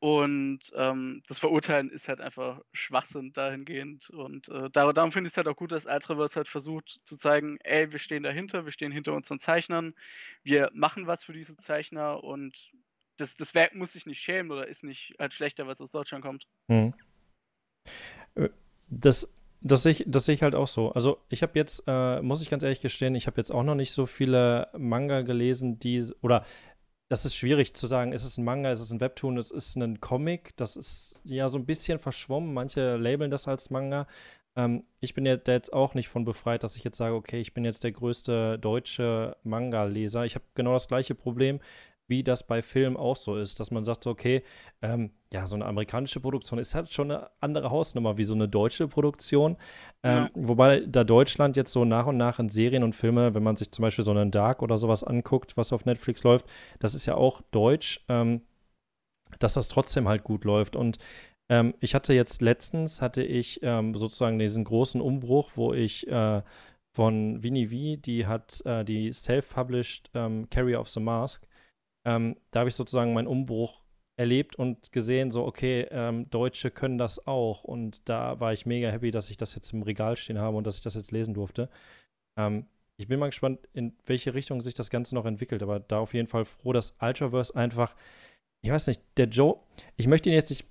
Speaker 3: Und ähm, das Verurteilen ist halt einfach Schwachsinn dahingehend. Und äh, dar darum finde ich es halt auch gut, dass Ultraverse halt versucht zu zeigen, ey, wir stehen dahinter, wir stehen hinter unseren Zeichnern, wir machen was für diese Zeichner und das, das Werk muss sich nicht schämen oder ist nicht halt schlechter, weil es aus Deutschland kommt.
Speaker 2: Äh, Das, das sehe ich, sehe ich halt auch so. Also ich habe jetzt, äh, muss ich ganz ehrlich gestehen, ich habe jetzt auch noch nicht so viele Manga gelesen, die, oder das ist schwierig zu sagen, ist es ein Manga, ist es ein Webtoon, ist es ein Comic, das ist ja so ein bisschen verschwommen, manche labeln das als Manga. Ähm, ich bin ja jetzt auch nicht von befreit, dass ich jetzt sage, okay, ich bin jetzt der größte deutsche Manga-Leser. Ich habe genau das gleiche Problem, wie das bei Filmen auch so ist, dass man sagt, okay, ähm, ja, so eine amerikanische Produktion ist halt schon eine andere Hausnummer wie so eine deutsche Produktion. Ähm,
Speaker 3: Ja.
Speaker 2: Wobei da Deutschland jetzt so nach und nach in Serien und Filme, wenn man sich zum Beispiel so einen Dark oder sowas anguckt, was auf Netflix läuft, das ist ja auch deutsch, ähm, dass das trotzdem halt gut läuft. Und ähm, ich hatte jetzt letztens, hatte ich ähm, sozusagen diesen großen Umbruch, wo ich äh, von Winnie V, die hat äh, die self-published ähm, Carrier of the Mask, ähm, da habe ich sozusagen meinen Umbruch erlebt und gesehen, so, okay, ähm, Deutsche können das auch. Und da war ich mega happy, dass ich das jetzt im Regal stehen habe und dass ich das jetzt lesen durfte. Ähm, ich bin mal gespannt, in welche Richtung sich das Ganze noch entwickelt, aber da auf jeden Fall froh, dass Ultraverse einfach, ich weiß nicht, der Joe, ich möchte ihn jetzt nicht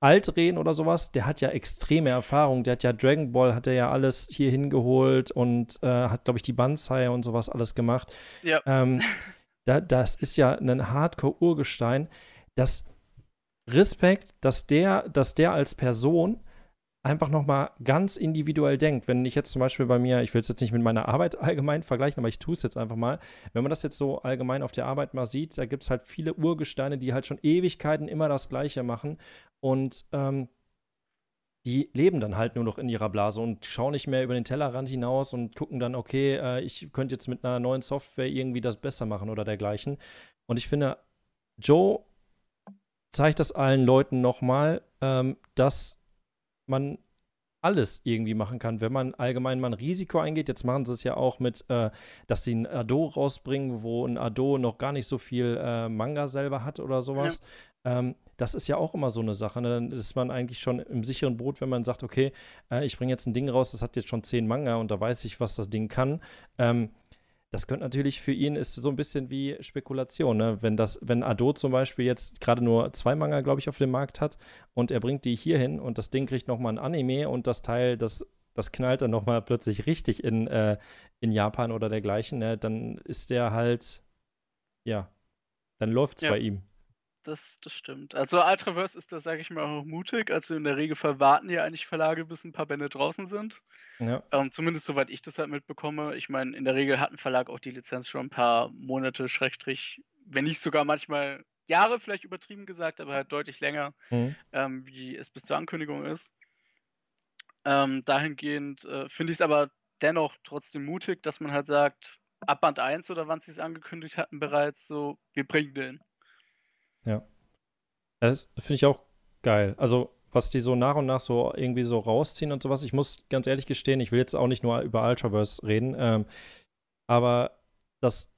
Speaker 2: alt reden oder sowas, der hat ja extreme Erfahrung, der hat ja Dragon Ball, hat er ja alles hier hingeholt und äh, hat, glaube ich, die Banzai und sowas alles gemacht.
Speaker 3: Ja.
Speaker 2: Ähm, da, das ist ja ein Hardcore-Urgestein. Das Respekt, dass der, dass der als Person einfach noch mal ganz individuell denkt. Wenn ich jetzt zum Beispiel bei mir, ich will es jetzt nicht mit meiner Arbeit allgemein vergleichen, aber ich tue es jetzt einfach mal. Wenn man das jetzt so allgemein auf der Arbeit mal sieht, da gibt es halt viele Urgesteine, die halt schon Ewigkeiten immer das Gleiche machen und ähm, die leben dann halt nur noch in ihrer Blase und schauen nicht mehr über den Tellerrand hinaus und gucken dann, okay, äh, ich könnte jetzt mit einer neuen Software irgendwie das besser machen oder dergleichen. Und ich finde, Joe zeigt das allen Leuten nochmal, ähm, dass man alles irgendwie machen kann, wenn man allgemein mal ein Risiko eingeht. Jetzt machen sie es ja auch mit, äh, dass sie ein Ado rausbringen, wo ein Ado noch gar nicht so viel äh, Manga selber hat oder sowas. Ähm, das ist ja auch immer so eine Sache. Ne? Dann ist man eigentlich schon im sicheren Boot, wenn man sagt, okay, äh, ich bringe jetzt ein Ding raus, das hat jetzt schon zehn Manga und da weiß ich, was das Ding kann. Ähm, das könnte natürlich für ihn ist so ein bisschen wie Spekulation, ne? Wenn das, wenn Ado zum Beispiel jetzt gerade nur zwei Manga, glaube ich, auf dem Markt hat und er bringt die hier hin und das Ding kriegt nochmal ein Anime und das Teil, das, das knallt dann nochmal plötzlich richtig in, äh, in Japan oder dergleichen, ne? Dann ist der halt, ja, dann läuft's
Speaker 3: Ja.
Speaker 2: bei ihm.
Speaker 3: Das, das stimmt. Also Ultraverse ist da, sage ich mal, auch mutig. Also in der Regel warten ja eigentlich Verlage, bis ein paar Bände draußen sind.
Speaker 2: Ja.
Speaker 3: Ähm, zumindest soweit ich das halt mitbekomme. Ich meine, in der Regel hat ein Verlag auch die Lizenz schon ein paar Monate, Schrägstrich, wenn nicht sogar manchmal Jahre vielleicht übertrieben gesagt, aber halt deutlich länger,
Speaker 2: Mhm.
Speaker 3: ähm, wie es bis zur Ankündigung ist. Ähm, dahingehend äh, finde ich es aber dennoch trotzdem mutig, dass man halt sagt, ab Band 1 oder wann sie es angekündigt hatten bereits, so, wir bringen den.
Speaker 2: Ja. Das finde ich auch geil. Also was die so nach und nach so irgendwie so rausziehen und sowas. Ich muss ganz ehrlich gestehen, ich will jetzt auch nicht nur über Ultraverse reden, ähm, aber das,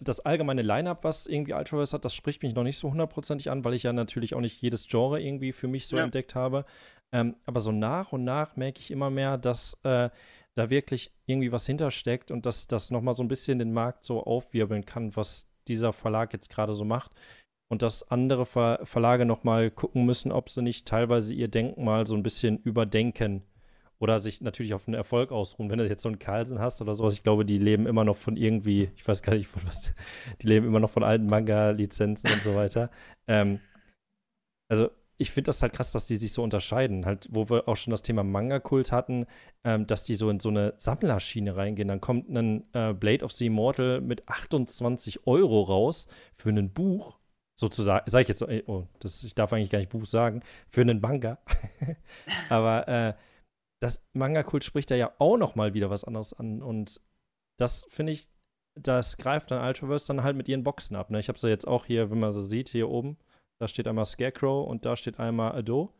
Speaker 2: das allgemeine Line-Up, was irgendwie Ultraverse hat, das spricht mich noch nicht so hundertprozentig an, weil ich ja natürlich auch nicht jedes Genre irgendwie für mich so ja. entdeckt habe. Ähm, aber so nach und nach merke ich immer mehr, dass äh, da wirklich irgendwie was hintersteckt und dass das nochmal so ein bisschen den Markt so aufwirbeln kann, was dieser Verlag jetzt gerade so macht. Und dass andere Ver Verlage nochmal gucken müssen, ob sie nicht teilweise ihr Denken mal so ein bisschen überdenken oder sich natürlich auf einen Erfolg ausruhen. Wenn du jetzt so einen Carlsen hast oder sowas, ich glaube, die leben immer noch von irgendwie, ich weiß gar nicht von was, die leben immer noch von alten Manga-Lizenzen und so weiter. Ähm, also ich finde das halt krass, dass die sich so unterscheiden. Halt, wo wir auch schon das Thema Manga-Kult hatten, ähm, dass die so in so eine Sammlerschiene reingehen. Dann kommt ein äh, Blade of the Immortal mit 28 Euro raus für ein Buch, sozusagen, sag ich jetzt, oh, das, ich darf eigentlich gar nicht Buch sagen, für einen Manga. Aber äh, das Manga-Kult spricht da ja auch noch mal wieder was anderes an. Und das finde ich, das greift dann Ultraverse dann halt mit ihren Boxen ab. Ne? Ich habe sie jetzt auch hier, wenn man sie sieht, hier oben. Da steht einmal Scarecrow und da steht einmal Ado.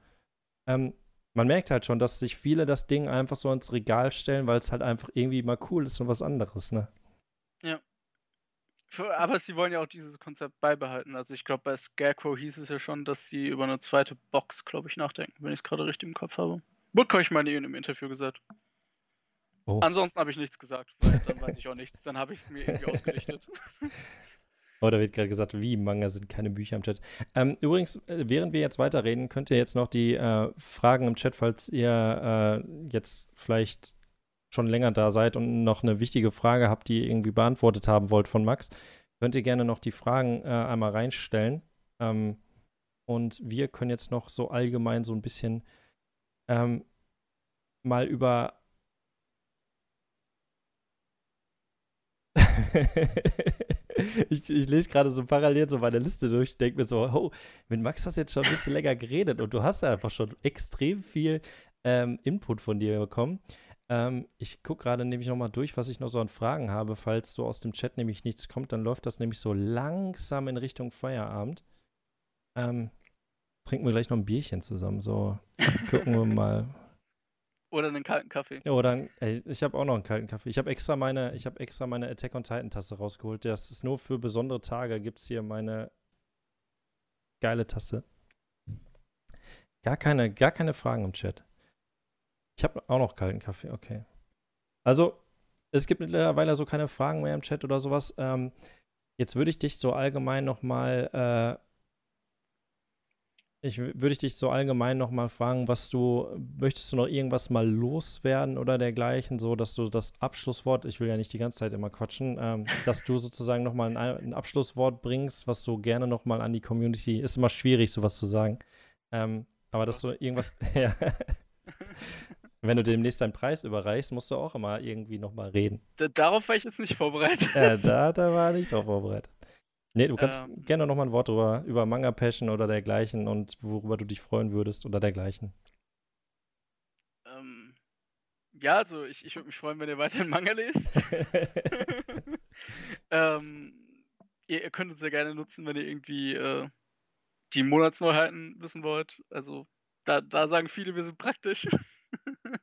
Speaker 2: Ähm, man merkt halt schon, dass sich viele das Ding einfach so ins Regal stellen, weil es halt einfach irgendwie mal cool ist und was anderes, ne?
Speaker 3: Ja. Für, aber sie wollen ja auch dieses Konzept beibehalten. Also ich glaube, bei Scarecrow hieß es ja schon, dass sie über eine zweite Box, glaube ich, nachdenken, wenn ich es gerade richtig im Kopf habe. Woodcock ich meine in einem Interview gesagt. Oh. Ansonsten habe ich nichts gesagt, weil dann weiß ich auch nichts. Dann habe ich es mir irgendwie ausgerichtet.
Speaker 2: Oh, da wird gerade gesagt, wie Manga sind keine Bücher im Chat. Ähm, übrigens, äh, während wir jetzt weiterreden, könnt ihr jetzt noch die äh, Fragen im Chat, falls ihr äh, jetzt vielleicht schon länger da seid und noch eine wichtige Frage habt, die ihr irgendwie beantwortet haben wollt von Max, könnt ihr gerne noch die Fragen äh, einmal reinstellen. Ähm, und wir können jetzt noch so allgemein so ein bisschen ähm, mal über ich, ich, lese gerade so parallel so meine Liste durch, denke mir so, oh, mit Max hast du jetzt schon ein bisschen länger geredet und du hast ja einfach schon extrem viel ähm, Input von dir bekommen. Ähm, ich gucke gerade nämlich nochmal durch, was ich noch so an Fragen habe. Falls so aus dem Chat nämlich nichts kommt, dann läuft das nämlich so langsam in Richtung Feierabend. Ähm, trinken wir gleich noch ein Bierchen zusammen. So, gucken wir mal.
Speaker 3: Oder einen kalten Kaffee.
Speaker 2: Ja, oder ey, ich habe auch noch einen kalten Kaffee. Ich habe extra meine, ich habe extra meine Attack on Titan Tasse rausgeholt. Das ist nur für besondere Tage. Gibt es hier meine geile Tasse. Gar keine, gar keine Fragen im Chat. Ich habe auch noch kalten Kaffee. Okay. Also es gibt mittlerweile so keine Fragen mehr im Chat oder sowas. Ähm, jetzt würde ich dich so allgemein noch mal äh, ich würde dich so allgemein noch mal fragen, was du, möchtest du noch irgendwas mal loswerden oder dergleichen, so dass du das Abschlusswort, ich will ja nicht die ganze Zeit immer quatschen, ähm, dass du sozusagen noch mal ein, ein, Abschlusswort bringst, was du gerne noch mal an die Community, ist immer schwierig, sowas zu sagen, ähm, aber dass du irgendwas, ja, wenn du demnächst deinen Preis überreichst, musst du auch immer irgendwie noch mal reden.
Speaker 3: Darauf war ich jetzt nicht vorbereitet.
Speaker 2: Ja, da, da war ich drauf vorbereitet. Nee, du kannst ähm, gerne noch mal ein Wort drüber, über Manga Passion oder dergleichen und worüber du dich freuen würdest oder dergleichen.
Speaker 3: Ähm, ja, also ich, ich würde mich freuen, wenn ihr weiterhin Manga lest. ähm, ihr, ihr, könnt uns ja gerne nutzen, wenn ihr irgendwie äh, die Monatsneuheiten wissen wollt. Also da, da sagen viele, wir sind praktisch.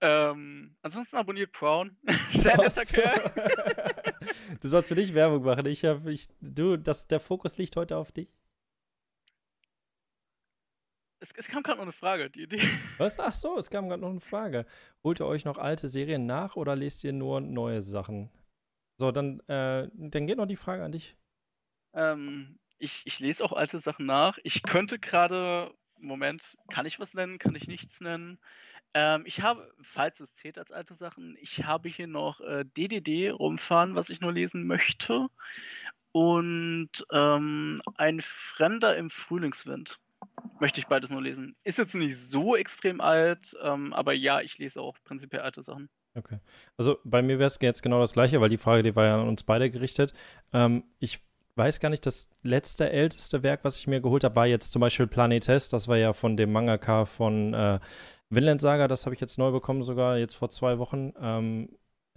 Speaker 3: ähm, ansonsten abonniert Brown. Sehr netter Kerl.
Speaker 2: Du sollst für dich Werbung machen. Ich hab, ich, du, das, der Fokus liegt heute auf dich.
Speaker 3: Es, es kam gerade noch eine Frage, die Idee.
Speaker 2: Was? Ach so, es kam gerade noch eine Frage. Holt ihr euch noch alte Serien nach oder lest ihr nur neue Sachen? So, dann, äh, dann geht noch die Frage an dich.
Speaker 3: Ähm, ich, ich lese auch alte Sachen nach. Ich könnte gerade, Moment, kann ich was nennen, kann ich nichts nennen? Ähm, ich habe, falls es zählt als alte Sachen, ich habe hier noch äh, DDD rumfahren, was ich nur lesen möchte. Und ähm, Ein Fremder im Frühlingswind. Möchte ich beides nur lesen. Ist jetzt nicht so extrem alt, ähm, aber ja, ich lese auch prinzipiell alte Sachen.
Speaker 2: Okay. Also bei mir wäre es jetzt genau das Gleiche, weil die Frage, die war ja an uns beide gerichtet. Ähm, ich weiß gar nicht, das letzte älteste Werk, was ich mir geholt habe, war jetzt zum Beispiel Planetes. Das war ja von dem Mangaka von äh, Vinland Saga, das habe ich jetzt neu bekommen, sogar jetzt vor zwei Wochen. Ähm,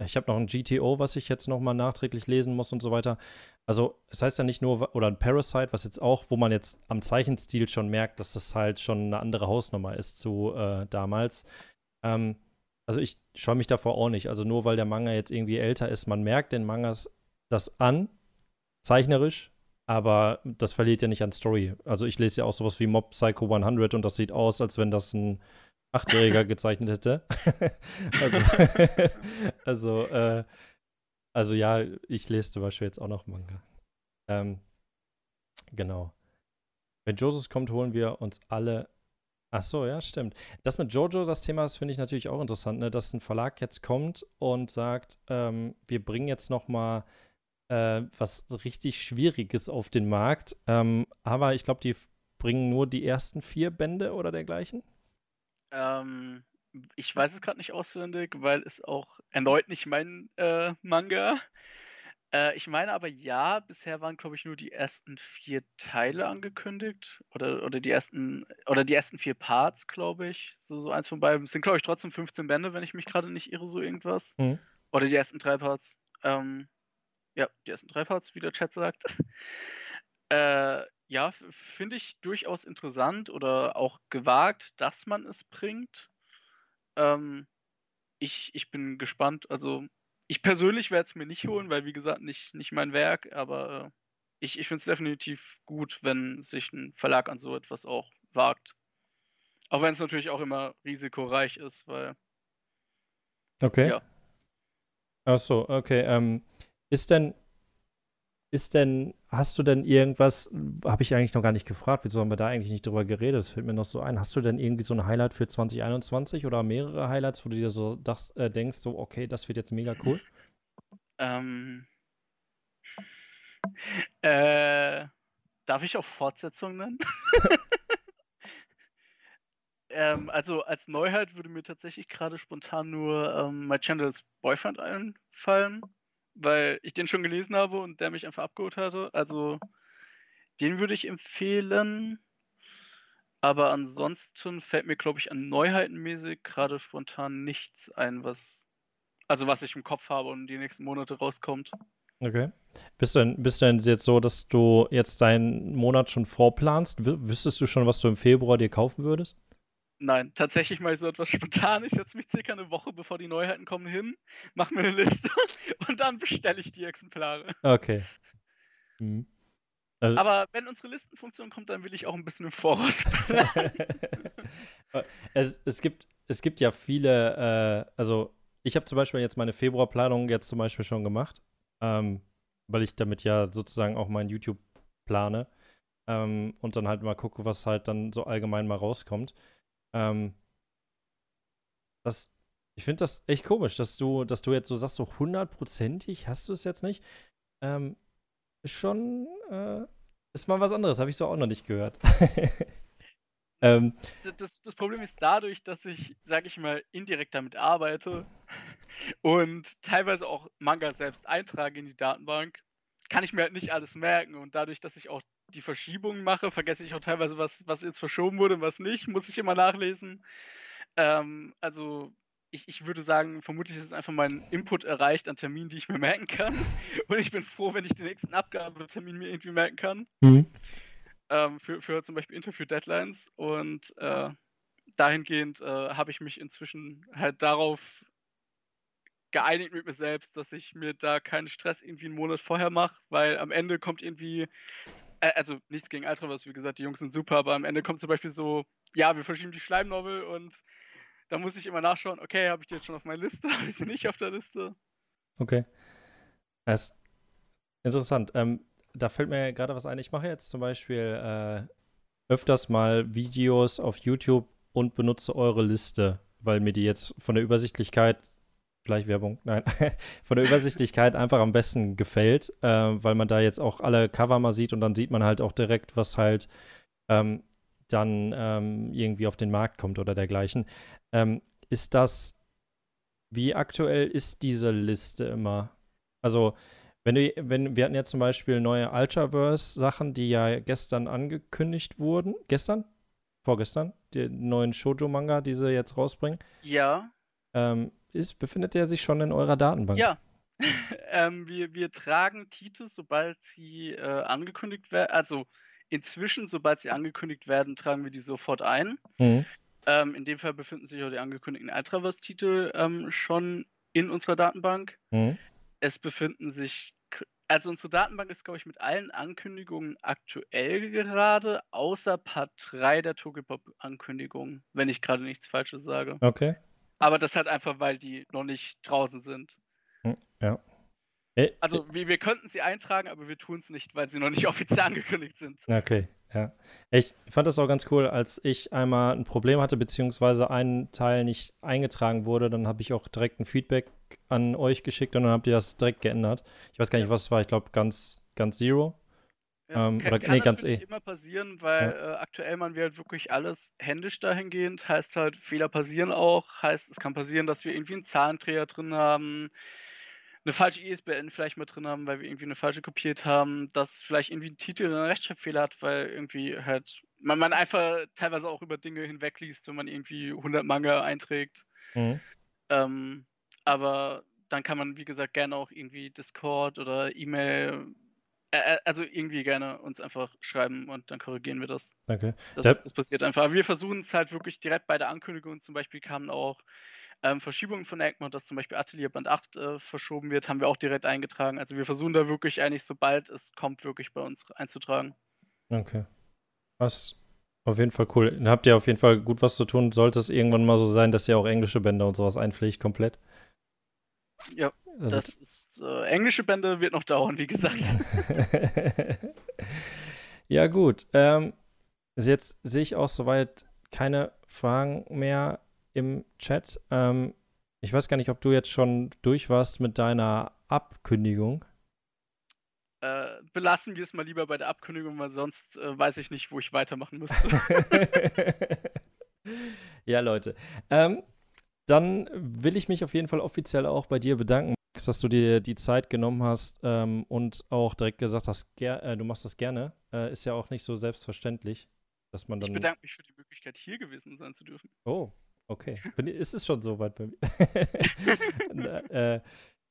Speaker 2: ich habe noch ein GTO, was ich jetzt nochmal nachträglich lesen muss und so weiter. Also, es heißt ja nicht nur, oder ein Parasite, was jetzt auch, wo man jetzt am Zeichenstil schon merkt, dass das halt schon eine andere Hausnummer ist zu äh, damals. Ähm, also, ich scheue mich davor auch nicht. Also, nur weil der Manga jetzt irgendwie älter ist, man merkt den Mangas das an, zeichnerisch, aber das verliert ja nicht an Story. Also, ich lese ja auch sowas wie Mob Psycho 100 und das sieht aus, als wenn das ein Achtjähriger gezeichnet hätte. also, also, äh, also, ja, ich lese zum Beispiel jetzt auch noch Manga. Ähm, genau. Wenn Joseph kommt, holen wir uns alle. Ach so, ja, stimmt. Das mit Jojo, das Thema, das finde ich natürlich auch interessant, ne? dass ein Verlag jetzt kommt und sagt, ähm, wir bringen jetzt noch mal äh, was richtig Schwieriges auf den Markt. Ähm, aber ich glaube, die bringen nur die ersten vier Bände oder dergleichen.
Speaker 3: Ähm, ich weiß es gerade nicht auswendig, weil es auch erneut nicht mein äh, Manga. Äh, ich meine aber ja, bisher waren, glaube ich, nur die ersten vier Teile angekündigt. Oder, oder die ersten, oder die ersten vier Parts, glaube ich. So, so eins von beiden. Es sind, glaube ich, trotzdem 15 Bände, wenn ich mich gerade nicht irre, so irgendwas. Mhm. Oder die ersten drei Parts. Ähm, ja, die ersten drei Parts, wie der Chat sagt. äh, ja, finde ich durchaus interessant oder auch gewagt, dass man es bringt. Ähm, ich, ich bin gespannt. Also, ich persönlich werde es mir nicht holen, weil, wie gesagt, nicht, nicht mein Werk, aber äh, ich, ich finde es definitiv gut, wenn sich ein Verlag an so etwas auch wagt. Auch wenn es natürlich auch immer risikoreich ist, weil.
Speaker 2: Okay. Ja. Ach so, okay. Ähm, ist denn ist denn, hast du denn irgendwas, habe ich eigentlich noch gar nicht gefragt, wieso haben wir da eigentlich nicht drüber geredet? Das fällt mir noch so ein. Hast du denn irgendwie so ein Highlight für 2021 oder mehrere Highlights, wo du dir so das, äh, denkst, so, okay, das wird jetzt mega cool?
Speaker 3: Ähm. Äh, darf ich auch Fortsetzungen nennen? ähm, also als Neuheit würde mir tatsächlich gerade spontan nur ähm, My Channel's Boyfriend einfallen weil ich den schon gelesen habe und der mich einfach abgeholt hatte. Also den würde ich empfehlen. Aber ansonsten fällt mir, glaube ich, an Neuheitenmäßig gerade spontan nichts ein, was also was ich im Kopf habe und die nächsten Monate rauskommt.
Speaker 2: Okay. Bist du, denn, bist du denn jetzt so, dass du jetzt deinen Monat schon vorplanst? Wüsstest du schon, was du im Februar dir kaufen würdest?
Speaker 3: Nein, tatsächlich mal so etwas spontan. Ich setze mich circa eine Woche, bevor die Neuheiten kommen, hin, mache mir eine Liste und dann bestelle ich die Exemplare.
Speaker 2: Okay.
Speaker 3: Mhm. Also Aber wenn unsere Listenfunktion kommt, dann will ich auch ein bisschen im Voraus planen.
Speaker 2: es, es, gibt, es gibt ja viele, äh, also ich habe zum Beispiel jetzt meine Februarplanung jetzt zum Beispiel schon gemacht, ähm, weil ich damit ja sozusagen auch mein YouTube plane ähm, und dann halt mal gucke, was halt dann so allgemein mal rauskommt. Ähm, das, ich finde das echt komisch, dass du, dass du jetzt so sagst, so hundertprozentig hast du es jetzt nicht. Ähm, ist schon, äh, ist mal was anderes, habe ich so auch noch nicht gehört.
Speaker 3: ähm, das, das, Problem ist dadurch, dass ich, sage ich mal, indirekt damit arbeite und teilweise auch Manga selbst eintrage in die Datenbank, kann ich mir halt nicht alles merken. Und dadurch, dass ich auch die Verschiebungen mache, vergesse ich auch teilweise, was, was jetzt verschoben wurde und was nicht. Muss ich immer nachlesen. Ähm, also ich, ich würde sagen, vermutlich ist es einfach mein Input erreicht an Terminen, die ich mir merken kann. Und ich bin froh, wenn ich den nächsten Abgabetermin mir irgendwie merken kann. Mhm. Ähm, für, für zum Beispiel Interview-Deadlines. Und äh, dahingehend äh, habe ich mich inzwischen halt darauf geeinigt mit mir selbst, dass ich mir da keinen Stress irgendwie einen Monat vorher mache, weil am Ende kommt irgendwie also nichts gegen Ultraverse, wie gesagt, die Jungs sind super, aber am Ende kommt zum Beispiel so, ja, wir verschieben die Schleimnovel und da muss ich immer nachschauen, okay, habe ich die jetzt schon auf meiner Liste, habe ich sie nicht auf der Liste?
Speaker 2: Okay. Das ist interessant. Ähm, da fällt mir gerade was ein. Ich mache jetzt zum Beispiel äh, öfters mal Videos auf YouTube und benutze eure Liste, weil mir die jetzt von der Übersichtlichkeit Gleichwerbung, nein, von der Übersichtlichkeit einfach am besten gefällt, äh, weil man da jetzt auch alle Cover mal sieht und dann sieht man halt auch direkt, was halt ähm, dann ähm, irgendwie auf den Markt kommt oder dergleichen. Ähm, ist das, wie aktuell ist diese Liste immer? Also, wenn du, wenn, wir hatten ja zum Beispiel neue Ultraverse-Sachen, die ja gestern angekündigt wurden. Gestern? Vorgestern? Die neuen Shoujo-Manga, die sie jetzt rausbringen.
Speaker 3: Ja.
Speaker 2: Ähm, ist, befindet er sich schon in eurer Datenbank?
Speaker 3: Ja. ähm, wir, wir tragen Titel, sobald sie äh, angekündigt werden. Also inzwischen, sobald sie angekündigt werden, tragen wir die sofort ein. Mhm. Ähm, in dem Fall befinden sich auch die angekündigten Altraverse-Titel ähm, schon in unserer Datenbank. Mhm. Es befinden sich, also unsere Datenbank ist, glaube ich, mit allen Ankündigungen aktuell gerade, außer Part 3 der Togelpop-Ankündigung, wenn ich gerade nichts Falsches sage.
Speaker 2: Okay.
Speaker 3: Aber das halt einfach, weil die noch nicht draußen sind.
Speaker 2: Hm, ja.
Speaker 3: Äh, also wir, wir könnten sie eintragen, aber wir tun es nicht, weil sie noch nicht offiziell angekündigt sind.
Speaker 2: Okay, ja. Ich fand das auch ganz cool, als ich einmal ein Problem hatte, beziehungsweise ein Teil nicht eingetragen wurde, dann habe ich auch direkt ein Feedback an euch geschickt und dann habt ihr das direkt geändert. Ich weiß gar nicht, was es war, ich glaube ganz, ganz Zero.
Speaker 3: Ja, ähm, kann, oder, kann nee, ganz eh. immer passieren, weil ja. äh, aktuell man wir halt wirklich alles händisch dahingehend. Heißt halt, Fehler passieren auch. Heißt, es kann passieren, dass wir irgendwie einen Zahlendreher drin haben, eine falsche ISBN vielleicht mit drin haben, weil wir irgendwie eine falsche kopiert haben, dass vielleicht irgendwie ein Titel einen Rechtschreibfehler hat, weil irgendwie halt man, man einfach teilweise auch über Dinge hinwegliest, wenn man irgendwie 100 Manga einträgt. Mhm. Ähm, aber dann kann man, wie gesagt, gerne auch irgendwie Discord oder E-Mail, also irgendwie gerne uns einfach schreiben und dann korrigieren wir das.
Speaker 2: Danke.
Speaker 3: Das, das passiert einfach. Aber wir versuchen es halt wirklich direkt bei der Ankündigung. Zum Beispiel kamen auch ähm, Verschiebungen von Egmont, dass zum Beispiel Atelier Band 8 äh, verschoben wird, haben wir auch direkt eingetragen. Also wir versuchen da wirklich eigentlich, sobald es kommt, wirklich bei uns einzutragen.
Speaker 2: Okay. Was auf jeden Fall cool. Dann habt ihr auf jeden Fall gut was zu tun. Sollte es irgendwann mal so sein, dass ihr auch englische Bänder und sowas einpflegt, komplett?
Speaker 3: Ja, das ist äh, englische Bände wird noch dauern, wie gesagt.
Speaker 2: ja, gut. Ähm, also jetzt sehe ich auch soweit keine Fragen mehr im Chat. Ähm, ich weiß gar nicht, ob du jetzt schon durch warst mit deiner Abkündigung.
Speaker 3: Äh, belassen wir es mal lieber bei der Abkündigung, weil sonst äh, weiß ich nicht, wo ich weitermachen müsste.
Speaker 2: ja, Leute. Ähm, dann will ich mich auf jeden Fall offiziell auch bei dir bedanken, dass du dir die Zeit genommen hast ähm, und auch direkt gesagt hast, äh, du machst das gerne. Äh, ist ja auch nicht so selbstverständlich, dass man dann. Ich
Speaker 3: bedanke mich für die Möglichkeit, hier gewesen sein zu dürfen.
Speaker 2: Oh, Okay, ist es schon so weit bei mir? äh,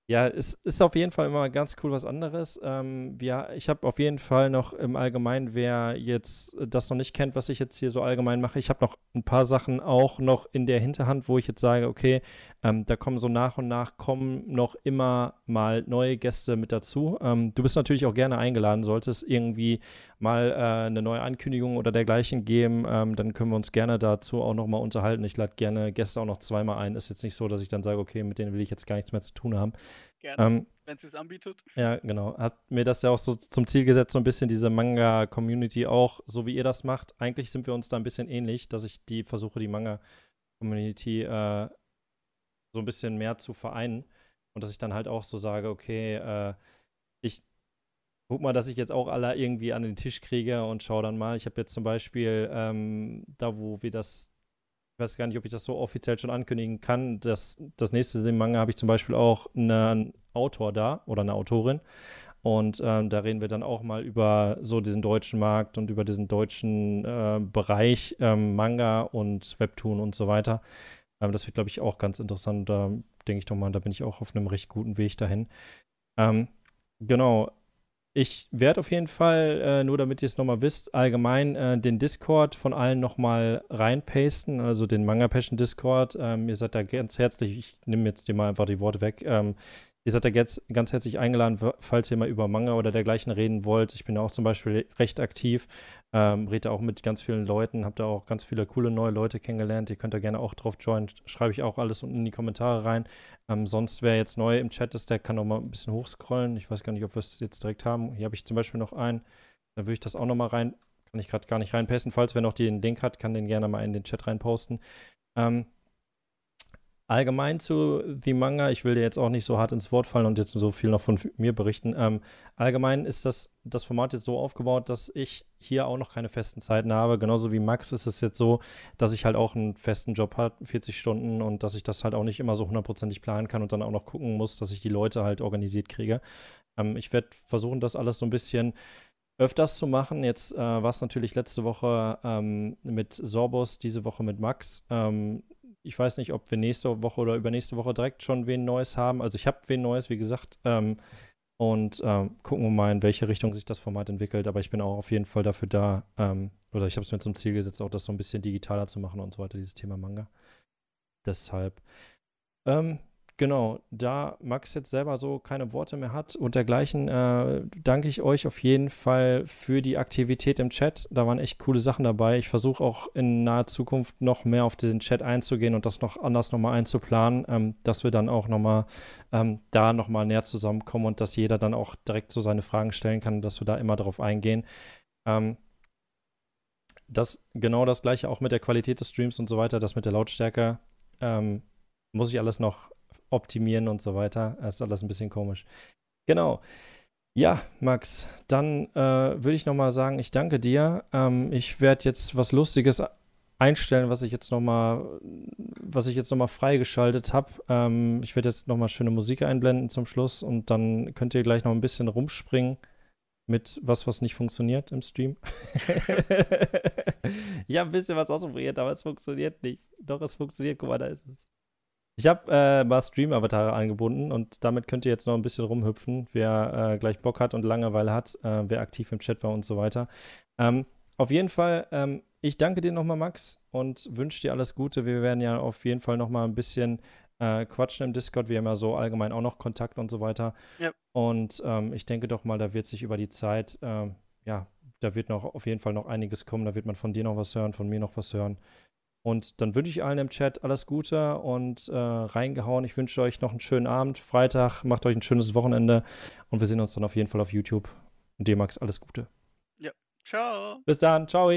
Speaker 2: ja, es ist auf jeden Fall immer ganz cool was anderes. Ähm, ja, ich habe auf jeden Fall noch im Allgemeinen, wer jetzt das noch nicht kennt, was ich jetzt hier so allgemein mache, ich habe noch ein paar Sachen auch noch in der Hinterhand, wo ich jetzt sage, okay, ähm, da kommen so nach und nach kommen noch immer mal neue Gäste mit dazu. Ähm, du bist natürlich auch gerne eingeladen, sollte es irgendwie mal äh, eine neue Ankündigung oder dergleichen geben, ähm, dann können wir uns gerne dazu auch noch mal unterhalten. Ich lade gerne Gäste auch noch zweimal ein. Ist jetzt nicht so, dass ich dann sage, okay, mit denen will ich jetzt gar nichts mehr zu tun haben.
Speaker 3: Gerne, ähm, wenn sie es anbietet.
Speaker 2: Ja, genau. Hat mir das ja auch so zum Ziel gesetzt, so ein bisschen diese Manga-Community auch, so wie ihr das macht. Eigentlich sind wir uns da ein bisschen ähnlich, dass ich die versuche, die Manga-Community äh, so ein bisschen mehr zu vereinen. Und dass ich dann halt auch so sage, okay, äh, guck mal, dass ich jetzt auch alle irgendwie an den Tisch kriege und schau dann mal. Ich habe jetzt zum Beispiel ähm, da, wo wir das, ich weiß gar nicht, ob ich das so offiziell schon ankündigen kann, das, das nächste Manga habe ich zum Beispiel auch einen Autor da oder eine Autorin. Und ähm, da reden wir dann auch mal über so diesen deutschen Markt und über diesen deutschen äh, Bereich ähm, Manga und Webtoon und so weiter. Ähm, das wird, glaube ich, auch ganz interessant. Da denke ich doch mal, da bin ich auch auf einem recht guten Weg dahin. Ähm, genau. Ich werde auf jeden Fall, äh, nur damit ihr es nochmal wisst, allgemein äh, den Discord von allen nochmal reinpasten, also den Manga Passion Discord. Ähm, ihr seid da ganz herzlich, ich nehme jetzt dir mal einfach die Worte weg. Ähm, Ihr seid da jetzt ganz herzlich eingeladen, falls ihr mal über Manga oder dergleichen reden wollt. Ich bin auch zum Beispiel recht aktiv, ähm, rede auch mit ganz vielen Leuten, habe da auch ganz viele coole neue Leute kennengelernt. Ihr könnt da gerne auch drauf joinen. Schreibe ich auch alles unten in die Kommentare rein. Ähm, sonst, wer jetzt neu im Chat ist, der kann noch mal ein bisschen hochscrollen. Ich weiß gar nicht, ob wir es jetzt direkt haben. Hier habe ich zum Beispiel noch einen. Da würde ich das auch noch mal rein, kann ich gerade gar nicht reinpasten. Falls wer noch den Link hat, kann den gerne mal in den Chat reinposten. Ähm, allgemein zu The Manga, ich will dir jetzt auch nicht so hart ins Wort fallen und jetzt so viel noch von mir berichten. Ähm, allgemein ist das, das Format jetzt so aufgebaut, dass ich hier auch noch keine festen Zeiten habe. Genauso wie Max ist es jetzt so, dass ich halt auch einen festen Job habe, 40 Stunden und dass ich das halt auch nicht immer so hundertprozentig planen kann und dann auch noch gucken muss, dass ich die Leute halt organisiert kriege. Ähm, ich werde versuchen, das alles so ein bisschen öfters zu machen. Jetzt äh, war es natürlich letzte Woche ähm, mit Sorbos, diese Woche mit Max. Ähm, ich weiß nicht, ob wir nächste Woche oder übernächste Woche direkt schon wen Neues haben. Also ich habe wen Neues, wie gesagt. Ähm, und ähm, gucken wir mal, in welche Richtung sich das Format entwickelt. Aber ich bin auch auf jeden Fall dafür da, ähm, oder ich habe es mir zum Ziel gesetzt, auch das so ein bisschen digitaler zu machen und so weiter, dieses Thema Manga. Deshalb. Ähm, Genau, da Max jetzt selber so keine Worte mehr hat und dergleichen, äh, danke ich euch auf jeden Fall für die Aktivität im Chat. Da waren echt coole Sachen dabei. Ich versuche auch in naher Zukunft noch mehr auf den Chat einzugehen und das noch anders nochmal einzuplanen, ähm, dass wir dann auch nochmal ähm, da nochmal näher zusammenkommen und dass jeder dann auch direkt so seine Fragen stellen kann, dass wir da immer darauf eingehen. Ähm, das genau das gleiche auch mit der Qualität des Streams und so weiter, das mit der Lautstärke. Ähm, muss ich alles noch optimieren und so weiter. Das ist alles ein bisschen komisch. Genau. Ja, Max, dann äh, würde ich nochmal sagen, ich danke dir. Ähm, ich werde jetzt was Lustiges einstellen, was ich jetzt nochmal, was ich jetzt nochmal freigeschaltet habe. Ähm, ich werde jetzt nochmal schöne Musik einblenden zum Schluss und dann könnt ihr gleich noch ein bisschen rumspringen mit was, was nicht funktioniert im Stream. ich habe ein bisschen was ausprobiert, aber es funktioniert nicht. Doch, es funktioniert. Guck mal, da ist es. Ich habe äh, mal Stream-Avatare angebunden und damit könnt ihr jetzt noch ein bisschen rumhüpfen, wer äh, gleich Bock hat und Langeweile hat, äh, wer aktiv im Chat war und so weiter. Ähm, auf jeden Fall, ähm, ich danke dir nochmal, Max, und wünsche dir alles Gute. Wir werden ja auf jeden Fall nochmal ein bisschen äh, quatschen im Discord. Wir haben ja so allgemein auch noch Kontakt und so weiter. Ja. Und ähm, ich denke doch mal, da wird sich über die Zeit, ähm, ja, da wird noch auf jeden Fall noch einiges kommen. Da wird man von dir noch was hören, von mir noch was hören. Und dann wünsche ich allen im Chat alles Gute und äh, reingehauen. Ich wünsche euch noch einen schönen Abend, Freitag, macht euch ein schönes Wochenende und wir sehen uns dann auf jeden Fall auf YouTube. Und dir, Max, alles Gute.
Speaker 3: Ja, ciao.
Speaker 2: Bis dann, ciao.